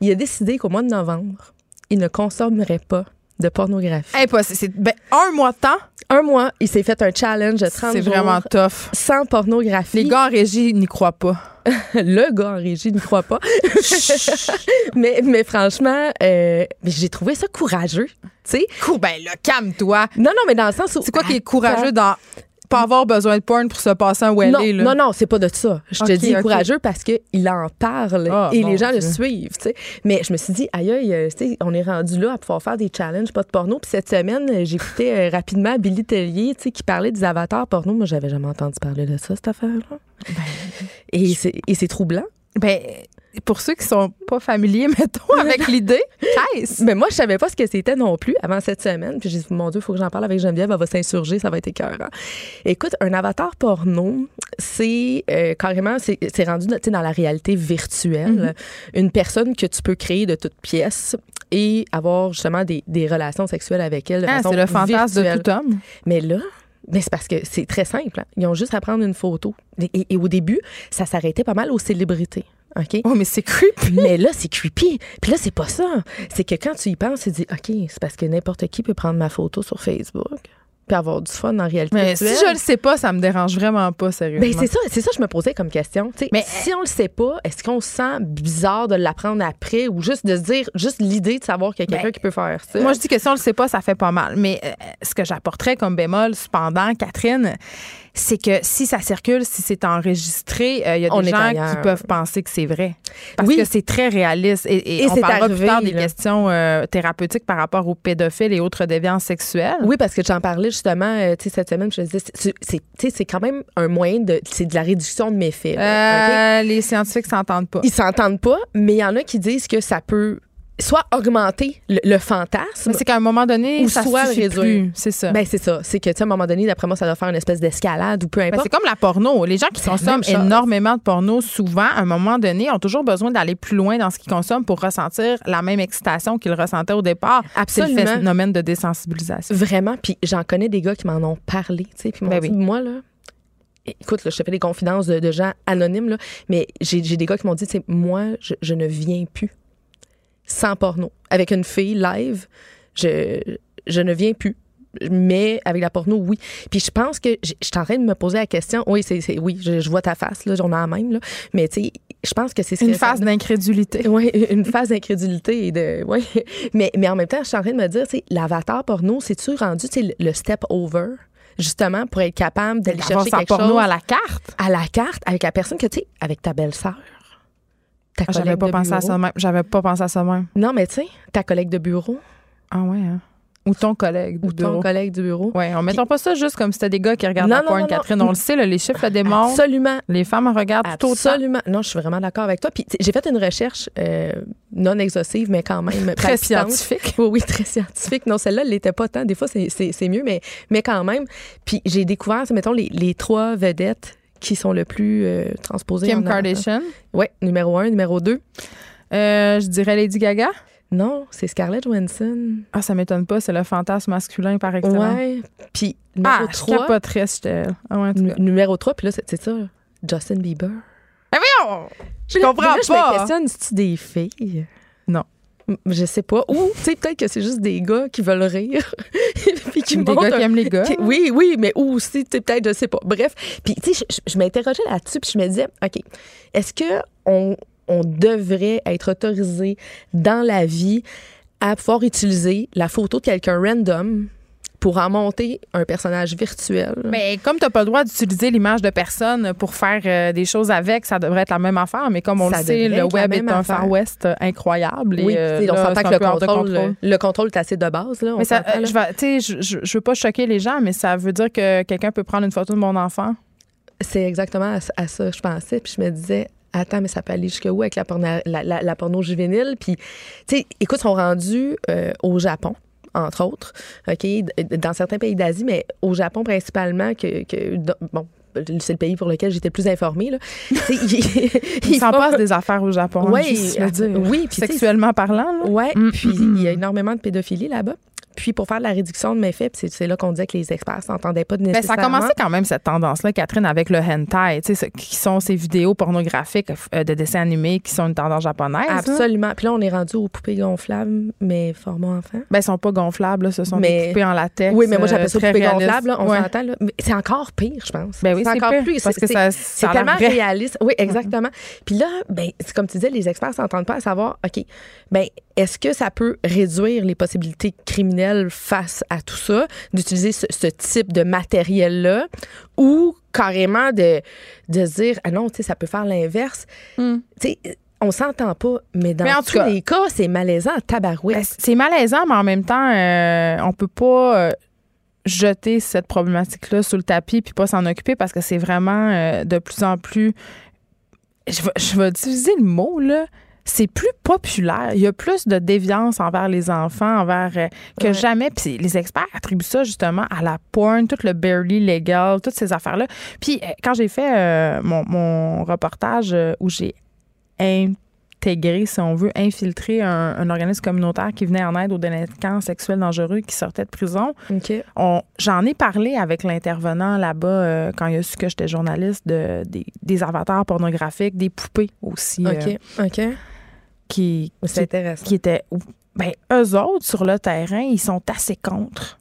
Il a décidé qu'au mois de novembre, il ne consommerait pas de pornographie. Impossible. C'est ben, un mois de temps. Un mois, il s'est fait un challenge de 30 C'est vraiment tough. sans pornographie. Les gars en régie n'y croient pas. le gars en régie ne croit pas. mais, mais franchement, euh, j'ai trouvé ça courageux. Tu sais? Ben là, calme-toi. Non, non, mais dans le sens où. C'est quoi qui est courageux dans pas avoir besoin de porn pour se passer un non, welly, là? non, non, c'est pas de ça. Je te dis ok. courageux parce qu'il en parle Ah, et les gens le suivent. Mais je me suis dit, aïe, aïe, euh, tu sais, on est rendu là à pouvoir faire des challenges, pas de porno. Puis cette semaine, euh, j'écoutais euh, rapidement Billy Tellier qui parlait des avatars porno. Moi, j'avais jamais entendu parler de ça, cette affaire-là. Et c'est et c'est troublant. Ben, pour ceux qui sont pas familiers, mettons, avec l'idée, qu'est-ce? Mais moi, je savais pas ce que c'était non plus avant cette semaine. Puis j'ai dit, mon Dieu, il faut que j'en parle avec Geneviève. Elle va s'insurger, ça va être écœurant. Écoute, un avatar porno, c'est euh, carrément, c'est c'est rendu dans la réalité virtuelle. Une personne que tu peux créer de toutes pièces et avoir justement des, des relations sexuelles avec elle de Ah, façon c'est le fantasme de tout homme. Mais là, mais c'est parce que c'est très simple. hein. Ils ont juste à prendre une photo. Et, et- et au début, ça s'arrêtait pas mal aux célébrités. OK? Oh, mais c'est creepy. Mais là, c'est creepy. Puis là, c'est pas ça. C'est que quand tu y penses, tu te dis, OK, c'est parce que n'importe qui peut prendre ma photo sur Facebook. puis avoir du fun en réalité Mais si je le sais pas, ça me dérange vraiment pas, sérieusement. Ben, c'est ça, c'est ça que je me posais comme question. Mais- si on le sait pas, est-ce qu'on se sent bizarre de l'apprendre après ou juste de se dire, juste l'idée de savoir qu'il y a quelqu'un Ben, qui peut faire ça? Moi, je dis que si on le sait pas, ça fait pas mal. Mais euh, ce que j'apporterais comme bémol, cependant, Catherine, c'est que si ça circule, si c'est enregistré, euh, il y a des gens qui peuvent penser que c'est vrai. Parce Oui. que c'est très réaliste. Et, et Et on c'est parlera plus arrivé, tard des là. questions euh, thérapeutiques par rapport aux pédophiles et autres déviances sexuelles. Oui, parce que j'en parlais justement euh, cette semaine. Je disais, c'est- quand même un moyen de. C'est de la réduction de méfaits. Euh, Les scientifiques s'entendent pas. Ils s'entendent pas, mais il y en a qui disent que ça peut soit augmenter le, le fantasme. Mais c'est qu'à un moment donné, Ou ça soit réduire. C'est ça. Ben, c'est ça. C'est que, tu sais, à un moment donné, d'après moi, ça doit faire une espèce d'escalade ou peu Ben, importe. c'est comme la porno. Les gens qui consomment énormément de porno, souvent, à un moment donné, ont toujours besoin d'aller plus loin dans ce qu'ils consomment pour ressentir la même excitation qu'ils ressentaient au départ. C'est le Absolument. phénomène de désensibilisation. Vraiment. Puis j'en connais des gars qui m'en ont parlé, tu sais, puis Ben oui. moi, là, écoute, là, je te fais des confidences de, de gens anonymes, là, mais j'ai des gars qui m'ont dit, tu sais, moi, je, je ne viens plus sans porno. Avec une fille live, je, je ne viens plus. Mais avec la porno, oui. Puis je pense que je suis en train de me poser la question. Oui, c'est c'est- oui, je, je vois ta face, là, on a la même, là. Mais tu sais, je pense que c'est ce Une que- phase d'incrédulité. oui, une phase d'incrédulité et de. Ouais. Mais, mais en même temps, je suis en train de me dire, tu sais, l'avatar porno, c'est-tu rendu tu le- step over? Justement, pour être capable d'aller chercher quelque porno chose à la carte? à la carte avec la personne que tu sais, avec ta belle-sœur? Ta Ah, J'avais collègue pas de pensé à bureau. ça de même. J'avais pas pensé à ça même. Non, mais tu sais, ta collègue de bureau Ah ouais, hein? Ou ton collègue du ou ton bureau. collègue du bureau. Ouais, on mettons pas ça juste comme si c'était des gars qui regardent Non, la non, porn, non, non. Catherine. On le sait, là, les chiffres le démontrent. Absolument. Les femmes en regardent tout autant. Absolument. Non, je suis vraiment d'accord avec toi. Puis tu sais, j'ai fait une recherche euh, non exhaustive, mais quand même Très palpitante. scientifique. Oui, oui, très scientifique. Non, celle-là, elle l'était pas tant. Des fois, c'est- c'est c'est mieux, mais, mais quand même. Puis j'ai découvert, mettons, les, les trois vedettes qui sont le plus euh, transposées. Kim en. Kardashian? Oui, numéro un, numéro deux. Euh, je dirais Lady Gaga? Non, c'est Scarlett Johansson. Ah, ça m'étonne pas, c'est le fantasme masculin par excellence. Ouais. Puis numéro Ah, je trois. capoterais si j'étais elle. Ah ouais, numéro 3, puis là, c'est ça, Justin Bieber. Mais voyons! Je là- comprends là, Je me pas. questionne, c'est-tu des filles? Non. Je sais pas. Ou, tu sais, peut-être que c'est juste des gars qui veulent rire. puis qui Des gars qui aiment les gars. qui- oui, oui, mais ou aussi, tu sais, peut-être, je sais pas. Bref. Puis, tu sais, je, je m'interrogeais là-dessus, puis je me disais, OK, est-ce que on, on devrait être autorisé dans la vie à pouvoir utiliser la photo de quelqu'un random pour en monter un personnage virtuel? Mais comme tu n'as pas le droit d'utiliser l'image de personne pour faire euh, des choses avec, ça devrait être la même affaire. Mais comme on Ça le sait, le web est un affaire. Far West euh, incroyable. et, oui, euh, tu sais, on s'entend que le contrôle, le, le contrôle est assez de base. Là, on Mais ça, euh, là. je, je, je, je veux pas choquer les gens, mais ça veut dire que quelqu'un peut prendre une photo de mon enfant. C'est exactement à, à ça que je pensais. Puis je me disais, attends, mais ça peut aller jusqu'où avec la, porno, la, la- la porno juvénile? Puis, tu sais, écoute, ils sont rendus euh, au Japon entre autres, OK, dans certains pays d'Asie, mais au Japon principalement, que, bon, c'est le pays pour lequel j'étais plus informée. Là. Il s'en passe des affaires au Japon. Ouais, juste le dire. oui, puis sexuellement parlant. Ouais, Mm, puis il y a énormément de pédophilie là-bas. Puis pour faire de la réduction de méfaits, puis c'est c'est là qu'on disait que les experts s'entendaient pas Ben, ça a nécessairement. commencé quand même cette tendance-là, Catherine, avec le hentai, tu sais, ce- qui sont ces vidéos pornographiques euh, de dessins animés qui sont une tendance japonaise. Absolument. Puis là, on est rendu aux poupées gonflables, mais format enfant. Ben, elles sont pas gonflables, là, ce sont des Mais- poupées en latex. Oui, mais moi, j'appelle ça euh, très poupée réalistes. gonflable, là, on s'entend. là. Mais c'est encore pire, je pense. Ben oui, c'est encore pire, plus. parce c'est- que ça- C'est tellement vrai. réaliste. Oui, exactement. Puis là, ben, c'est comme tu disais, les experts s'entendent pas à savoir, OK, ben, est-ce que ça peut réduire les possibilités criminelles face à tout ça, d'utiliser ce, ce type de matériel-là, ou carrément de, de dire, ah non, tu sais, ça peut faire l'inverse. Hmm. Tu sais, on s'entend pas, mais dans Mais en tous cas- les cas, c'est malaisant tabarouette. Ben, c'est malaisant, mais en même temps, euh, on peut pas euh, jeter cette problématique-là sous le tapis puis pas s'en occuper parce que c'est vraiment euh, de plus en plus. Je vais, je vais utiliser le mot, là. C'est plus populaire. Il y a plus de déviance envers les enfants, envers euh, que Ouais. jamais. Puis les experts attribuent ça justement à la porn, tout le barely legal, toutes ces affaires-là. Puis euh, quand j'ai fait euh, mon, mon reportage où j'ai intégré, si on veut, infiltrer un, un organisme communautaire qui venait en aide aux délinquants sexuels dangereux qui sortaient de prison. OK. On- J'en ai parlé avec l'intervenant là-bas euh, quand il a su que j'étais journaliste de, des, des avatars pornographiques, des poupées aussi. euh, OK. Qui, qui, étaient. Ben, eux autres, sur le terrain, ils sont assez contre.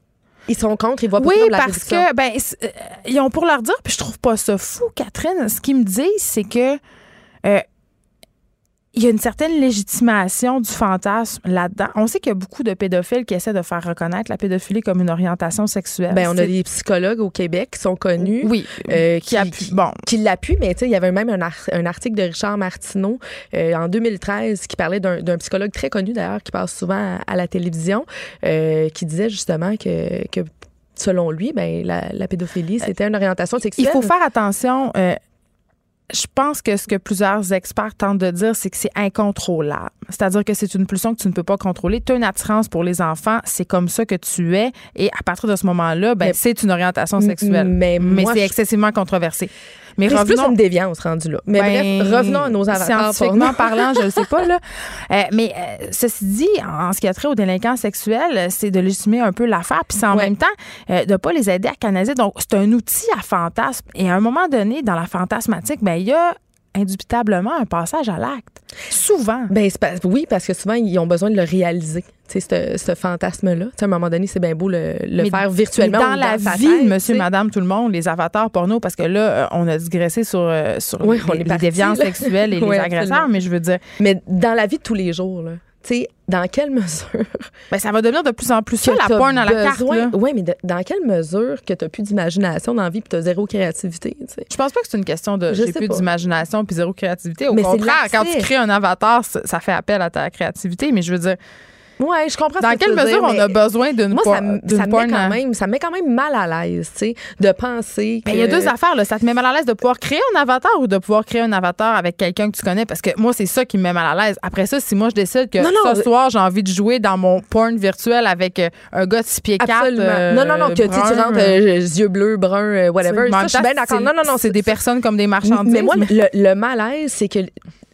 Ils sont contre, ils voient pas Oui, la parce réduction. que ben euh, ils ont pour leur dire, puis je trouve pas ça fou, Catherine. Ce qu'ils me disent, c'est que euh, il y a une certaine légitimation du fantasme là-dedans. On sait qu'il y a beaucoup de pédophiles qui essaient de faire reconnaître la pédophilie comme une orientation sexuelle. Ben, on a des psychologues au Québec qui sont connus. Oui, euh, qui appuient- bon. qui l'appuient, mais tu sais, il y avait même un, ar- un article de Richard Martineau euh, en 2013 qui parlait d'un d'un psychologue très connu d'ailleurs, qui passe souvent à, à la télévision, euh, qui disait justement que, que selon lui, ben, la, la pédophilie, c'était une orientation sexuelle. Il faut faire attention. euh, je pense que ce que plusieurs experts tentent de dire, c'est que c'est incontrôlable. C'est-à-dire que c'est une pulsion que tu ne peux pas contrôler. Tu as une attirance pour les enfants, c'est comme ça que tu es. Et à partir de ce moment-là, ben, Mais- c'est une orientation sexuelle. mais moi, c'est excessivement controversé. Mais c'est plus revenons, une déviance rendu là. Mais Ben, bref, revenons à nos avatars. Scientifiquement parlant, je ne sais pas. Là. Euh, mais euh, ceci dit, en ce qui a trait aux délinquants sexuels, c'est de légitimer un peu l'affaire, puis c'est en Ouais. même temps euh, de ne pas les aider à canaliser. Donc, c'est un outil à fantasme. Et à un moment donné, dans la fantasmatique, ben, il y a indubitablement un passage à l'acte. Souvent. Ben, c'est pas- oui, parce que souvent, ils ont besoin de le réaliser, tu sais, ce, ce fantasme-là. À un moment donné, c'est bien beau le, le Mais- faire virtuellement. mais dans ou la vie, tête, monsieur, madame, tout le monde, les avatars porno, parce que là, euh, on a digressé sur, euh, sur Oui, les, on est les parti, déviances là. sexuelles et Oui, les agresseurs, absolument. mais je veux dire, Mais dans la vie de tous les jours, là, sais, dans quelle mesure ben, ça va devenir de plus en plus ça, la porn à la carte. Ouais, mais de- dans quelle mesure que tu plus d'imagination dans la vie et tu as zéro créativité, tu sais? Je pense pas que c'est une question de j'ai plus d'imagination puis zéro créativité. Au Mais c'est contraire, quand tu crées un avatar, ça fait appel à ta créativité. Mais je veux dire, Ouais, je comprends. ce dans tu quelle veux mesure dire, on a besoin d'une Moi, ça, me- ça me met quand à- même, ça me met quand même mal à l'aise, tu sais, de penser que. Ben, il y a deux affaires. Là. Ça te met mal à l'aise de pouvoir créer un avatar ou de pouvoir créer un avatar avec quelqu'un que tu connais? Parce que moi, c'est ça qui me met mal à l'aise. Après ça, si moi, je décide que Non, non, ce euh, soir, j'ai envie de jouer dans mon porn virtuel avec euh, un gars de 6 pieds 4. Absolument. non, non, non, que tu rentres euh, yeux bleus, bruns, euh, whatever. Ça, je suis bien d'accord. Non, non, non. C'est des personnes comme des marchandises. Mais moi, le, le malaise, c'est que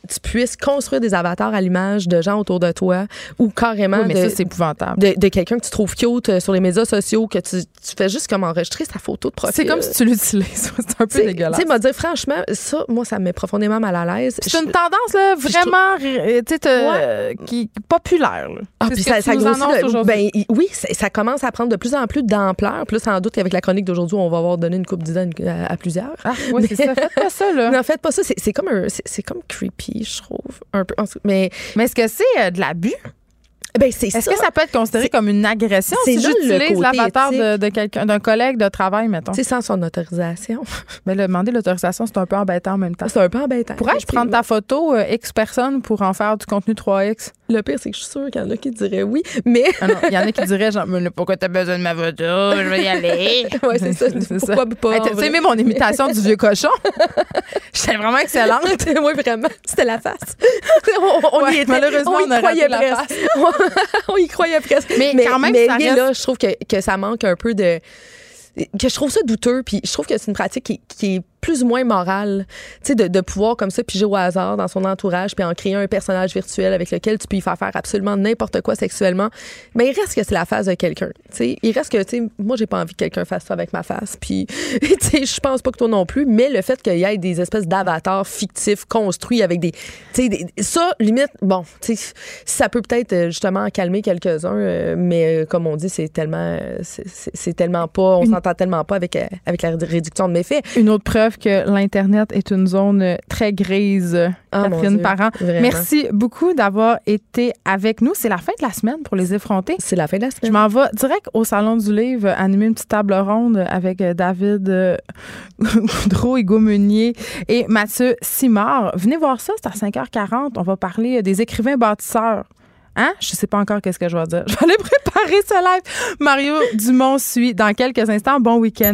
tu puisses construire des avatars à l'image de gens autour de toi ou carrément Oui, mais de, ça, c'est épouvantable. de, de quelqu'un que tu trouves cute euh, sur les médias sociaux, que tu, tu fais juste comme enregistrer sa photo de profil. C'est comme si tu l'utilises. C'est un peu dégueulasse. Tu sais, dire franchement, ça, moi, ça me met profondément mal à l'aise. C'est une tendance là, vraiment euh, tu sais, qui populaire. là. Ah, puis ça, ça grossit ben, oui, ça, commence à prendre de plus en plus d'ampleur. Plus sans doute qu'avec la chronique d'aujourd'hui, on va avoir donné une coupe d'idées à, à plusieurs. Ah, oui, c'est ça. Faites pas ça, là. Non, faites pas ça. C'est comme un, c'est comme creepy, je trouve. Un peu. Mais Mais est-ce que c'est euh, de l'abus? ben, c'est Est-ce que ça peut être considéré C'est- comme une agression c'est si j'utilise l'avatar de, de quelqu'un, d'un collègue de travail, mettons? Sais, sans son autorisation. Mais le demander l'autorisation, c'est un peu embêtant en même temps. C'est un peu embêtant. Pourrais-je prendre ta photo euh, X personnes pour en faire du contenu 3X? Le pire, c'est que je suis sûre qu'il y en a qui diraient oui. Mais. Ah non, il y en a qui diraient genre, Mais pourquoi t'as besoin de ma photo? Je vais y aller. ouais, c'est ça. Pourquoi pas? Hey, T'as aimé mon imitation du vieux cochon? J'étais vraiment excellente. oui, vraiment. C'était la face. on, on Ouais, y était. malheureusement, on y on a croyait la presque. on y croyait presque. Mais quand même, mais ça reste- là, je trouve que, que ça manque un peu de que je trouve ça douteux puis je trouve que c'est une pratique qui, qui est plus ou moins morale tu sais de, de pouvoir comme ça piger au hasard dans son entourage puis en créer un personnage virtuel avec lequel tu peux y faire faire absolument n'importe quoi sexuellement mais il reste que c'est la face de quelqu'un tu sais. Il reste que tu sais moi j'ai pas envie que quelqu'un fasse ça avec ma face puis tu sais je pense pas que toi non plus mais le fait qu'il y ait des espèces d'avatars fictifs construits avec des tu sais ça limite bon tu sais ça peut peut-être euh, justement en calmer quelques-uns euh, mais euh, comme on dit c'est tellement c'est- tellement pas on s'entend tellement pas avec avec la réduction de méfaits Une autre preuve que l'Internet est une zone très grise, mon Catherine Parent. vraiment. Merci beaucoup d'avoir été avec nous. C'est la fin de la semaine pour les effrontés. c'est la fin de la Je semaine m'en vais direct au Salon du Livre, animer une petite table ronde avec euh, David euh, Goudreau, Hugo Meunier et Mathieu Simard. Venez voir ça, c'est à 5h40. On va parler euh, des écrivains bâtisseurs. Hein? Je sais pas encore qu'est-ce que je vais dire. Je vais aller préparer ce live. Mario Dumont suit dans quelques instants. Bon week-end.